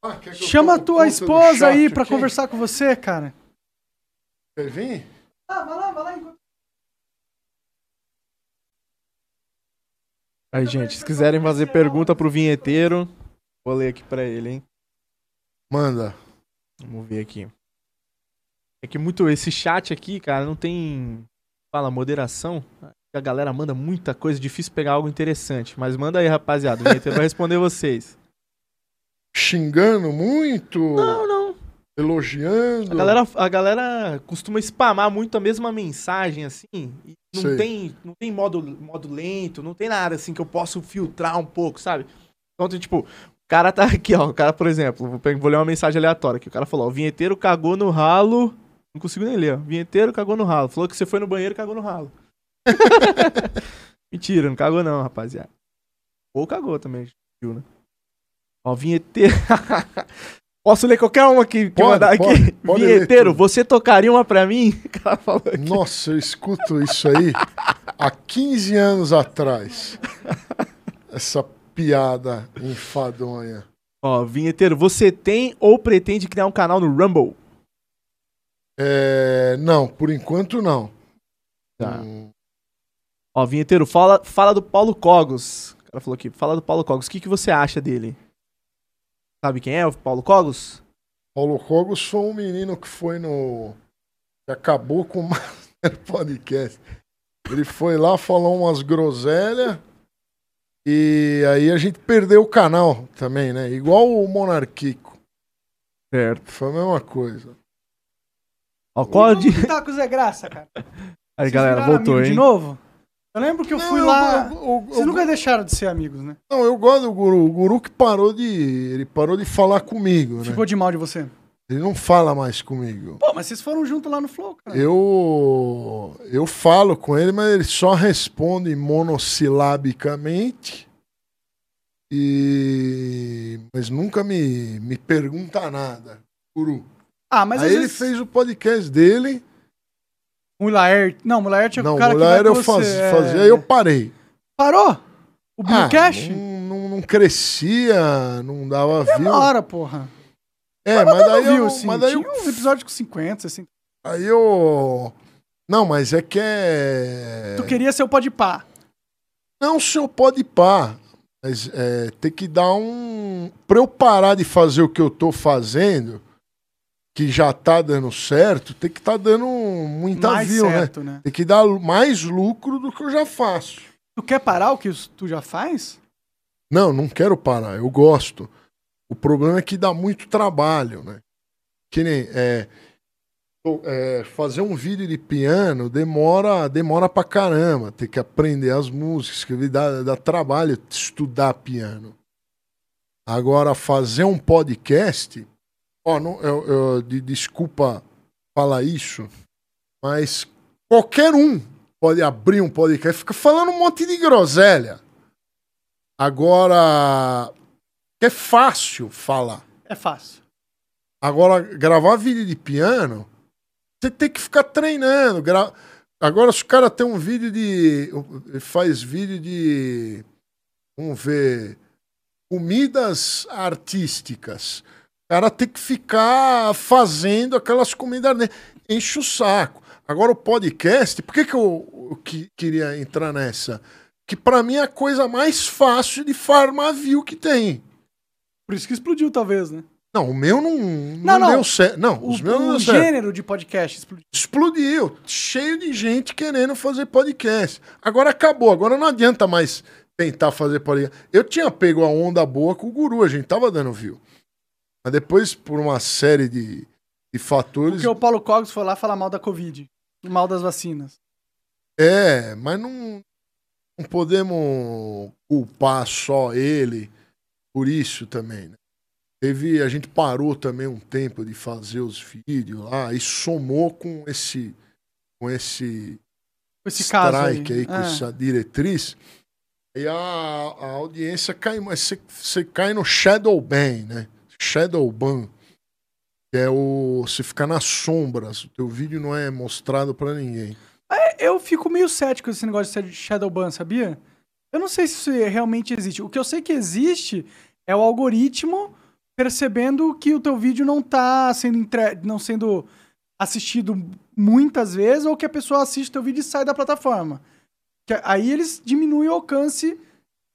Ah, Chama a tua esposa aí pra aqui? conversar com você, cara. Quer vir? Ah, vai lá, vai lá. Enquanto... Aí, gente, se quiserem fazer pergunta pro vinheteiro, Vou ler aqui pra ele, hein? Manda. Vamos ver aqui. É que muito. Esse chat aqui, cara, não tem. Fala, moderação. A galera manda muita coisa, difícil pegar algo interessante. Mas manda aí, rapaziada. O vai responder vocês. Xingando muito? Não, não. Elogiando? A galera, a galera costuma spamar muito a mesma mensagem, assim. não tem, não tem modo, modo lento, não tem nada assim que eu possa filtrar um pouco, sabe? Então, tem, tipo, cara tá aqui, ó. O cara, por exemplo, vou, vou ler uma mensagem aleatória aqui. O cara falou, ó, o vinheteiro cagou no ralo. Não consigo nem ler, ó. Vinheteiro cagou no ralo. Falou que você foi no banheiro e cagou no ralo. *laughs* Mentira, não cagou não, rapaziada. Ou cagou também, viu, né? Ó, vinheteiro. *laughs* Posso ler qualquer uma que, que pode, mandar pode, aqui? Pode Vinheteiro, você tocaria uma pra mim? *laughs* Nossa, eu escuto isso aí há 15 anos atrás. Essa piada enfadonha. Ó, vinheteiro, você tem ou pretende criar um canal no Rumble? É, não, por enquanto não. Tá. Hum. Ó, vinheteiro, fala, fala do Paulo Cogos. O cara falou aqui, fala do Paulo Cogos. O que, que você acha dele? Sabe quem é o Paulo Cogos? Paulo Cogos foi um menino que foi no. que acabou com. *laughs* podcast. Ele foi lá, falou umas groselhas. E aí a gente perdeu o canal também, né? Igual o Monarquico. Certo. Foi a mesma coisa. Ó, qual que tá com o Zé Graça, cara? *laughs* Aí, Vocês galera, voltou, hein? De novo? Eu lembro que eu fui Não, lá. eu- eu- Vocês eu- nunca deixaram de ser amigos, né? Não, eu gosto do Guru. O Guru que parou de. Ele parou de falar comigo, né? Ficou de mal de você. Ele não fala mais comigo. Pô, mas vocês foram junto lá no Flow, cara. Eu. Eu falo com ele, mas ele só responde monossilabicamente. E. Mas nunca me, me pergunta nada. Guru. Ah, mas Aí ele vezes... fez o podcast dele. O Laert... Não, o Laert é o não, cara mulher que vai eu faz, você, é. fazia, aí eu parei. Parou? O Ah, Billcast? não, não, não crescia, não dava view. Demora, porra. É, mas daí Viu, eu, assim, mas daí tinha eu uns episódios com 50, 60. Aí eu. Não, mas é que é. Tu queria ser o Podpah. Não, o senhor pode pá. Mas é, tem que dar um. Pra eu parar de fazer o que eu tô fazendo, que já tá dando certo, tem que tá dando muita mais view, né? certo, né? Tem que dar mais lucro do que eu já faço. Tu quer parar o que tu já faz? Não, não quero parar, eu gosto. O problema é que dá muito trabalho, né? Que nem é, é, fazer um vídeo de piano demora, demora pra caramba. Tem que aprender as músicas, que dá, dá trabalho estudar piano. Agora, fazer um podcast, ó, não, eu, eu- de- desculpa falar isso, mas qualquer um pode abrir um podcast e fica falando um monte de groselha. Agora, é fácil falar. É fácil. Agora, gravar vídeo de piano, você tem que ficar treinando. gra- Agora, se o cara tem um vídeo de. Faz vídeo de. Vamos ver. Comidas artísticas. O cara tem que ficar fazendo aquelas comidas. né? Enche o saco. Agora, o podcast, por que, que eu, eu que- queria entrar nessa? Que pra mim é a coisa mais fácil de farmar view que tem. Por isso que explodiu, talvez, né? Não, o meu não, não, Não, não. deu certo. Não, O, os meus não o deu certo. gênero de podcast explodiu. Explodiu. Cheio de gente querendo fazer podcast. Agora acabou. Agora não adianta mais tentar fazer podcast. Eu tinha pego a onda boa com o guru, a gente tava dando view. Mas depois, por uma série de, de fatores. Porque o Paulo Cogos foi lá falar mal da Covid. Mal das vacinas. É, mas não, não podemos culpar só ele por isso também, né? Teve, a gente parou também um tempo de fazer os vídeos lá e somou com esse com esse esse caso aí. strike aí, com Ah. essa diretriz. E a, a audiência cai, mas você, você cai no shadow ban, né? Shadow ban. Que é o você ficar nas sombras, o teu vídeo não é mostrado pra ninguém. Eu fico meio cético esse negócio de Shadowban, sabia? Eu não sei se isso realmente existe. O que eu sei que existe é o algoritmo percebendo que o teu vídeo não tá sendo entre... não sendo assistido muitas vezes ou que a pessoa assiste teu vídeo e sai da plataforma. Que aí eles diminuem o alcance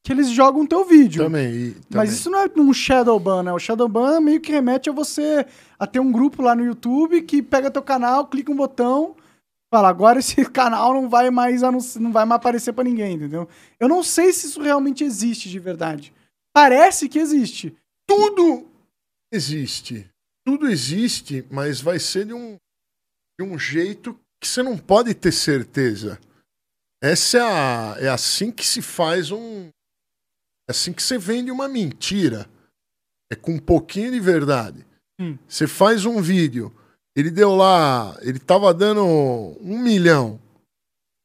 que eles jogam teu vídeo. Também. e- Mas também. isso não é um Shadowban, né? O Shadowban meio que remete a você a ter um grupo lá no YouTube que pega teu canal, clica um botão, fala, agora esse *laughs* canal não vai mais não vai mais aparecer pra ninguém, entendeu? Eu não sei se isso realmente existe de verdade. Parece que existe. tudo existe. Tudo existe, mas vai ser de um, de um jeito que você não pode ter certeza. Essa é, a, é assim que se faz um. É assim que você vende uma mentira. É com um pouquinho de verdade. Hum. Você faz um vídeo, ele deu lá, ele tava dando um milhão.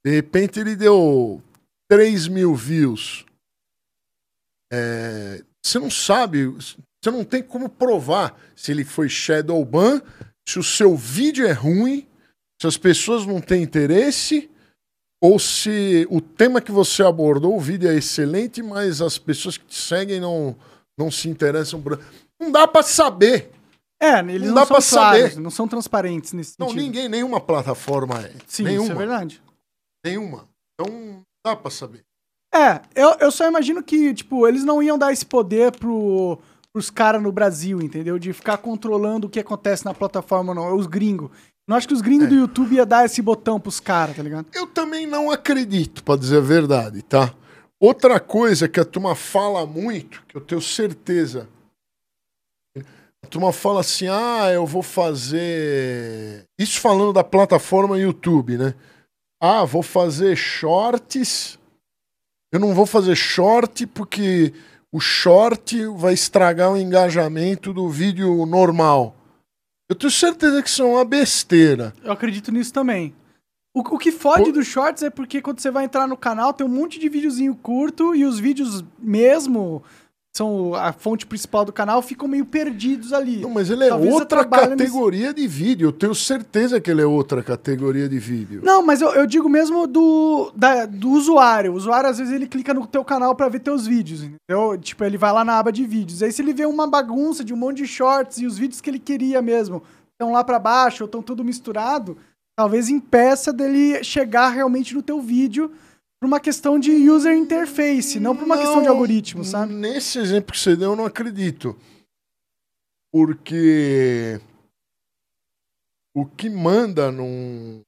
De repente ele deu 3 mil views. É, você não sabe, você não tem como provar se ele foi Shadowban, se o seu vídeo é ruim, se as pessoas não têm interesse, ou se o tema que você abordou, o vídeo é excelente, mas as pessoas que te seguem não, não se interessam por. Não dá pra saber. É, eles Não não, dá são claros, saber. não são transparentes nesse Não, sentido. ninguém, nenhuma plataforma é. Sim, nenhuma. isso é verdade. Nenhuma. Então, não dá pra saber. É, eu, eu só imagino que, tipo, eles não iam dar esse poder pro, pros caras no Brasil, entendeu? De ficar controlando o que acontece na plataforma, não. É os gringos. Não acho que os gringos é. do YouTube ia dar esse botão pros caras, tá ligado? Eu também não acredito, pra dizer a verdade, tá? Outra coisa que a turma fala muito, que eu tenho certeza. A turma fala assim: ah, eu vou fazer. Isso falando da plataforma YouTube, né? Ah, vou fazer shorts. Eu não vou fazer short porque o short vai estragar o engajamento do vídeo normal. Eu tenho certeza que isso é uma besteira. Eu acredito nisso também. O, o que fode dos shorts é porque quando você vai entrar no canal tem um monte de videozinho curto e os vídeos mesmo são a fonte principal do canal, ficam meio perdidos ali. Não, mas ele é Talvez outra categoria nesse... de vídeo. Eu tenho certeza que ele é outra categoria de vídeo. Não, mas eu, eu digo mesmo do, da, do usuário. O usuário, às vezes, ele clica no teu canal para ver teus vídeos, entendeu? Tipo, ele vai lá na aba de vídeos. Aí se ele vê uma bagunça de um monte de shorts e os vídeos que ele queria mesmo estão lá para baixo ou estão tudo misturado, talvez impeça dele chegar realmente no teu vídeo por uma questão de user interface, não por uma não, questão de algoritmo, sabe? Nesse exemplo que você deu, eu não acredito. Porque o que manda no,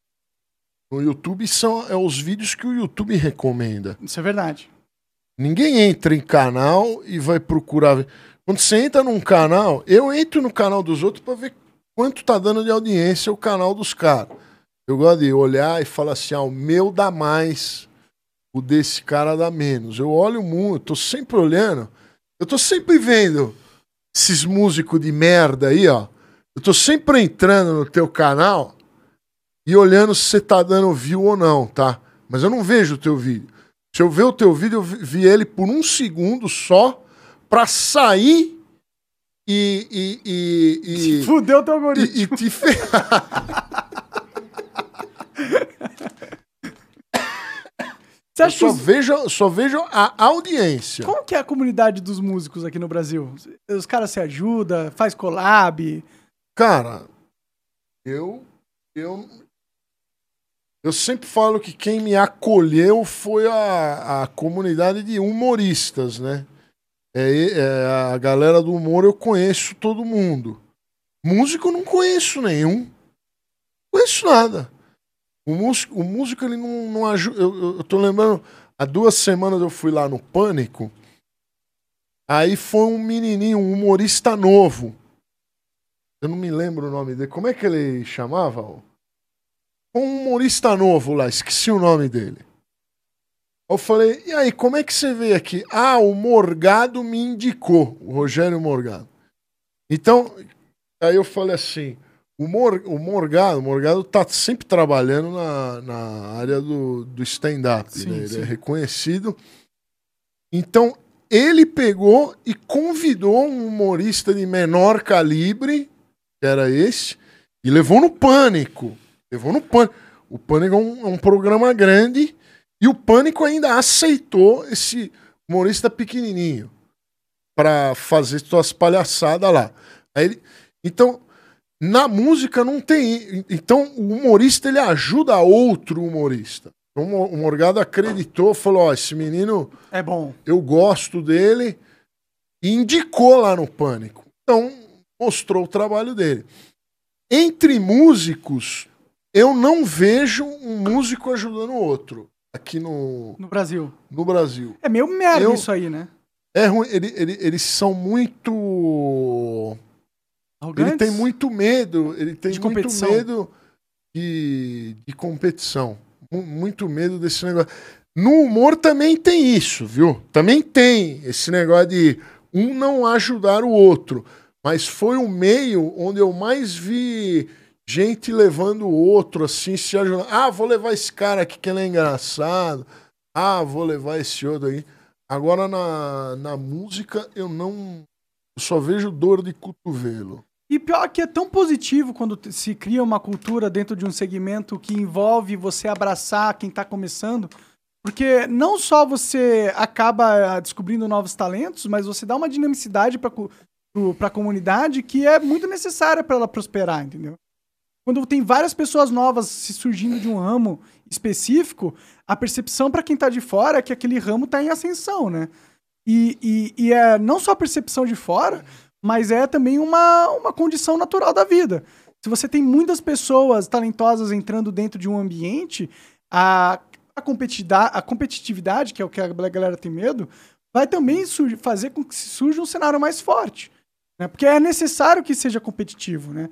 no YouTube são é os vídeos que o YouTube recomenda. Isso é verdade. Ninguém entra em canal e vai procurar. Quando você entra num canal, eu entro no canal dos outros para ver quanto tá dando de audiência o canal dos caras. Eu gosto de olhar e falar assim: ah, o meu dá mais o desse cara dá menos. Eu olho muito, tô sempre olhando. Eu tô sempre vendo esses músicos de merda aí, ó. Eu tô sempre entrando no teu canal e olhando se você tá dando view ou não, tá? Mas eu não vejo o teu vídeo. Se eu ver o teu vídeo, eu vi ele por um segundo só pra sair e. e, e, e *laughs* Fudeu o teu algoritmo. E, e te ferrar. *laughs* Você acha só, os... vejo, só vejo a audiência. Como que é a comunidade dos músicos aqui no Brasil? Os caras se ajudam, faz collab? Cara, eu, eu, eu sempre falo que quem me acolheu foi a, a comunidade de humoristas, né? É, é, a galera do humor eu conheço todo mundo. Músico eu não conheço nenhum. Não conheço nada. O músico, o músico ele não, não ajuda. Eu, eu tô lembrando, há duas semanas eu fui lá no Pânico. Aí foi um menininho, um humorista novo. Eu não me lembro o nome dele. Como é que ele chamava? Um humorista novo lá, esqueci o nome dele. Eu falei, e aí, como é que você veio aqui? Ah, o Morgado me indicou, o Rogério Morgado. Então, aí eu falei assim, o, Mor, o Morgado, o Morgado tá sempre trabalhando na, na área do, do stand-up, né? Ele é reconhecido. Então, ele pegou e convidou um humorista de menor calibre, que era esse, e levou no pânico. Levou no pânico. O pânico é um, é um programa grande e o pânico ainda aceitou esse humorista pequenininho para fazer suas palhaçadas lá. Aí ele, então, na música não tem. Então o humorista ele ajuda outro humorista. Então, o Morgado acreditou, falou: Ó, esse menino. É bom. Eu gosto dele. E indicou lá no Pânico. Então, mostrou o trabalho dele. Entre músicos, eu não vejo um músico ajudando o outro. Aqui no. No Brasil. No Brasil. É meio merda eu, isso aí, né? É ruim. Ele, ele, eles são muito Arrogantes? Ele tem muito medo, ele tem de muito competição. medo de, de competição. Muito medo desse negócio. No humor também tem isso, viu? Também tem esse negócio de um não ajudar o outro. Mas foi o meio onde eu mais vi gente levando o outro, assim, se ajudando. Ah, vou levar esse cara aqui que ele é engraçado. Ah, vou levar esse outro aí. Agora na, na música eu não. Eu só vejo dor de cotovelo. E pior que é tão positivo quando se cria uma cultura dentro de um segmento que envolve você abraçar quem está começando, porque não só você acaba descobrindo novos talentos, mas você dá uma dinamicidade para a comunidade que é muito necessária para ela prosperar, entendeu? Quando tem várias pessoas novas se surgindo de um ramo específico, a percepção para quem está de fora é que aquele ramo está em ascensão, né? E, e, e é não só a percepção de fora, mas é também uma, uma condição natural da vida. Se você tem muitas pessoas talentosas entrando dentro de um ambiente, a, a, competitividade, a competitividade, que é o que a galera tem medo, vai também fazer com que surja um cenário mais forte. Né? Porque é necessário que seja competitivo, né?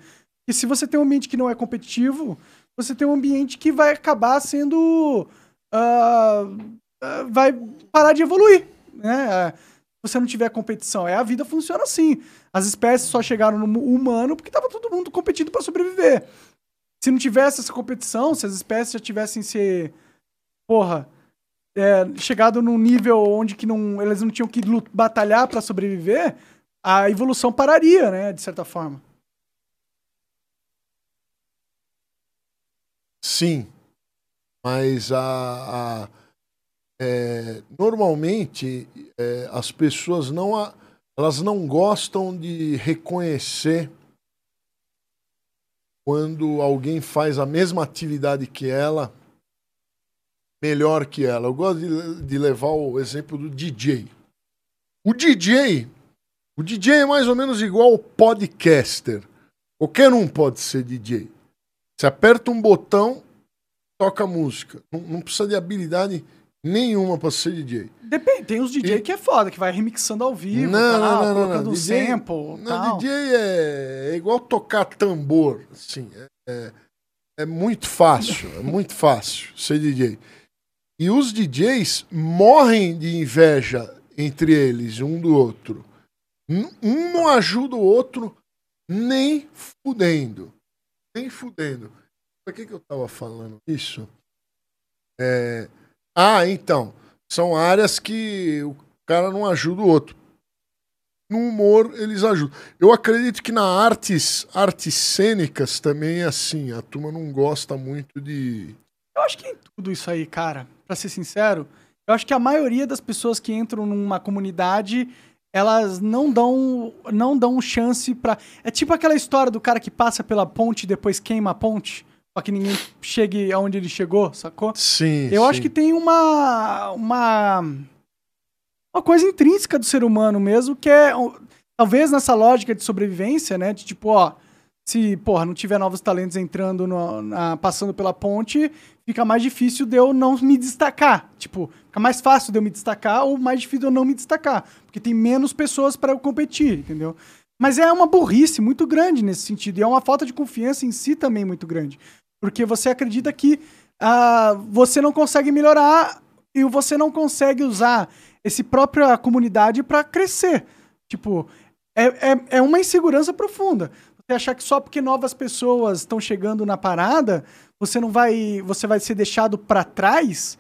E se você tem um ambiente que não é competitivo, você tem um ambiente que vai acabar sendo. Uh, uh, vai parar de evoluir. Né? Uh, você não tiver competição. É, a vida funciona assim. As espécies só chegaram no humano porque estava todo mundo competindo para sobreviver. Se não tivesse essa competição, se as espécies já tivessem se. Porra. É, chegado num nível onde que não, elas não tinham que batalhar para sobreviver, a evolução pararia, né? De certa forma. Sim, mas a, a é, normalmente é, as pessoas não elas não gostam de reconhecer quando alguém faz a mesma atividade que ela melhor que ela. Eu gosto de, de levar o exemplo do DJ. O DJ, o DJ é mais ou menos igual ao podcaster. Qualquer um pode ser DJ. Você aperta um botão, toca música. Não, não precisa de habilidade nenhuma pra ser DJ. Depende, tem uns DJ e... que é foda, que vai remixando ao vivo, não, tal, não, não, colocando não, DJ, sample. Não, tal. DJ é, é igual tocar tambor, assim. É, é, é muito fácil, é muito fácil ser DJ. E os DJs morrem de inveja entre eles, um do outro. Um não ajuda o outro nem fudendo nem fudendo. Por que, que eu tava falando isso? É... Ah, então. São áreas que o cara não ajuda o outro. No humor, eles ajudam. Eu acredito que na artes, artes cênicas também é assim. A turma não gosta muito de. Eu acho que em tudo isso aí, cara, pra ser sincero, eu acho que a maioria das pessoas que entram numa comunidade elas não dão não dão chance para é tipo aquela história do cara que passa pela ponte e depois queima a ponte que ninguém chegue aonde ele chegou, sacou? Sim. Eu sim. acho que tem uma uma uma coisa intrínseca do ser humano mesmo que é talvez nessa lógica de sobrevivência, né, de tipo, ó, se, porra, não tiver novos talentos entrando, no, na, passando pela ponte, fica mais difícil de eu não me destacar. Tipo, fica mais fácil de eu me destacar ou mais difícil de eu não me destacar. Porque tem menos pessoas para eu competir, entendeu? Mas é uma burrice muito grande nesse sentido. E é uma falta de confiança em si também muito grande. Porque você acredita que uh, você não consegue melhorar e você não consegue usar esse própria comunidade para crescer. Tipo, é, é, é uma insegurança profunda. Você achar que só porque novas pessoas estão chegando na parada, você não vai. Você vai ser deixado para trás.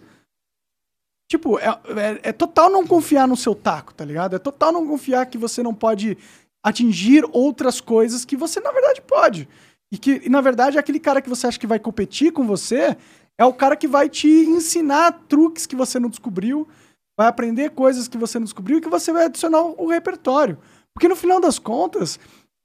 Tipo, é, é, é, total não confiar no seu taco, tá ligado? É total não confiar que você não pode atingir outras coisas que você, na verdade, pode. E que, e, na verdade, aquele cara que você acha que vai competir com você é o cara que vai te ensinar truques que você não descobriu, vai aprender coisas que você não descobriu e que você vai adicionar o repertório. Porque no final das contas,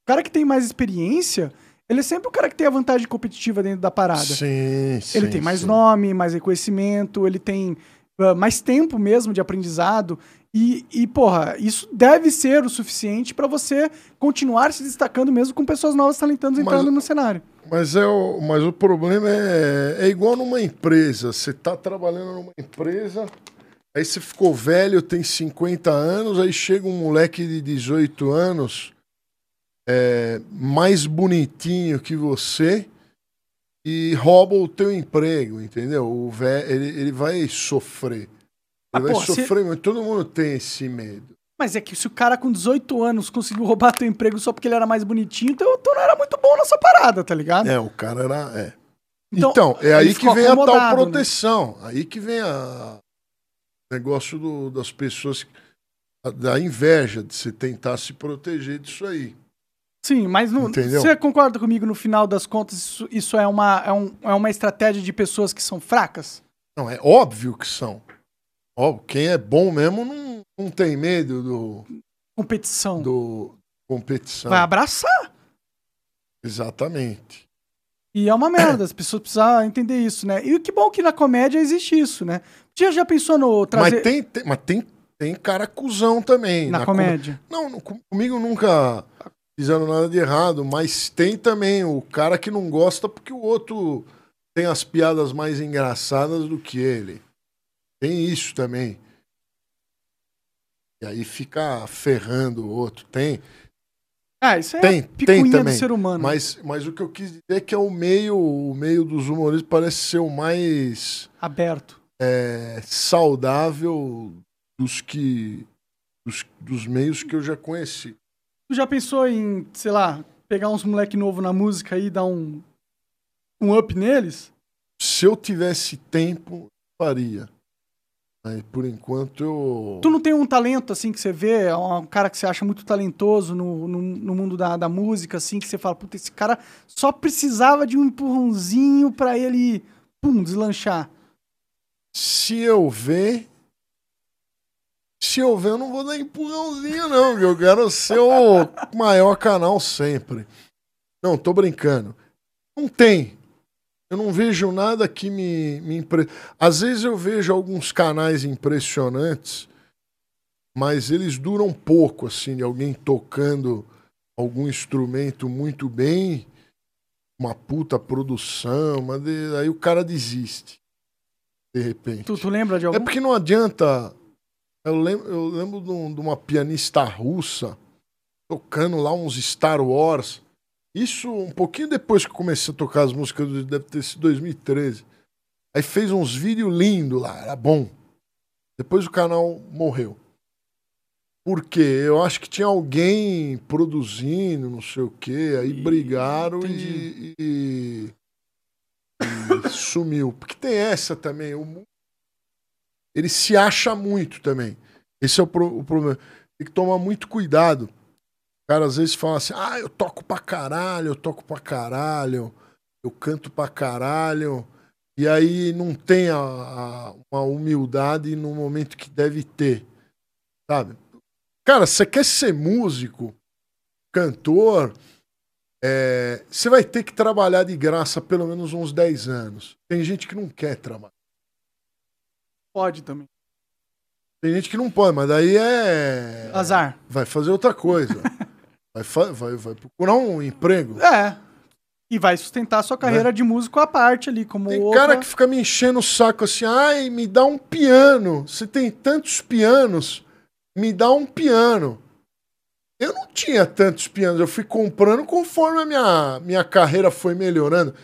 cara que tem mais experiência, ele é sempre o cara que tem a vantagem competitiva dentro da parada. Sim, sim. Ele tem mais sim. nome, mais reconhecimento, ele tem uh, mais tempo mesmo de aprendizado. E, e, porra, isso deve ser o suficiente para você continuar se destacando mesmo com pessoas novas talentando entrando mas, no cenário. Mas, é o, mas o problema é, é igual numa empresa. Você tá trabalhando numa empresa, aí você ficou velho, tem 50 anos, aí chega um moleque de 18 anos é, mais bonitinho que você e rouba o teu emprego, entendeu? O vé, ele, ele vai sofrer. Vai sofrer, se... mas todo mundo tem esse medo. Mas é que se o cara com 18 anos conseguiu roubar teu emprego só porque ele era mais bonitinho, então tu não era muito bom nessa parada, tá ligado? É, o cara era. É. Então, então é aí que vem a tal né? proteção. Né? Aí que vem a negócio do, das pessoas da inveja de se tentar se proteger disso aí. Sim, mas no, você concorda comigo no final das contas isso, isso é, uma, é, um, é uma estratégia de pessoas que são fracas? Não, é óbvio que são. Óbvio, quem é bom mesmo não, não tem medo do. Competição. Do. Competição. Vai abraçar. Exatamente. E é uma merda, as pessoas precisam entender isso, né? E que bom que na comédia existe isso, né? Já, já pensou no trazer... Mas tem, tem, mas tem, tem cara cuzão também. Na, na comédia? Com... Não, comigo nunca fizeram nada de errado, mas tem também o cara que não gosta porque o outro tem as piadas mais engraçadas do que ele. Tem isso também. E aí fica ferrando o outro. Tem. Ah, isso é Tem, tem do também. ser humano. Mas, mas o que eu quis dizer é que é o meio, o meio dos humoristas parece ser o mais Aberto. é, saudável dos que dos, dos meios que eu já conheci. Tu já pensou em, sei lá, pegar uns moleque novo na música e dar um, um up neles? Se eu tivesse tempo, faria. Mas por enquanto eu. Tu não tem um talento, assim, que você vê, um cara que você acha muito talentoso no, no, no mundo da, da música, assim, que você fala, puta, esse cara só precisava de um empurrãozinho pra ele, pum, deslanchar. Se eu ver. Se eu ver, eu não vou dar empurrãozinho, não, viu? Eu quero ser o maior canal sempre. Não, tô brincando. Não tem. Eu não vejo nada que me, me impre... Às vezes eu vejo alguns canais impressionantes, mas eles duram pouco, assim, de alguém tocando algum instrumento muito bem, uma puta produção, mas de- aí o cara desiste. De repente. Tu, tu lembra de algum? É porque não adianta. Eu lembro, eu lembro de, um- de uma pianista russa tocando lá uns Star Wars. Isso um pouquinho depois que eu comecei a tocar as músicas, deve ter sido 2013. Aí fez uns vídeos lindos lá, era bom. Depois o canal morreu. Por quê? Eu acho que tinha alguém produzindo, não sei o quê, aí Ih, brigaram e, e- e *laughs* sumiu. Porque tem essa também, o ele se acha muito também. Esse é o, pro- o problema. Tem que tomar muito cuidado. O cara às vezes fala assim: ah, eu toco pra caralho, eu toco pra caralho, eu canto pra caralho. E aí não tem a, a- uma humildade no momento que deve ter. Sabe? Cara, você quer ser músico, cantor, é, você vai ter que trabalhar de graça pelo menos uns 10 anos. Tem gente que não quer trabalhar. Pode também. Tem gente que não pode, mas daí é. Azar. Vai fazer outra coisa. *laughs* vai, vai, vai procurar um emprego. É. E vai sustentar a sua carreira de músico à parte ali, como Né? Tem outra... cara que fica me enchendo o saco assim, ai, me dá um piano. Você tem tantos pianos, me dá um piano. Eu não tinha tantos pianos, eu fui comprando conforme a minha, minha carreira foi melhorando.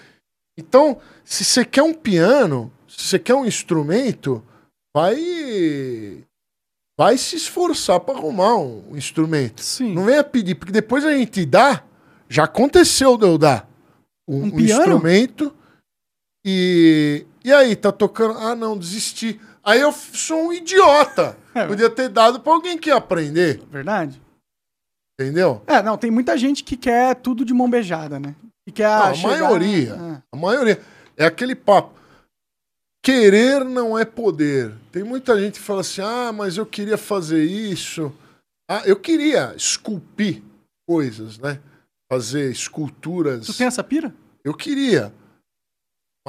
Então, se você quer um piano, se você quer um instrumento, vai vai se esforçar para arrumar um instrumento. Sim. Não venha pedir, porque depois a gente dá, já aconteceu de eu dar um, Um um instrumento e e aí tá tocando, ah não, desisti. Aí eu sou um idiota. *laughs* É. Podia ter dado para alguém que ia aprender, Verdade? entendeu? É, não, tem muita gente que quer tudo de mão beijada, né? Que quer Não, a chegar- maioria. É. A maioria é aquele papo. Querer não é poder. Tem muita gente que fala assim: "Ah, mas eu queria fazer isso. Ah, eu queria esculpir coisas, né? Fazer esculturas. Tu tem essa pira? Eu queria.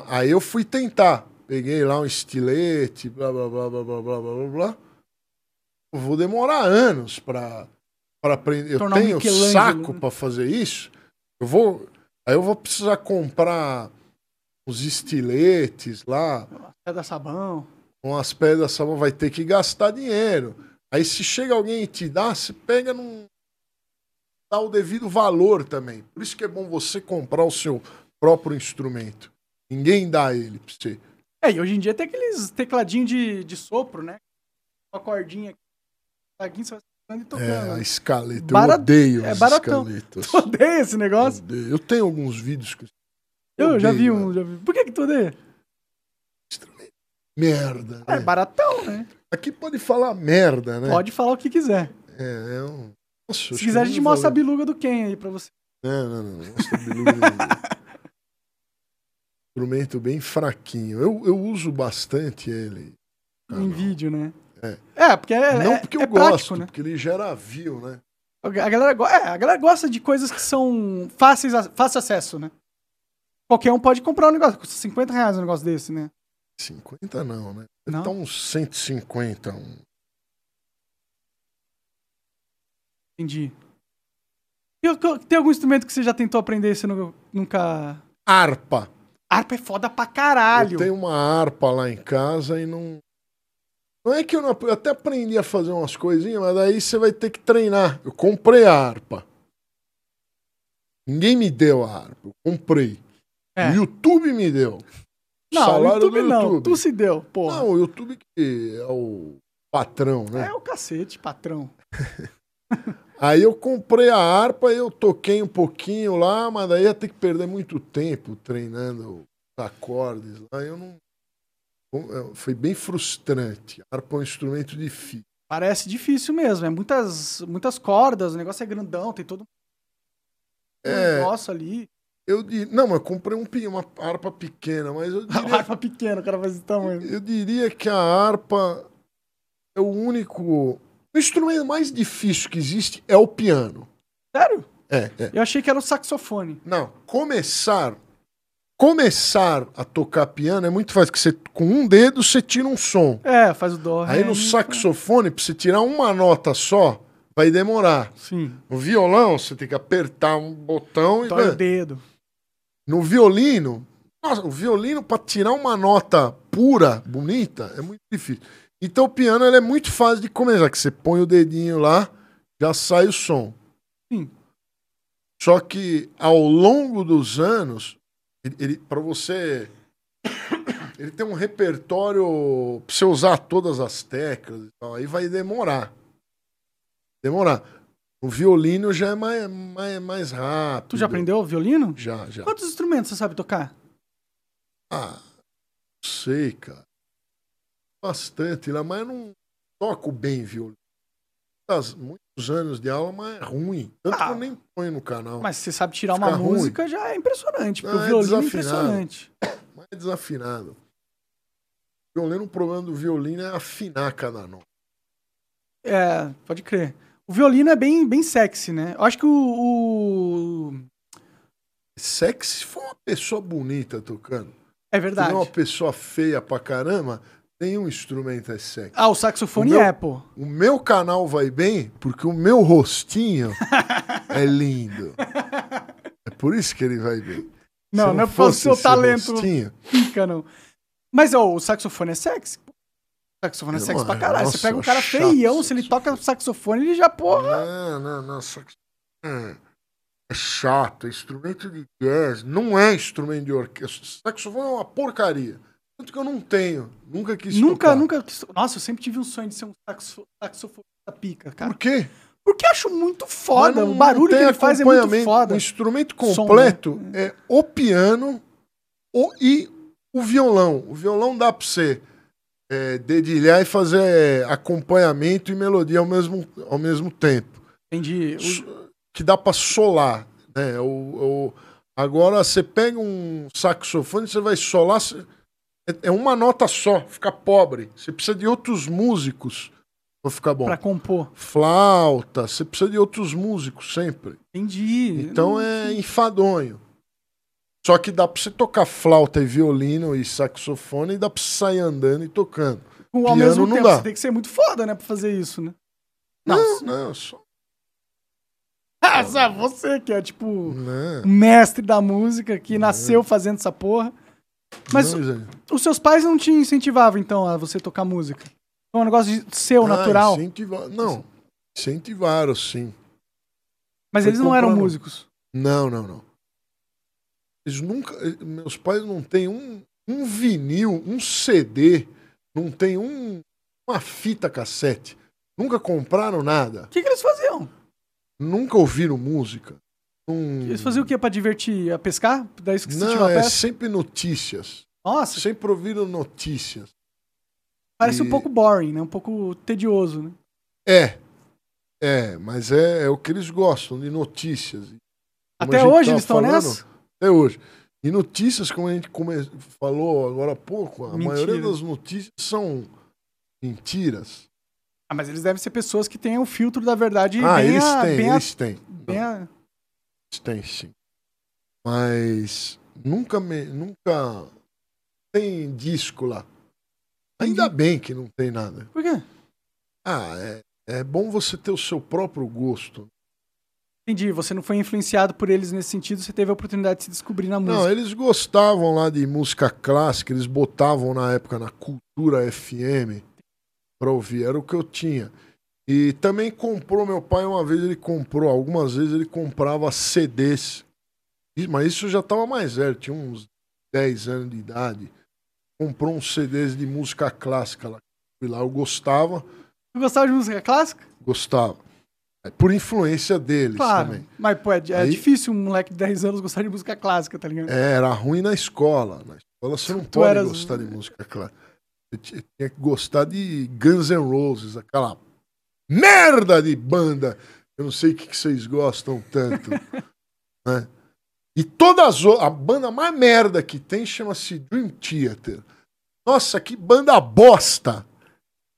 Aí eu fui tentar. Peguei lá um estilete, blá blá blá blá blá blá blá blá. vou demorar anos pra, pra aprender. Eu Tornar um tenho Michelangelo, saco né? pra fazer isso. Eu vou. Aí eu vou precisar comprar os estiletes lá, Pedra sabão. com as pedras sabão, vai ter que gastar dinheiro. Aí se chega alguém e te dá, você pega num. dá o devido valor também. Por isso que é bom você comprar o seu próprio instrumento. Ninguém dá ele pra você. É, e hoje em dia tem aqueles tecladinhos de, de sopro, né? Uma cordinha aqui. Taguinho, você vai tocando e tocando. É, a escaleta. Bara- Eu odeio é as baratão. escaletas. *laughs* Tu odeia esse negócio? Odeio. Eu tenho alguns vídeos que Eu já vi odeio, um, já vi. Por que que tu odeia? merda. É né? baratão, né? Aqui pode falar merda, né? Pode falar o que quiser. É, é um... Nossa, Se quiser, a eu gente mostra a biluga do Ken aí pra você. Não, não, não. Mostra a biluga dele. *laughs* Instrumento bem fraquinho. Eu, eu uso bastante ele. em canal. vídeo, né? É. É, porque é, Não é- porque eu é gosto, prático, né? porque ele gera view, né? A galera, é, a galera gosta de coisas que são fáceis, fácil acesso, né? Qualquer um pode comprar um negócio. Custa 50 reais um negócio desse, né? 50 não, né? Não? Tá uns 150. Um... Entendi. Tem algum instrumento que você já tentou aprender e você nunca. Harpa. Harpa é foda pra caralho. Eu tenho uma harpa lá em casa e não. Não é que eu, não, eu até aprendi a fazer umas coisinhas, mas daí você vai ter que treinar. Eu comprei a harpa. Ninguém me deu a harpa. Eu comprei. É. O YouTube me deu. Não, o YouTube não. YouTube. Tu se deu, porra. Não, o YouTube que é o patrão, né? É o cacete, patrão. *laughs* Aí eu comprei a harpa, eu toquei um pouquinho lá, mas daí ia ter que perder muito tempo treinando os acordes lá. Eu não. É, foi bem frustrante. A harpa é um instrumento difícil. Parece difícil mesmo, é muitas, muitas cordas, o negócio é grandão, tem todo um é, negócio ali. Eu diria, não, mas eu comprei um, uma harpa pequena, mas eu *laughs* diria, Uma harpa pequena, o cara faz esse tamanho. Eu diria que a harpa é o único o instrumento mais difícil que existe é o piano. Sério? É, é. Eu achei que era o saxofone. Não, começar começar a tocar piano é muito fácil, que você com um dedo você tira um som. É, faz o dó. Aí no saxofone, para você tirar uma nota só, vai demorar. Sim. No violão, você tem que apertar um botão Dói e o dedo. No violino, nossa, o violino para tirar uma nota pura, bonita, é muito difícil. Então o piano é muito fácil de começar, que você põe o dedinho lá, já sai o som. Sim. Só que ao longo dos anos, ele, ele para você *coughs* ele tem um repertório para você usar todas as teclas, aí vai demorar. Demorar. O violino já é mais, mais, mais rápido. Tu já aprendeu violino? Já, já. Quantos instrumentos você sabe tocar? Ah, não sei, cara bastante lá, mas eu não toco bem violino. Muitos anos de aula, mas é ruim. Tanto ah, que eu nem ponho no canal. Mas você sabe tirar uma ruim. música já é impressionante, porque o violino é, é impressionante. *coughs* Mas é desafinado. O violino, o problema do violino é afinar cada nota. É, pode crer. O violino é bem, bem sexy, né? Eu acho que o, o... Sexy se for uma pessoa bonita tocando. É verdade. Se for uma pessoa feia pra caramba, Nenhum instrumento é sexy. Ah, o saxofone o meu, é, pô. O meu canal vai bem porque o meu rostinho é lindo. É por isso que ele vai bem. Não, não, não é por seu talento. Rostinho, fica, não. Mas, ó, o saxofone é sexy. Saxofone é sexy pra caralho. Nossa, Você pega um cara feião, se ele toca saxofone, ele já, porra. Não, não, não. Sax... É, é chato. Instrumento de jazz. Não é instrumento de orquestra. Saxofone é uma porcaria. Tanto que eu não tenho. Nunca quis Nunca, tocar. nunca quis. Nossa, eu sempre tive um sonho de ser um saxo, saxofonista pica, cara. Por quê? Porque acho muito foda. Não, o barulho que ele faz é muito foda. O instrumento completo Som, né? é o piano o, e o violão. O violão dá pra você é, dedilhar e fazer acompanhamento e melodia ao mesmo, ao mesmo tempo. Entendi. Que dá pra solar. Né? O, o, agora, você pega um saxofone, você vai solar. Você é, é uma nota só, fica pobre. Você precisa de outros músicos pra ficar bom. Pra compor. Flauta, você precisa de outros músicos sempre. Entendi. Então é enfadonho. Só que dá pra você tocar flauta e violino e saxofone e dá pra você sair andando e tocando. Ao Piano mesmo não tempo, dá. você tem que ser muito foda, né, pra fazer isso, né? Não, não, não só. *laughs* Ah, você que é tipo não. mestre da música, que não. nasceu fazendo essa porra. Mas não, os seus pais não te incentivavam, então, a você tocar música? É um negócio de seu, ah, natural? Incentivar... Não, incentivaram, sim. Mas Foi eles não eram músicos? Não, não, não. Eles nunca... Meus pais não têm um, um vinil, um CD, não tem um, uma fita cassete. Nunca compraram nada. O que, que eles faziam? Nunca ouviram música. Um... Eles faziam o que pra divertir? A pescar? Daí que Não, é sempre notícias. Nossa. Sempre ouviram notícias. Parece e... um pouco boring, né? Um pouco tedioso, né? É. É, mas é, é o que eles gostam, de notícias. Como Até hoje eles estão nessa? Até hoje. E notícias, como a gente come... falou agora há pouco, a Mentira. maioria das notícias são mentiras. Ah, mas eles devem ser pessoas que têm o filtro da verdade ah, bem eles a, têm, bem eles a, têm. Bem a, tem sim. Mas nunca me, nunca tem disco lá. Ainda bem que não tem nada. Por quê? Ah, é, é bom você ter o seu próprio gosto. Entendi, você não foi influenciado por eles nesse sentido, você teve a oportunidade de se descobrir na música. Não, eles gostavam lá de música clássica, eles botavam na época na Cultura FM pra ouvir, era o que eu tinha. E também comprou, meu pai uma vez ele comprou, algumas vezes ele comprava CDs. Mas isso já tava mais velho, tinha uns 10 anos de idade. Comprou uns CDs de música clássica lá. Fui lá, eu gostava, Tu gostava de música clássica? gostava. Por influência deles Claro. também. Mas, pô, é, é Aí- difícil um moleque de 10 anos gostar de música clássica, tá ligado? É, era ruim na escola. Na escola você não Tu pode eras- gostar de música clássica. Você ti- tinha que gostar de Guns N' Roses, aquela merda de banda. Eu não sei o que, que vocês gostam tanto. *laughs* né? E todas a banda mais merda que tem chama-se Dream Theater. Nossa, que banda bosta!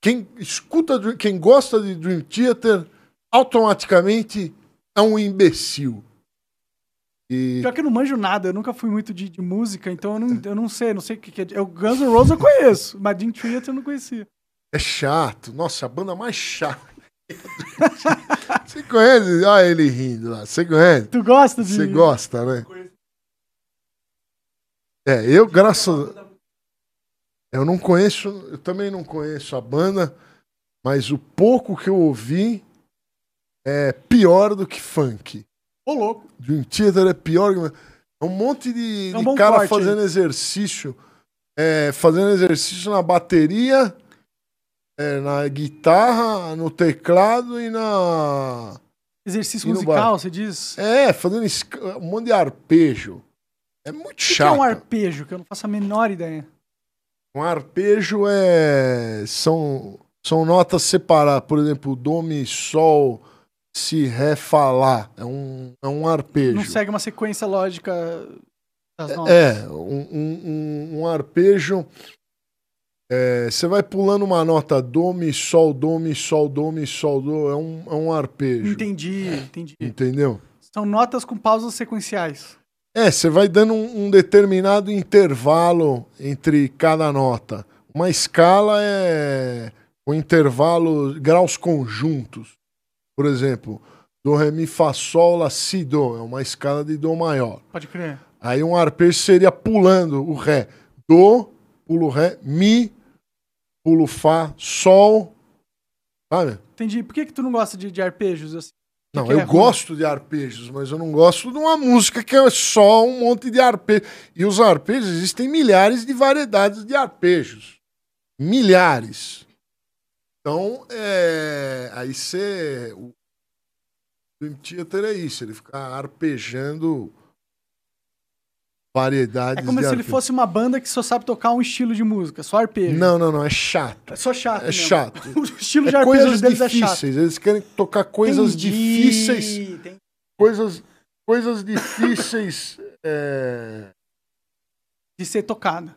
Quem escuta, quem gosta de Dream Theater, automaticamente é um imbecil. E Pior que eu não manjo nada, eu nunca fui muito de, de música, então eu não, eu não sei, não sei o que, que é. O Guns N' Roses eu conheço, mas Dream Theater eu não conhecia. É chato. Nossa, a banda mais chata. *laughs* Você conhece? Olha ele rindo lá. Você conhece? Tu gosta de. Você gosta, né? É, eu, graças. Eu não conheço, eu também não conheço a banda, mas o pouco que eu ouvi é pior do que funk. Ô, louco. Dream Theater é pior. que- É um monte de, É um de cara corte, fazendo hein? exercício. é, fazendo exercício na bateria, é, na guitarra, no teclado e na. Exercício E musical, você diz? É, fazendo um monte de arpejo. É muito O que, é chato. um arpejo? Que eu não faço a menor ideia. Um arpejo é. São, são notas separadas. Por exemplo, Dó, Mi, Sol, Fá, Lá. É um, é um arpejo. Não segue uma sequência lógica das notas. É, um, um, um- arpejo. é, Você vai pulando uma nota Dó, Mi, Sol, Dó, Mi, Sol, Dó, Mi, Sol, Dó. É um, é um arpejo. Entendi, entendi. Entendeu? São notas com pausas sequenciais. É, você vai dando um, um determinado intervalo entre cada nota. Uma escala é o intervalo, graus conjuntos. Por exemplo, do Ré, Mi, Fá, Sol, Lá, Si, Dó. É uma escala de Dó maior. Pode crer. Aí um arpejo seria pulando o Ré. Dó, pulo Ré, Mi, pulo Fá, Sol. Sabe? Entendi. Por que, que tu não gosta de, de arpejos? assim? Não, eu é gosto de arpejos, mas eu não gosto de uma música que é só um monte de arpejos. E os arpejos, existem milhares de variedades de arpejos. Milhares. Então, é... aí você. O Dream Theater é isso, ele fica arpejando variedades É como de se ele arpejos. fosse uma banda que só sabe tocar um estilo de música, só arpejo. Não, não, não, é chato. É só chato. É mesmo. chato. *laughs* O estilo de É arpejo coisas deles é chato. difíceis, eles querem tocar coisas Entendi, difíceis entendi. coisas, coisas difíceis *coughs* é, De ser tocada.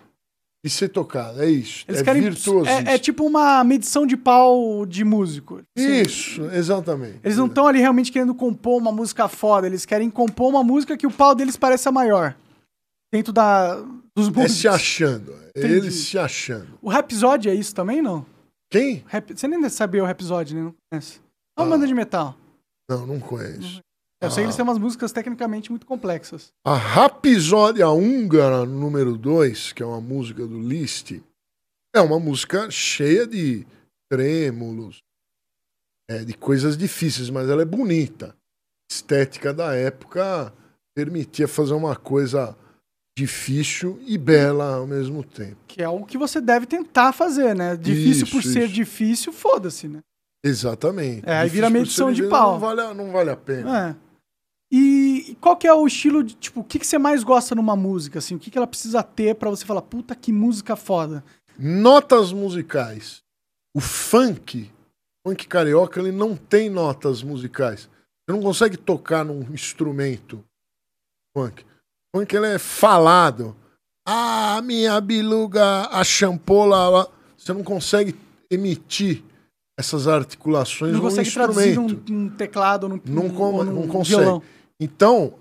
De ser tocada. É isso. Eles é querem. É, é tipo uma medição de pau de músico. Assim, Isso, exatamente. Eles não estão ali realmente querendo compor uma música foda, eles querem compor uma música que o pau deles pareça maior. Dentro da, dos É músicos. se achando. É Entendi. eles se achando. O Rhapsody é isso também, não? Quem? Rap... Você nem sabia o Rhapsody, né? Não conhece. É uma Ah. banda de metal. Não, não conheço. Eu sei que eles Ah. têm umas músicas tecnicamente muito complexas. A Rapisódia Húngara número 2, que é uma música do Liszt, é uma música cheia de trêmulos, é, de coisas difíceis, mas ela é bonita. A estética da época permitia fazer uma coisa difícil e bela ao mesmo tempo. Que é o que você deve tentar fazer, né? Difícil Isso, por ser isso. difícil, foda-se, né? Exatamente. É, aí vira medição ser de pau. Não vale, não vale a pena. É. E, qual que é o estilo de, tipo, o que, que você mais gosta numa música, assim? O que, que ela precisa ter pra você falar, puta, que música foda? Notas musicais. O funk, funk carioca, ele não tem notas musicais. Você não consegue tocar num instrumento funk. Funk ele é falado. Ah, minha biluga, a champola. lá." Você não consegue emitir essas articulações Não num consegue traduzir instrumento. num, num teclado, num, num- com- ou não num consegue. violão. Então,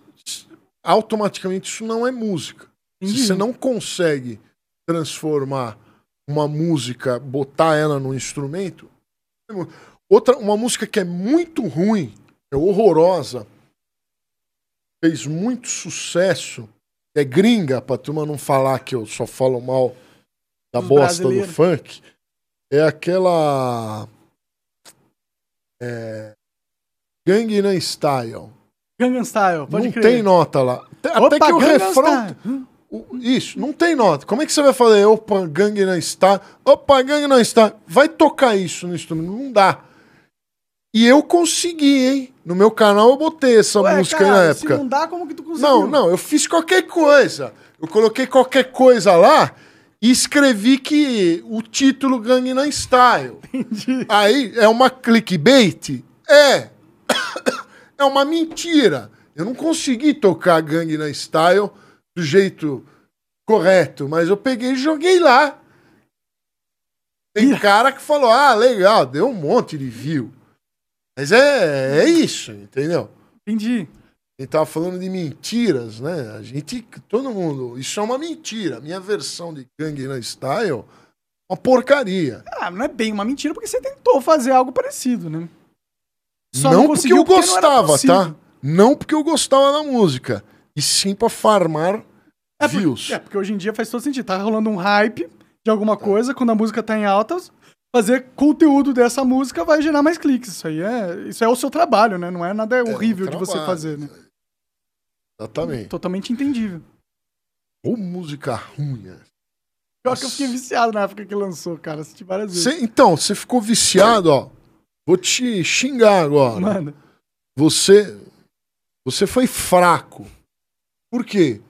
automaticamente isso não é música. Se Entendi. você não consegue transformar uma música, botar ela num instrumento. Outra, uma música que é muito ruim, é horrorosa, fez muito sucesso, é gringa, pra turma não falar que eu só falo mal da Dos bosta do funk, é aquela. É. Gangnam Style. Gangnam Style, pode não crer. tem nota lá. Até Opa, que o Gangnam refrão. Style. o- Isso, não tem nota. Como é que você vai fazer? Opa, Gangnam Style. Opa, Gangnam Style. Vai tocar isso no instrumento. Não dá. E eu consegui, hein? No meu canal eu botei essa Ué, música aí cara, na se época. não dá, como que tu conseguiu? Não, não, eu fiz qualquer coisa. Eu coloquei qualquer coisa lá e escrevi que o título Gangnam Style. *laughs* Entendi. Aí é uma clickbait? É. É uma mentira. Eu não consegui tocar Gangnam Style do jeito correto, mas eu peguei e joguei lá. Tem cara que falou: ah, legal, deu um monte de view. Mas é, é isso, entendeu? Entendi. Gente tava falando de mentiras, né? A gente, todo mundo, isso é uma mentira. A minha versão de Gangnam Style, é uma porcaria. Ah, não é bem uma mentira, porque você tentou fazer algo parecido, né? Só não porque conseguiu eu não gostava, tá? Não porque eu gostava da música. E sim pra farmar É, views. é, porque hoje em dia faz todo sentido. Tá rolando um hype de alguma coisa, quando a música tá em altas, fazer conteúdo dessa música vai gerar mais cliques. Isso aí é, isso é o seu trabalho, né? Não é nada É um horrível de você fazer, né? Exatamente. Totalmente entendível. Ou música ruim. né? Pior que eu fiquei viciado na época que lançou, cara. Assisti várias vezes. Cê- então, você ficou viciado, ó. Vou te xingar agora. Mano, Você, você foi fraco. Por quê?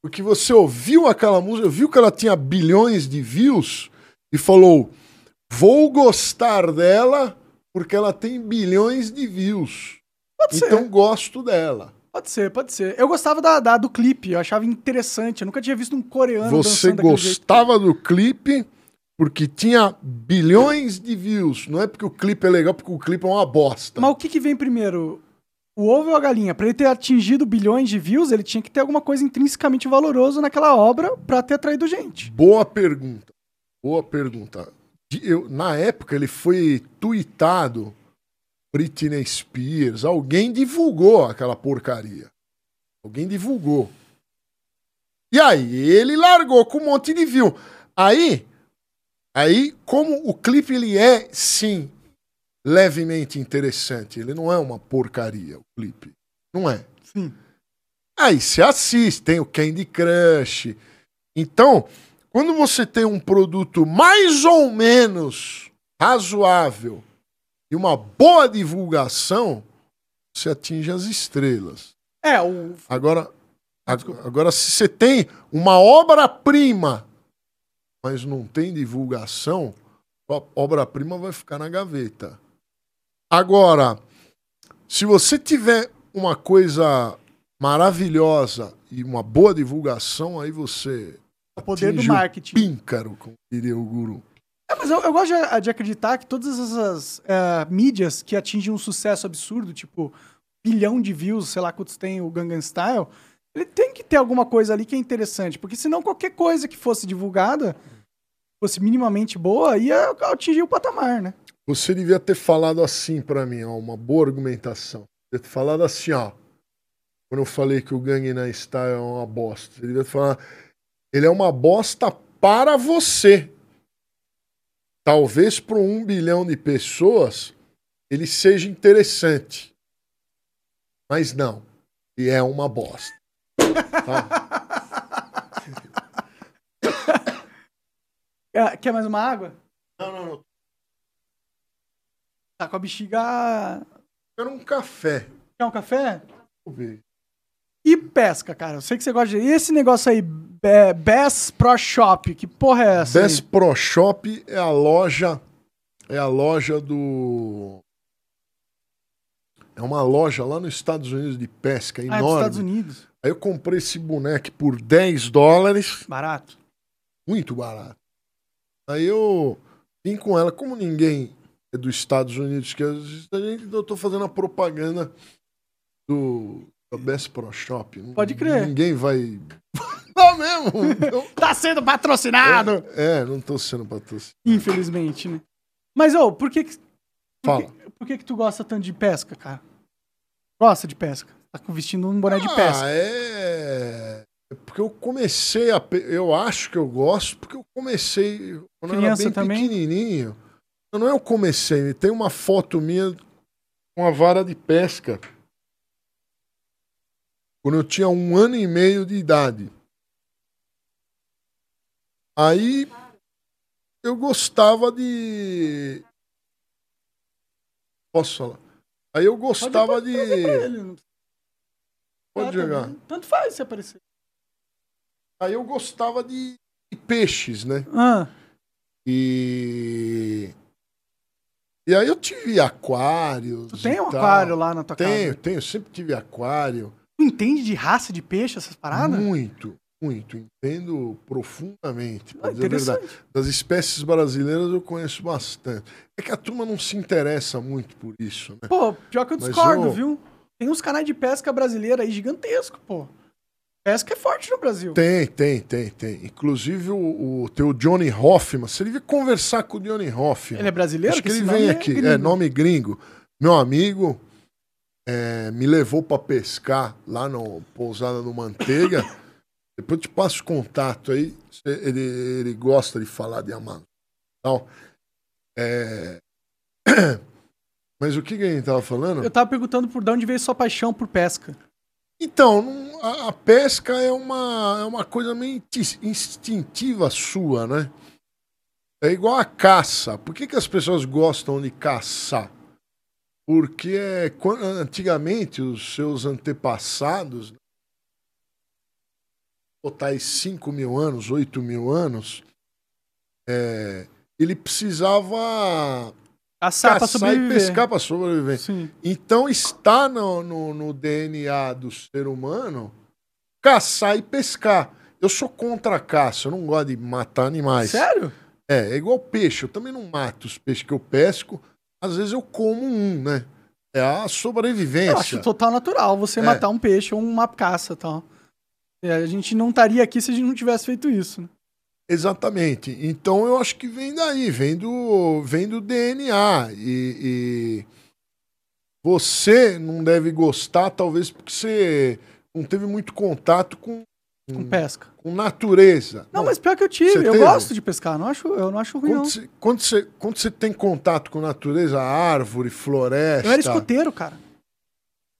Porque você ouviu aquela música, viu que ela tinha bilhões de views e falou: vou gostar dela porque ela tem bilhões de views. pode Então ser, gosto dela. pode ser, pode ser. Eu gostava da, da- do clipe, eu achava interessante. Eu nunca tinha visto um coreano Você gostava do clipe porque tinha bilhões de views. Não é porque o clipe é legal, porque o clipe é uma bosta. Mas o que, que vem primeiro? O ovo ou a galinha? Pra ele ter atingido bilhões de views, ele tinha que ter alguma coisa intrinsecamente valoroso naquela obra pra ter atraído gente. Boa pergunta. Boa pergunta. Eu, na época, ele foi tweetado. Britney Spears. Alguém divulgou aquela porcaria. Alguém divulgou. E aí, ele largou com um monte de view. Aí, aí como o clipe ele é, sim, levemente interessante. Ele não é uma porcaria, o clipe. Não é. Sim. Aí você assiste, tem o Candy Crush. Então, quando você tem um produto mais ou menos razoável e uma boa divulgação, você atinge as estrelas. É, o. Agora, ag- agora se você tem uma obra-prima, mas não tem divulgação, a obra-prima vai ficar na gaveta. Agora, se você tiver uma coisa maravilhosa e uma boa divulgação, aí você O poder do marketing. píncaro, como diria o guru. É, mas eu, eu gosto de, de acreditar que todas essas é, mídias que atingem um sucesso absurdo, tipo bilhão de views, sei lá quantos tem o Gangnam Style, ele tem que ter alguma coisa ali que é interessante, porque senão qualquer coisa que fosse divulgada, fosse minimamente boa, ia atingir o patamar, né? Você devia ter falado assim pra mim, ó, uma boa argumentação. Devia ter falado assim, ó. Quando eu falei que o Gangnam Style é uma bosta. Você devia falar, ele é uma bosta para você. Talvez para um bilhão de pessoas ele seja interessante. Mas não. E é uma bosta. Tá? É, *coughs* Quer mais uma água? Não, não, não. Tá com a bexiga. Quero um café. Quer um café? Eu ver. E pesca, cara. Eu sei que você gosta de. E esse negócio aí, Be- Best Pro Shop, que porra é essa? aí? Best Pro Shop é a loja é a loja do é uma loja lá nos Estados Unidos de pesca Ah, é dos enorme. Estados Unidos. Aí eu comprei esse boneco por 10 dólares, Barato. muito barato. Aí eu vim com ela, como ninguém é dos Estados Unidos, que a gente, eu tô fazendo a propaganda do da Best Pro Shop. Pode crer. Ninguém vai. *laughs* Não mesmo. Então, *laughs* Tá sendo patrocinado! é, não tô sendo patrocinado. Infelizmente, né? Mas, ô, por que que. Por Fala. que, por que que tu gosta tanto de pesca, cara? Gosta de pesca? Tá vestindo um boné de Ah, pesca. é. é Porque eu comecei a. Eu acho que eu gosto, porque eu comecei. Quando eu era Criança bem também? pequenininho. Não é eu comecei, tem uma foto minha com a vara de pesca. Quando eu tinha um ano e meio de idade. Aí eu gostava de. Posso falar? Aí eu gostava de. ele, Pode Ah, jogar. também. Tanto faz se aparecer. Aí eu gostava de, de peixes, né? Ah, E. E aí eu tive aquários. tu tem um tal. aquário lá na tua Tenho, casa? tenho, sempre tive aquário. Tu entende de raça de peixe, essas paradas? Muito, muito. Entendo profundamente. Pra Ah, dizer a verdade. Das espécies brasileiras eu conheço bastante. É que a turma não se interessa muito por isso, né? Pô, pior que eu Mas discordo, eu- viu? Tem uns canais de pesca brasileira aí gigantesco, pô. Pesca é forte no Brasil. Tem, tem, tem, tem. Inclusive o, o teu Johnny Hoffman. Você devia conversar com o Johnny Hoffman. Ele é brasileiro? Acho que ele vem é aqui. gringo. É, nome gringo. Meu amigo é, me levou pra pescar lá no Pousada do Manteiga. *coughs* Depois eu te passo o contato aí. Ele, ele gosta de falar de Amazon. Então, é... Mas o que, a gente tava falando? Eu tava perguntando por de onde veio sua paixão por pesca. Então, a, a pesca é uma, é uma coisa meio inti- instintiva sua, né? É igual a caça. Por que, que as pessoas gostam de caçar? Porque é, antigamente os seus antepassados, botar aí 5 mil anos, 8 mil anos, é, ele precisava Caçar pra caçar e sobreviver. pescar para sobreviver. Sim. Então está no, no, no DNA do ser humano caçar e pescar. Eu sou contra a caça, eu não gosto de matar animais. Sério? É, é igual peixe, eu também não mato os peixes que eu pesco. Às vezes eu como um, né? É a sobrevivência. Eu acho total natural você É. matar um peixe ou uma caça tal. É, a gente não estaria aqui se a gente não tivesse feito isso. né? Exatamente. Então eu acho que vem daí, vem do, vem do DNA. E, e você não deve gostar, talvez porque você não teve muito contato com, Com pesca. com natureza. Não, mas pior que eu tive. Eu teve? gosto de pescar. Não acho, eu não acho ruim, não. Quando você, quando, você, quando você tem contato com natureza, árvore, floresta. Eu era escoteiro, cara.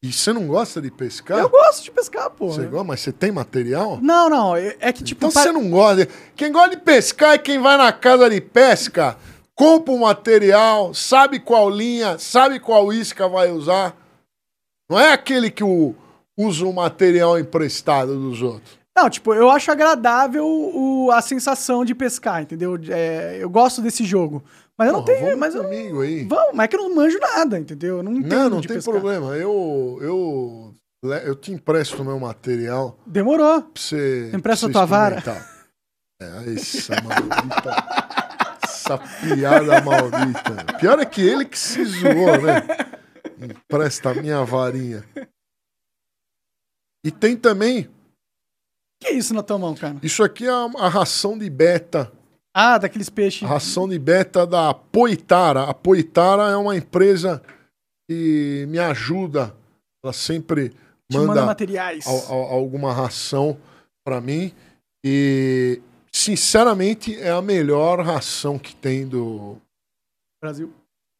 E você não gosta de pescar? Eu gosto de pescar, pô. Você gosta, mas você tem material? Não, não. É é que, tipo, então você não gosta. Quem gosta de pescar é quem vai na casa de pesca, compra o material, sabe qual linha, sabe qual isca vai usar. Não é aquele que o- usa o material emprestado dos outros. Não, tipo, eu acho agradável o, a sensação de pescar, entendeu? É, eu gosto desse jogo. Mas eu não Porra, tenho. Mas eu, comigo aí. vamos, mas é que eu não manjo nada, entendeu? Eu não entendo Não, não tem pescar. problema. Eu, eu, eu te empresto o meu material Demorou. pra você. Empresta a tua vara? É, essa maldita. essa piada maldita. Pior é que ele que se zoou, né? Empresta a minha varinha. E tem também, que é isso na tua mão, cara? isso aqui é a, a ração de beta. Ah, daqueles peixes. Ração de beta da Poitara. A Poitara é uma empresa que me ajuda. Ela sempre manda, manda materiais. al- al- alguma ração pra mim. E, sinceramente, é a melhor ração que tem do, Brasil.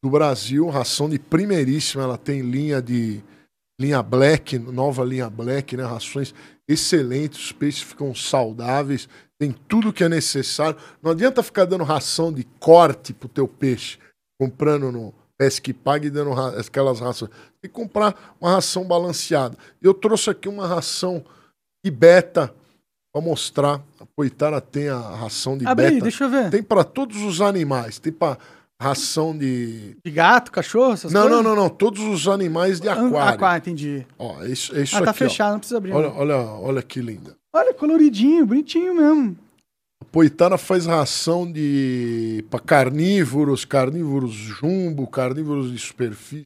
do Brasil. Ração de primeiríssima. Ela tem linha de linha black, nova linha black, né? Rações excelentes. Os peixes ficam saudáveis. Tem tudo que é necessário. Não adianta ficar dando ração de corte pro teu peixe. Comprando no Pesque Pague e dando ra- aquelas rações. Tem que comprar uma ração balanceada. Eu trouxe aqui uma ração de beta para mostrar. A Poitara tem a ração de Abre aí, beta. deixa eu ver. Tem para todos os animais. Tem para ração de. De gato, cachorro, essas Não, coisas? não, não, não. Todos os animais de aquário. Aquário, entendi. Ó, é isso, é isso ah, tá aqui. ó. fechado, não precisa abrir. Olha, olha, olha que linda. Olha, coloridinho, bonitinho mesmo. A Poitara faz ração de para carnívoros, carnívoros jumbo, carnívoros de superfície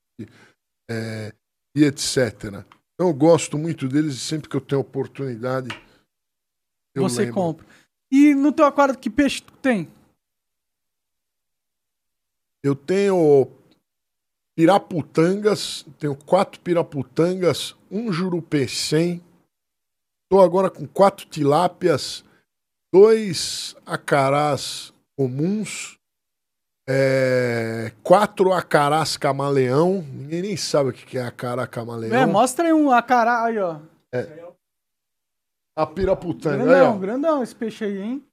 é, e etc. Então, eu gosto muito deles e sempre que eu tenho oportunidade eu você lembro. compra. E no teu aquário, que peixe tu tem? Eu tenho piraputangas, tenho quatro piraputangas, um jurupê 100. Estou agora com quatro tilápias, dois acarás comuns, é, quatro acarás camaleão. Ninguém nem sabe o que é acará camaleão. É, mostra aí um acará aí, ó. A piraputanga. aí, Grandão, ó. grandão esse peixe aí, hein?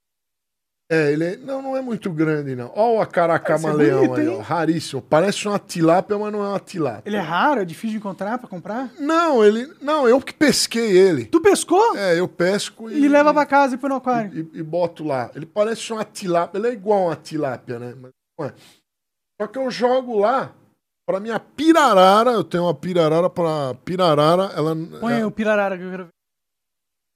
É, ele é- não, não é muito grande, não. Ó o acará Parece camaleão bonito, aí, ó. Raríssimo. Parece uma tilápia, mas não é uma tilápia. Ele é raro, é difícil de encontrar pra comprar? Não, ele. Não, eu que pesquei ele. Tu pescou? É, eu pesco e. E leva pra casa e põe no aquário. e, e boto lá. Ele parece uma tilápia, ele é igual uma tilápia, né? Mas não é. Só que eu jogo lá pra minha pirarara, eu tenho uma pirarara pra pirarara, ela, Põe ela, o pirarara que eu quero ver.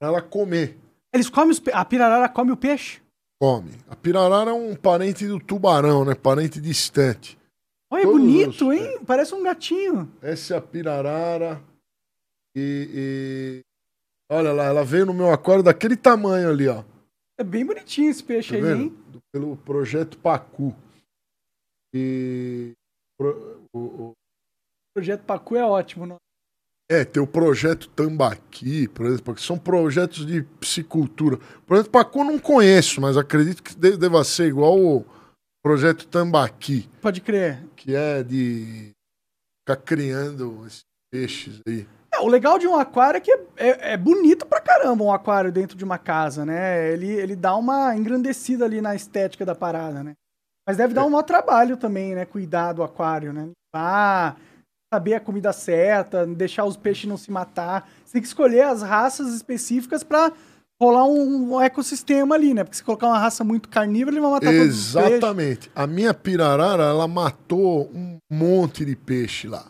ela comer, Eles comem os. A pirarara come o peixe? Come. A pirarara é um parente do tubarão, né? Parente distante. Olha, Todos bonito, os- hein? Parece um gatinho. Essa é a pirarara e, e- olha lá, ela veio no meu aquário daquele tamanho ali, ó. É bem bonitinho esse peixe Tá aí, vendo? hein? Do- Pelo projeto Pacu. E o- o- O projeto Pacu é ótimo. Não? É, tem o projeto Tambaqui, por exemplo, que são projetos de piscicultura. O projeto Pacu eu não conheço, mas acredito que de- deva ser igual o projeto Tambaqui, Pode crer. que é de ficar criando esses peixes aí. É, o legal de um aquário é que é, é- é bonito pra caramba um aquário dentro de uma casa, né? Ele, ele dá uma engrandecida ali na estética da parada, né? Mas deve É. dar um maior trabalho também, né? Cuidar do aquário, né? Limpar, saber a comida certa, deixar os peixes não se matar. Você tem que escolher as raças específicas pra rolar um, um ecossistema ali, né? Porque se colocar uma raça muito carnívora, ele vai matar todos os peixes. Exatamente. A minha pirarara, ela matou um monte de peixe lá,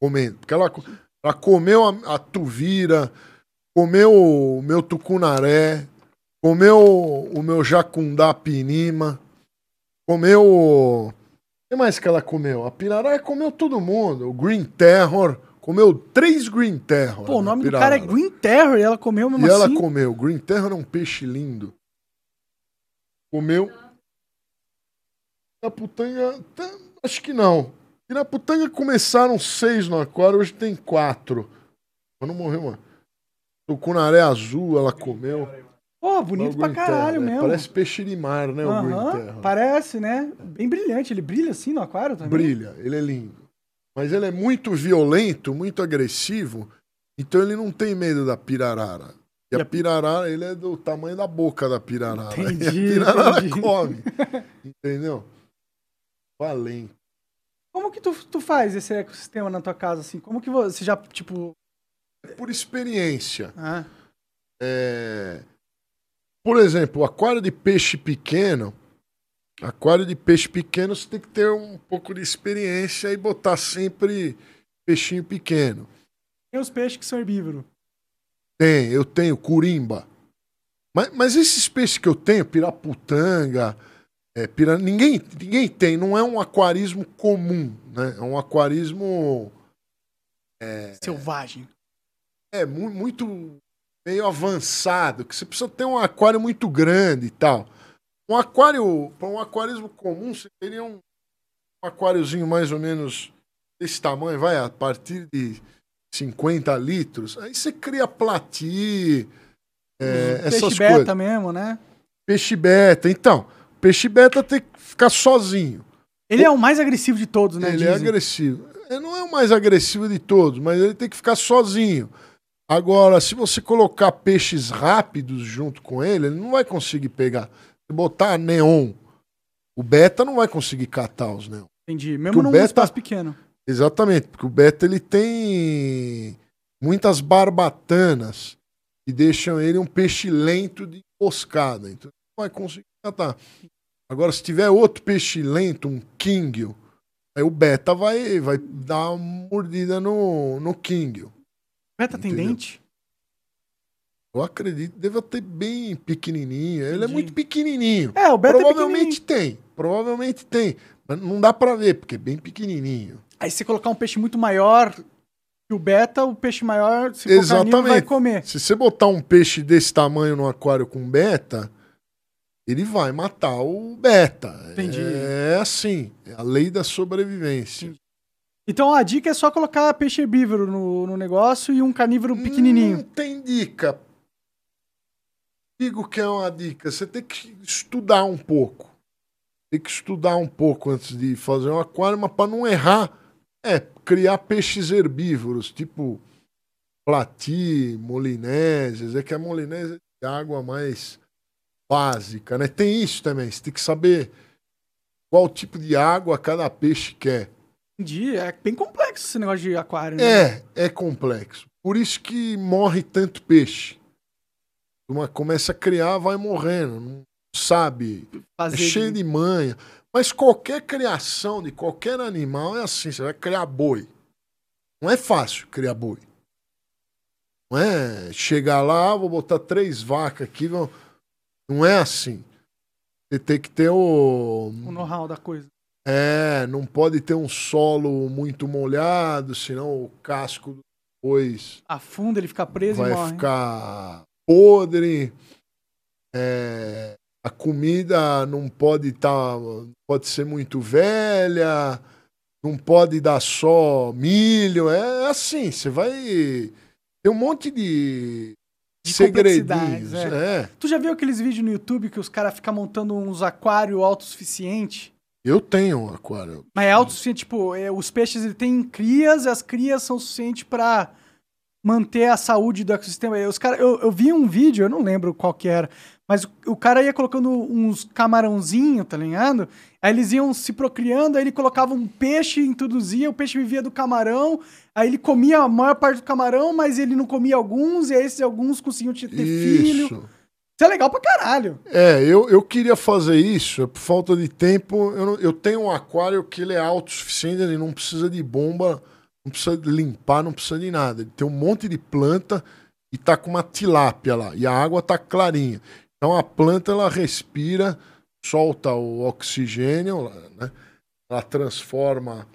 comendo. Porque ela, ela comeu a, a tuvira, comeu o meu tucunaré, comeu o meu jacundá pinima, comeu... O que mais que ela comeu? A pirarara comeu todo mundo. O Green Terror, comeu três Green Terror. Pô, o a nome do pirarara. cara é Green Terror e ela comeu mesmo E ela assim. comeu. Green Terror é um peixe lindo. Comeu. Piraputanga. tá- Acho que não. Piraputanga começaram seis no aquário, hoje tem quatro. Mas não morreu, mano. Tucunaré azul, ela comeu. Pô, bonito O pra caralho né? mesmo. Parece peixe de mar, né? O Green Aham, Terror. Parece, né? Bem brilhante. Ele brilha assim no aquário também? Brilha, ele é lindo. Mas ele é muito violento, muito agressivo. Então ele não tem medo da pirarara. E E a pirarara, ele é do tamanho da boca da pirarara. *laughs* e a Entendi, pirarara entendi. come. *laughs* Entendeu? Valente. Como que tu, tu faz esse ecossistema na tua casa, assim? Como que você já, tipo... Por experiência. Ah, É, Por exemplo, aquário de peixe pequeno. Aquário de peixe pequeno, você tem que ter um pouco de experiência e botar sempre peixinho pequeno. tem os peixes que são herbívoros. Tem, eu tenho curimba. Mas, mas esses peixes que eu tenho, piraputanga, é, pira... ninguém, ninguém tem, não é um aquarismo comum, né? É um aquarismo Selvagem. é mu- muito meio avançado, que você precisa ter um aquário muito grande e tal. Um aquário, para um aquarismo comum, você teria um, um aquáriozinho mais ou menos desse tamanho, vai a partir de 50 litros. Aí você cria plati, é, Peixe essas beta coisas. mesmo, né? Peixe beta. Então, peixe beta tem que ficar sozinho. Ele é o mais agressivo de todos, né? Ele é dizem. agressivo. Ele não é o mais agressivo de todos, mas ele tem que ficar sozinho. Agora, se você colocar peixes rápidos junto com ele, ele não vai conseguir pegar. Se botar neon, o beta não vai conseguir catar os neon. Entendi. Mesmo o num beta- espaço pequeno. Exatamente, porque o beta ele tem muitas barbatanas que deixam ele um peixe lento de emboscada. Então ele não vai conseguir catar. Agora, se tiver outro peixe lento, um king, aí o beta vai, vai dar uma mordida no, no king. Beta tem Entendeu? dente? Eu acredito, deve ter bem pequenininho. Ele é Entendi. muito pequenininho. É, o beta é Provavelmente pequenininho. tem, provavelmente tem. Mas não dá pra ver, porque é bem pequenininho. Aí se você colocar um peixe muito maior que o beta, o peixe maior, se for carnívoro, vai Exatamente. comer. Se você botar um peixe desse tamanho no aquário com beta, ele vai matar o beta. Entendi. É assim, é a lei da sobrevivência. Entendi. Então a dica é só colocar peixe herbívoro no, no negócio e um carnívoro pequenininho. Não tem dica. Digo que é uma dica. Você tem que estudar um pouco. Tem que estudar um pouco antes de fazer um aquário, mas para não errar, é criar peixes herbívoros, tipo plati, molinésias. É que a molinésia é água mais básica, né? Tem isso também. Você tem que saber qual tipo de água cada peixe quer. Entendi. É bem complexo esse negócio de aquário, né? É, é complexo. Por isso que morre tanto peixe. Uma começa a criar, vai morrendo. Não sabe. Fazer É cheio de manha. Mas qualquer criação de qualquer animal é assim. Você vai criar boi. Não é fácil criar boi. Não é chegar lá, vou botar três vacas aqui. vão- Não é assim. Você tem que ter o. o know-how da coisa. É, não pode ter um solo muito molhado, senão o casco do bois Afunda, ele fica preso e vai morre. ficar podre. É, a comida não pode estar, pode ser muito velha, não pode dar só milho. É assim, você vai ter um monte de, De segredinhos. complexidades, É. Tu já viu aqueles vídeos no YouTube que os caras ficam montando uns aquários autossuficientes? Eu tenho um aquário. Mas é autossuficiente, tipo, é, os peixes ele têm crias e as crias são suficientes pra manter a saúde do ecossistema. E Os cara, eu, eu vi um vídeo, eu não lembro qual que era, mas o, o cara ia colocando uns camarãozinhos, tá ligado? Aí eles iam se procriando, aí ele colocava um peixe, introduzia, o peixe vivia do camarão, aí ele comia a maior parte do camarão, mas ele não comia alguns, e aí esses alguns conseguiam ter filho. Isso. Isso é legal pra caralho. É, eu, eu queria fazer isso, é por falta de tempo. Eu, não- eu tenho um aquário que ele é autossuficiente, ele não precisa de bomba, não precisa limpar, não precisa de nada. Ele tem um monte de planta e tá com uma tilápia lá. E a água tá clarinha. Então a planta ela respira, solta o oxigênio, né? Ela transforma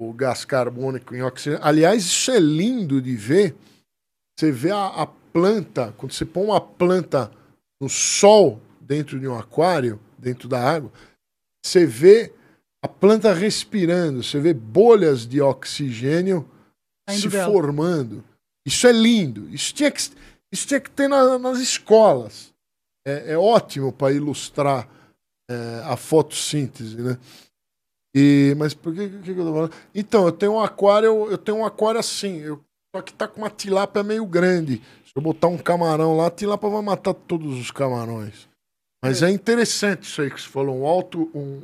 o gás carbônico em oxigênio. Aliás, isso é lindo de ver. Você vê a, a planta, quando você põe uma planta no sol dentro de um aquário, dentro da água, você vê a planta respirando, você vê bolhas de oxigênio Saindo se dela. formando. Isso é lindo. Isso tinha que, isso tinha que ter na- nas escolas. É, é ótimo para ilustrar é, a fotossíntese, né? E, mas por que, que, que eu tô falando? Então, eu tenho um aquário, eu tenho um aquário assim, eu, só que tá com uma tilápia meio grande. Se eu botar um camarão lá, a tilápia vai matar todos os camarões. Mas é interessante isso aí que você falou, um alto, um,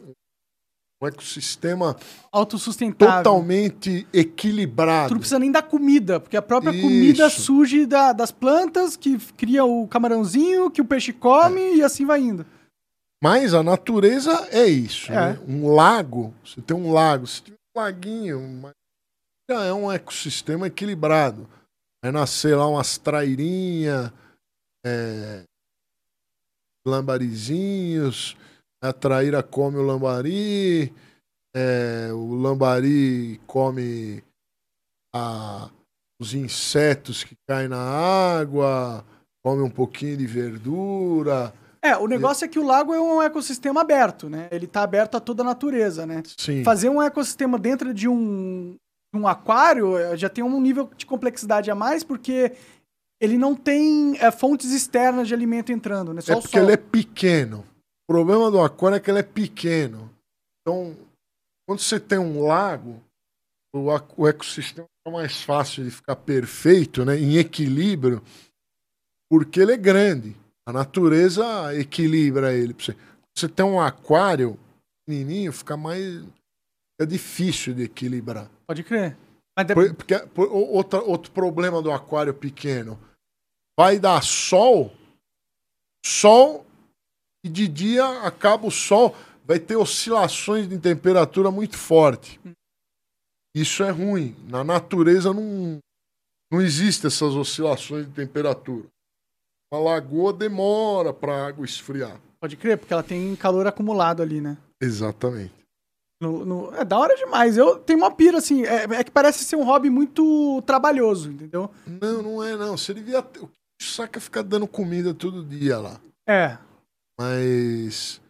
um ecossistema Autossustentável. totalmente equilibrado. Tu não precisa nem dar comida, porque a própria comida Isso. surge da- das plantas que cria o camarãozinho, que o peixe come É. e assim vai indo. Mas a natureza é isso. É. né? Um lago, você tem um lago, se tiver um laguinho, mas já é um ecossistema equilibrado. Vai nascer lá umas trairinhas, é, lambarizinhos, a traíra come o lambari, é, o lambari come a- os insetos que caem na água, come um pouquinho de verdura. É, o negócio é que o lago é um ecossistema aberto, né? Ele tá aberto a toda a natureza, né? Sim. Fazer um ecossistema dentro de um, um aquário eh, já tem um nível de complexidade a mais, porque ele não tem eh, fontes externas de alimento entrando, né? Só É porque ele é pequeno. O problema do aquário é que ele é pequeno. Então, quando você tem um lago, o, o ecossistema é mais fácil de ficar perfeito, né, em equilíbrio, porque ele é grande. A natureza equilibra ele. Você, você tem um aquário pequenininho, fica mais é difícil de equilibrar. Pode crer. Porque, por- outra, outro problema do aquário pequeno. Vai dar sol, sol, e de dia acaba o sol, vai ter oscilações de temperatura muito forte. Isso é ruim. Na natureza não, não existe essas oscilações de temperatura. Uma lagoa demora para a água esfriar. Pode crer, porque ela tem calor acumulado ali, né? Exatamente. No- no- é da hora demais. Eu tenho uma pira, assim, é, é que parece ser um hobby muito trabalhoso, entendeu? Não, não é não. Você devia. ter- O que saca é ficar dando comida todo dia lá. É. Mas,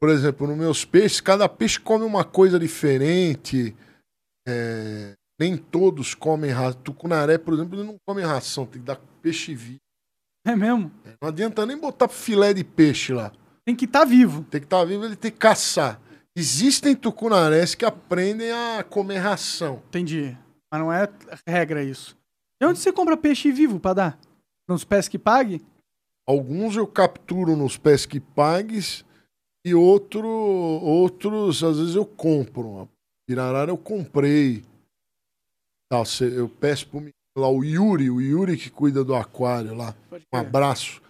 por exemplo, nos meus peixes, cada peixe come uma coisa diferente. é, nem todos comem ração. Tucunaré, por exemplo, ele não come ração, tem que dar peixe vivo. É mesmo? Não adianta nem botar filé de peixe lá. Tem que estar tá vivo. Tem que estar tá vivo, ele tem que caçar. Existem tucunarés que aprendem a comer ração. Entendi. Mas não é regra isso. E onde você compra peixe vivo pra dar? Nos pés que pague? Alguns eu capturo nos pés que pagues e outro, outros, às vezes, eu compro. Pirarara eu comprei. Tá, eu peço pro lá o Yuri, o Yuri que cuida do aquário lá. Um abraço.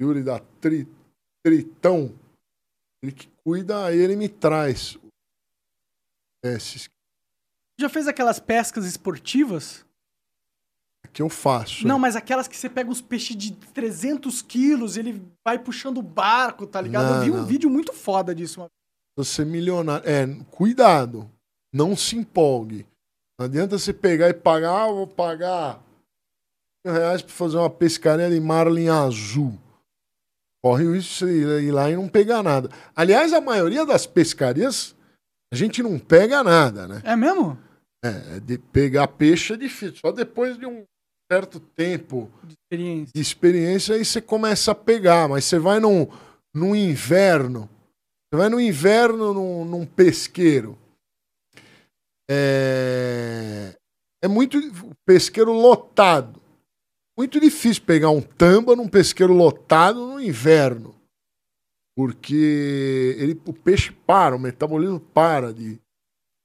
Yuri da Tri, Tritão. Ele que cuida, ele me traz esses. Já fez aquelas pescas esportivas? Que eu faço. Não, é. mas aquelas que você pega uns peixes de 300 quilos, ele vai puxando o barco, tá ligado? Não, eu vi um vídeo muito foda disso. Você milionário. É, cuidado. Não se empolgue. Não adianta você pegar e pagar, ah, vou pagar mil reais pra fazer uma pescaria de marlin azul. Corre isso ir lá e não pegar nada. Aliás, a maioria das pescarias, a gente não pega nada, né? É mesmo? É, de pegar peixe é difícil. Só depois de um certo tempo de experiência, de experiência aí você começa a pegar. Mas você vai num, num inverno, você vai no inverno num, num pesqueiro é, é muito pesqueiro lotado. Muito difícil pegar um tamba num pesqueiro lotado no inverno. Porque ele, o peixe para, o metabolismo para de.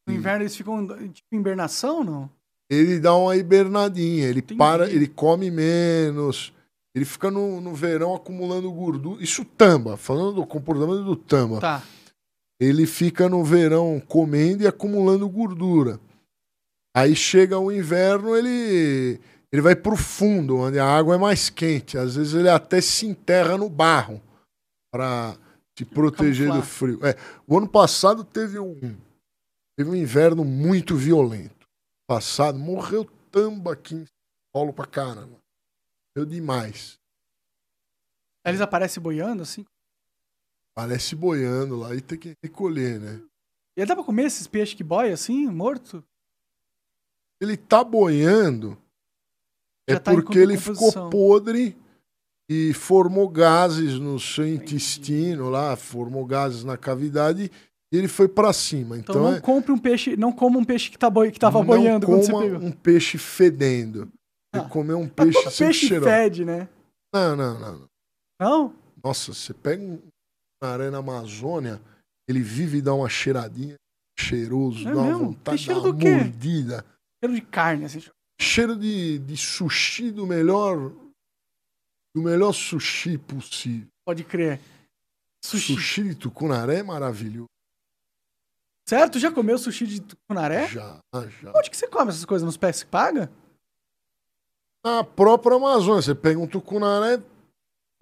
No inverno eles ficam tipo hibernação, não? Ele dá uma hibernadinha, ele Entendi. para, ele come menos, ele fica no, no verão acumulando gordura. Isso tamba, falando do comportamento do tamba. Tá ele fica no verão comendo e acumulando gordura. Aí chega o inverno, ele ele vai pro fundo, onde a água é mais quente. Às vezes ele até se enterra no barro para se proteger Camuflar. do frio. É, o ano passado teve um teve um inverno muito violento. Passado morreu tamba aqui em São Paulo pra caramba. Morreu demais. Eles aparecem boiando assim? Parece boiando lá e tem que recolher, né? E dá pra comer esses peixes que boiam assim, morto? Ele tá boiando é tá porque ele ficou podre e formou gases no seu intestino lá, formou gases na cavidade e ele foi para cima. Então, então não é... compre um peixe, não coma um peixe que, tá boi, que tava boiando quando você pegou. um peixe fedendo. Ah. *laughs* comer um peixe sem peixe fede, né? Não, não, não. Não? Nossa, você pega um na arena Amazônia, ele vive e dá uma cheiradinha, cheiroso, é dá uma vontade, cheiro dá uma do quê? mordida. Cheiro de carne, assim. Cheiro de, de sushi do melhor do melhor sushi possível. Pode crer. Sushi, sushi de tucunaré é maravilhoso. Certo? Já comeu sushi de tucunaré? Já, já. Onde que você come essas coisas? Nos pés que paga? Na própria Amazônia. Você pega um tucunaré,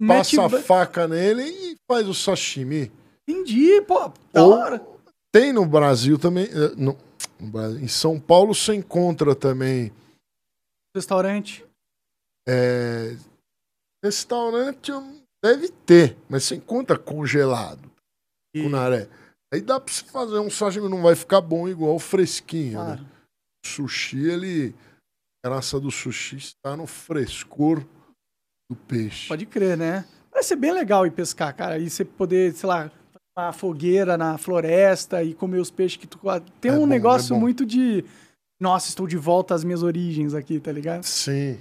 passa a faca nele e faz o sashimi. Entendi, pô, da Ou hora. Tem no Brasil também. Eh, no, em São Paulo você encontra também. Restaurante? É, restaurante deve ter, mas você encontra congelado. E... Cunaré. Aí dá pra você fazer um sashimi, não vai ficar bom igual fresquinho, né? claro. né? O sushi, ele. A graça do sushi está no frescor do peixe. Pode crer, né? Vai ser bem legal ir pescar, cara. E você poder, sei lá, uma fogueira na floresta e comer os peixes que tu. Tem é um bom, negócio é muito de. Nossa, estou de volta às minhas origens aqui, tá ligado? Sim.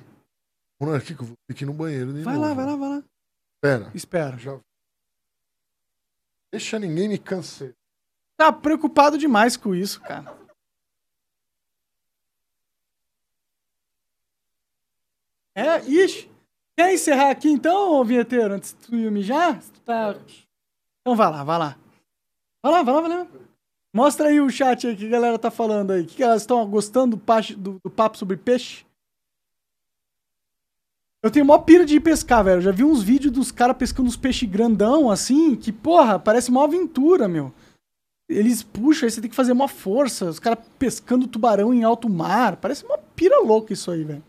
Vou aqui que eu vou aqui no banheiro. vai novo. lá, vai lá, vai lá. Espera. Espera. Já... Deixa ninguém me cansear. Tá preocupado demais com isso, cara. É, ixi. Quer encerrar aqui então, vinheteiro, antes de tu ir mijar? Tá... Então vai lá, vai lá. Vai lá, vai lá, vai lá. Mostra aí o chat aí que a galera tá falando aí. Que elas estão gostando do, do, do, papo sobre peixe? Eu tenho mó pira de ir pescar, velho. Eu já vi uns vídeos dos caras pescando uns peixes grandão, assim, que, porra, parece uma aventura, meu. Eles puxam, aí você tem que fazer uma força. Os caras pescando tubarão em alto mar. Parece uma pira louca isso aí, velho.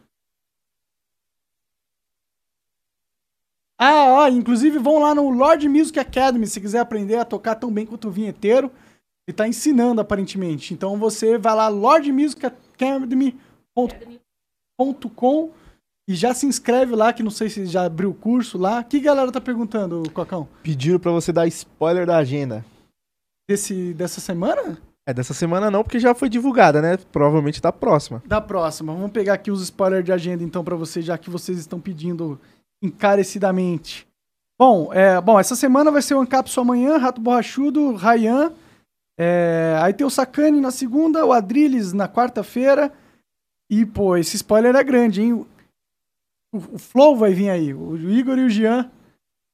Ah, ó, inclusive vão lá no Lord Music Academy se quiser aprender a tocar tão bem quanto o vinheteiro. Ele tá ensinando, aparentemente. Então você vai lá, lordmusicacademy.com e já se inscreve lá, que não sei se já abriu o curso lá. O que a galera tá perguntando, Cocão? Pediram pra você dar spoiler da agenda. Desse, dessa semana? É, dessa semana não, porque já foi divulgada, né? Provavelmente da próxima. Da próxima. Vamos pegar aqui os spoilers de agenda, então, pra vocês, já que vocês estão pedindo encarecidamente. Bom, é, bom, essa semana vai ser o Ancapso amanhã, Rato Borrachudo, Ryan. É, aí tem o Sakane na segunda, o Adrilles na quarta-feira. E, pô, esse spoiler é grande, hein? O, o Flow vai vir aí. O Igor e o Jean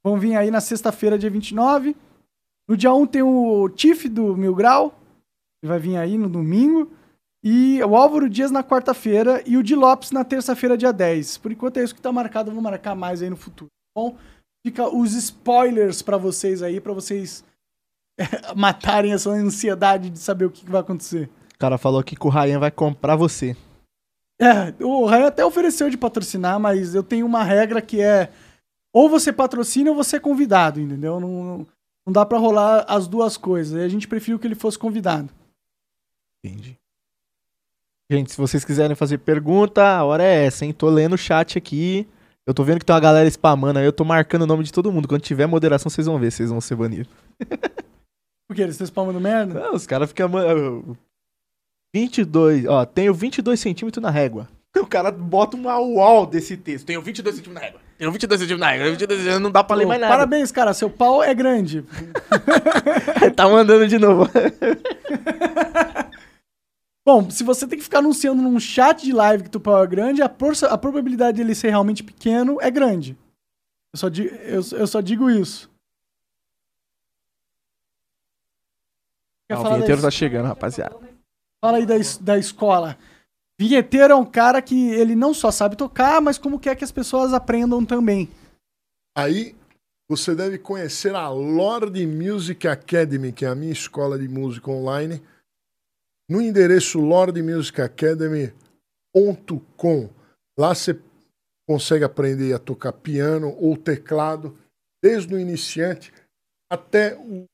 vão vir aí na sexta-feira, dia 29. No dia 1 tem o Tiff do Mil Grau, que vai vir aí no domingo. E o Álvaro Dias na quarta-feira e o Di Lopes na terça-feira, dia 10. Por enquanto é isso que tá marcado, eu vou marcar mais aí no futuro. Tá bom, fica os spoilers para vocês aí, para vocês *laughs* matarem essa ansiedade de saber o que vai acontecer. O cara falou aqui que o Ryan vai comprar você. É, o Ryan até ofereceu de patrocinar, mas eu tenho uma regra que é ou você patrocina ou você é convidado, entendeu? Não, não dá para rolar as duas coisas. E a gente preferiu que ele fosse convidado. Entendi. Gente, se vocês quiserem fazer pergunta, a hora é essa, hein? Tô lendo o chat aqui. Eu tô vendo que tem uma galera spamando aí, eu tô marcando o nome de todo mundo. Quando tiver moderação, vocês vão ver, vocês vão ser banidos. *laughs* Por quê? Eles estão spamando merda? Não, os caras ficam. 22, ó, tenho 22 centímetros na régua. O cara bota uma wall desse texto. Tenho 22 centímetros na régua. Tenho 22 centímetros na régua. 22 centímetros, não dá pra ler Pô, mais nada. Parabéns, cara. Seu pau é grande. *laughs* tá mandando de novo. *laughs* Bom, se você tem que ficar anunciando num chat de live que teu pau é grande, a, a probabilidade dele ser realmente pequeno é grande. Eu só, di- eu, eu só digo isso. Quer Não, o vinheteiro da tá chegando, rapaziada. Fala aí da, da escola. Vinheteiro é um cara que ele não só sabe tocar, mas como quer que as pessoas aprendam também. Aí você deve conhecer a Lord Music Academy, que é a minha escola de música online, no endereço lordmusicacademy.com. Lá você consegue aprender a tocar piano ou teclado, desde o iniciante até o,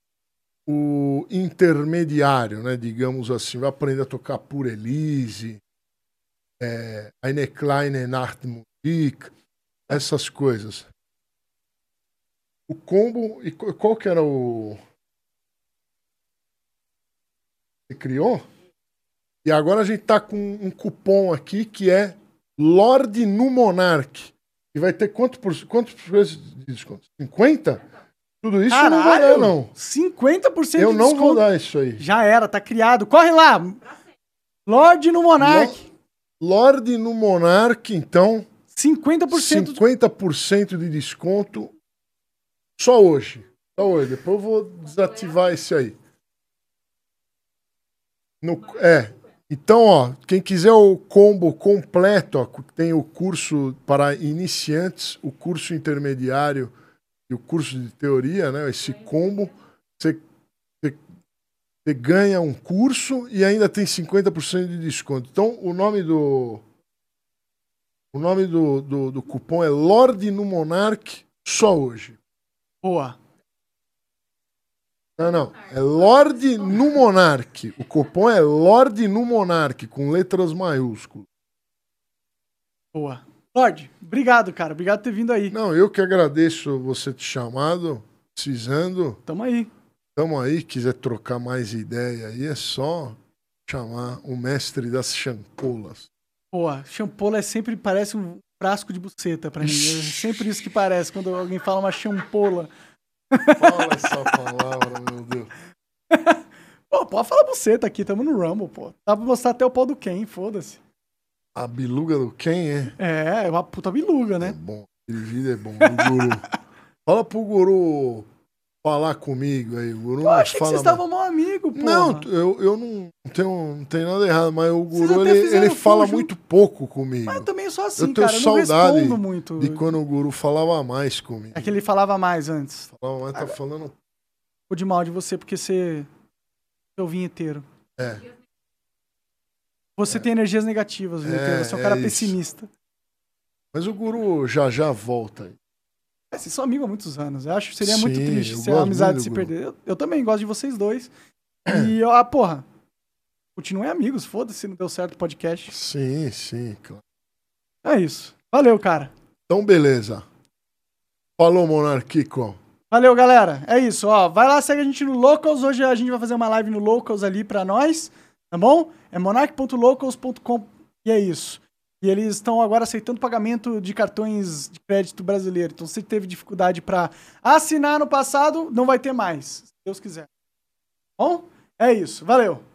o intermediário, né? digamos assim. Vai aprender a tocar por Elise, é, Eine kleine Nachtmusik, essas coisas. O combo. E qu- qual que era o. Você criou? E agora a gente tá com um cupom aqui que é Lorde no Monarch. E vai ter quanto por, quantos por de desconto? 50? Tudo isso eu não vou dar, não. 50% Eu de não vou dar isso aí. Já era, tá criado. Corre lá! Lorde no Monark. Lorde no Monarch, então, 50% 50% de desconto só hoje. Só hoje. Depois eu vou desativar esse aí. No- é. Então, ó, quem quiser o combo completo, ó, tem o curso para iniciantes, o curso intermediário e o curso de teoria, né? Esse combo, você, você, você ganha um curso e ainda tem 50% de desconto. Então, o nome do o nome do, do, do cupom é Lorde no Monarch só hoje. Boa. Não, não. É Lorde no Monarch. O cupom é Lorde no Monarch, com letras maiúsculas. Boa. Lorde, obrigado, cara. Obrigado por ter vindo aí. Não, eu que agradeço você ter chamado. Precisando, Tamo aí. tamo aí. Quiser trocar mais ideia aí, é só chamar o mestre das champolas. Boa. Champola é sempre parece um frasco de buceta pra mim. É *laughs* sempre isso que parece quando alguém fala uma champola. Fala essa palavra, meu Deus. *laughs* Pô, pode falar buceta aqui, tamo no Rumble, pô. Dá pra mostrar até o pau do Ken, foda-se. A biluga do quem é? É, é uma puta biluga, É né? bom. Aquele vídeo é bom. Do guru. *laughs* Fala pro guru falar comigo aí. O guru Eu não achei que fala vocês mais. estavam mal amigo, pô. Não, eu, eu não tenho, não tenho nada errado, mas o Vocês guru ele, ele fala full muito pouco comigo. Mas eu também sou assim, Eu tenho cara. Eu não saudade respondo muito. De quando o guru falava mais comigo. É que ele falava mais antes. Falava mais, tá falando. Ficou de mal de você porque você é o vinheteiro. É. Você tem energias negativas. É, Você é um cara é isso. pessimista. Mas o guru já já volta aí. É, Vocês são amigos há muitos anos. Eu acho que seria Sim, muito triste eu se a amizade se perder. Eu, eu também gosto de vocês dois. *clears throat* E, ó, porra, continuem amigos, foda-se se não deu certo o podcast. Sim, sim, claro. É isso. Valeu, cara. Então, beleza. Falou, Monarquico. Valeu, galera. É isso, ó. Vai lá, segue a gente no Locals. Hoje a gente vai fazer uma live no Locals ali pra nós, tá bom? É monarch.locals.com e é isso. E eles estão agora aceitando pagamento de cartões de crédito brasileiro. Então, se teve dificuldade pra assinar no passado, não vai ter mais, se Deus quiser. Bom, é isso. Valeu.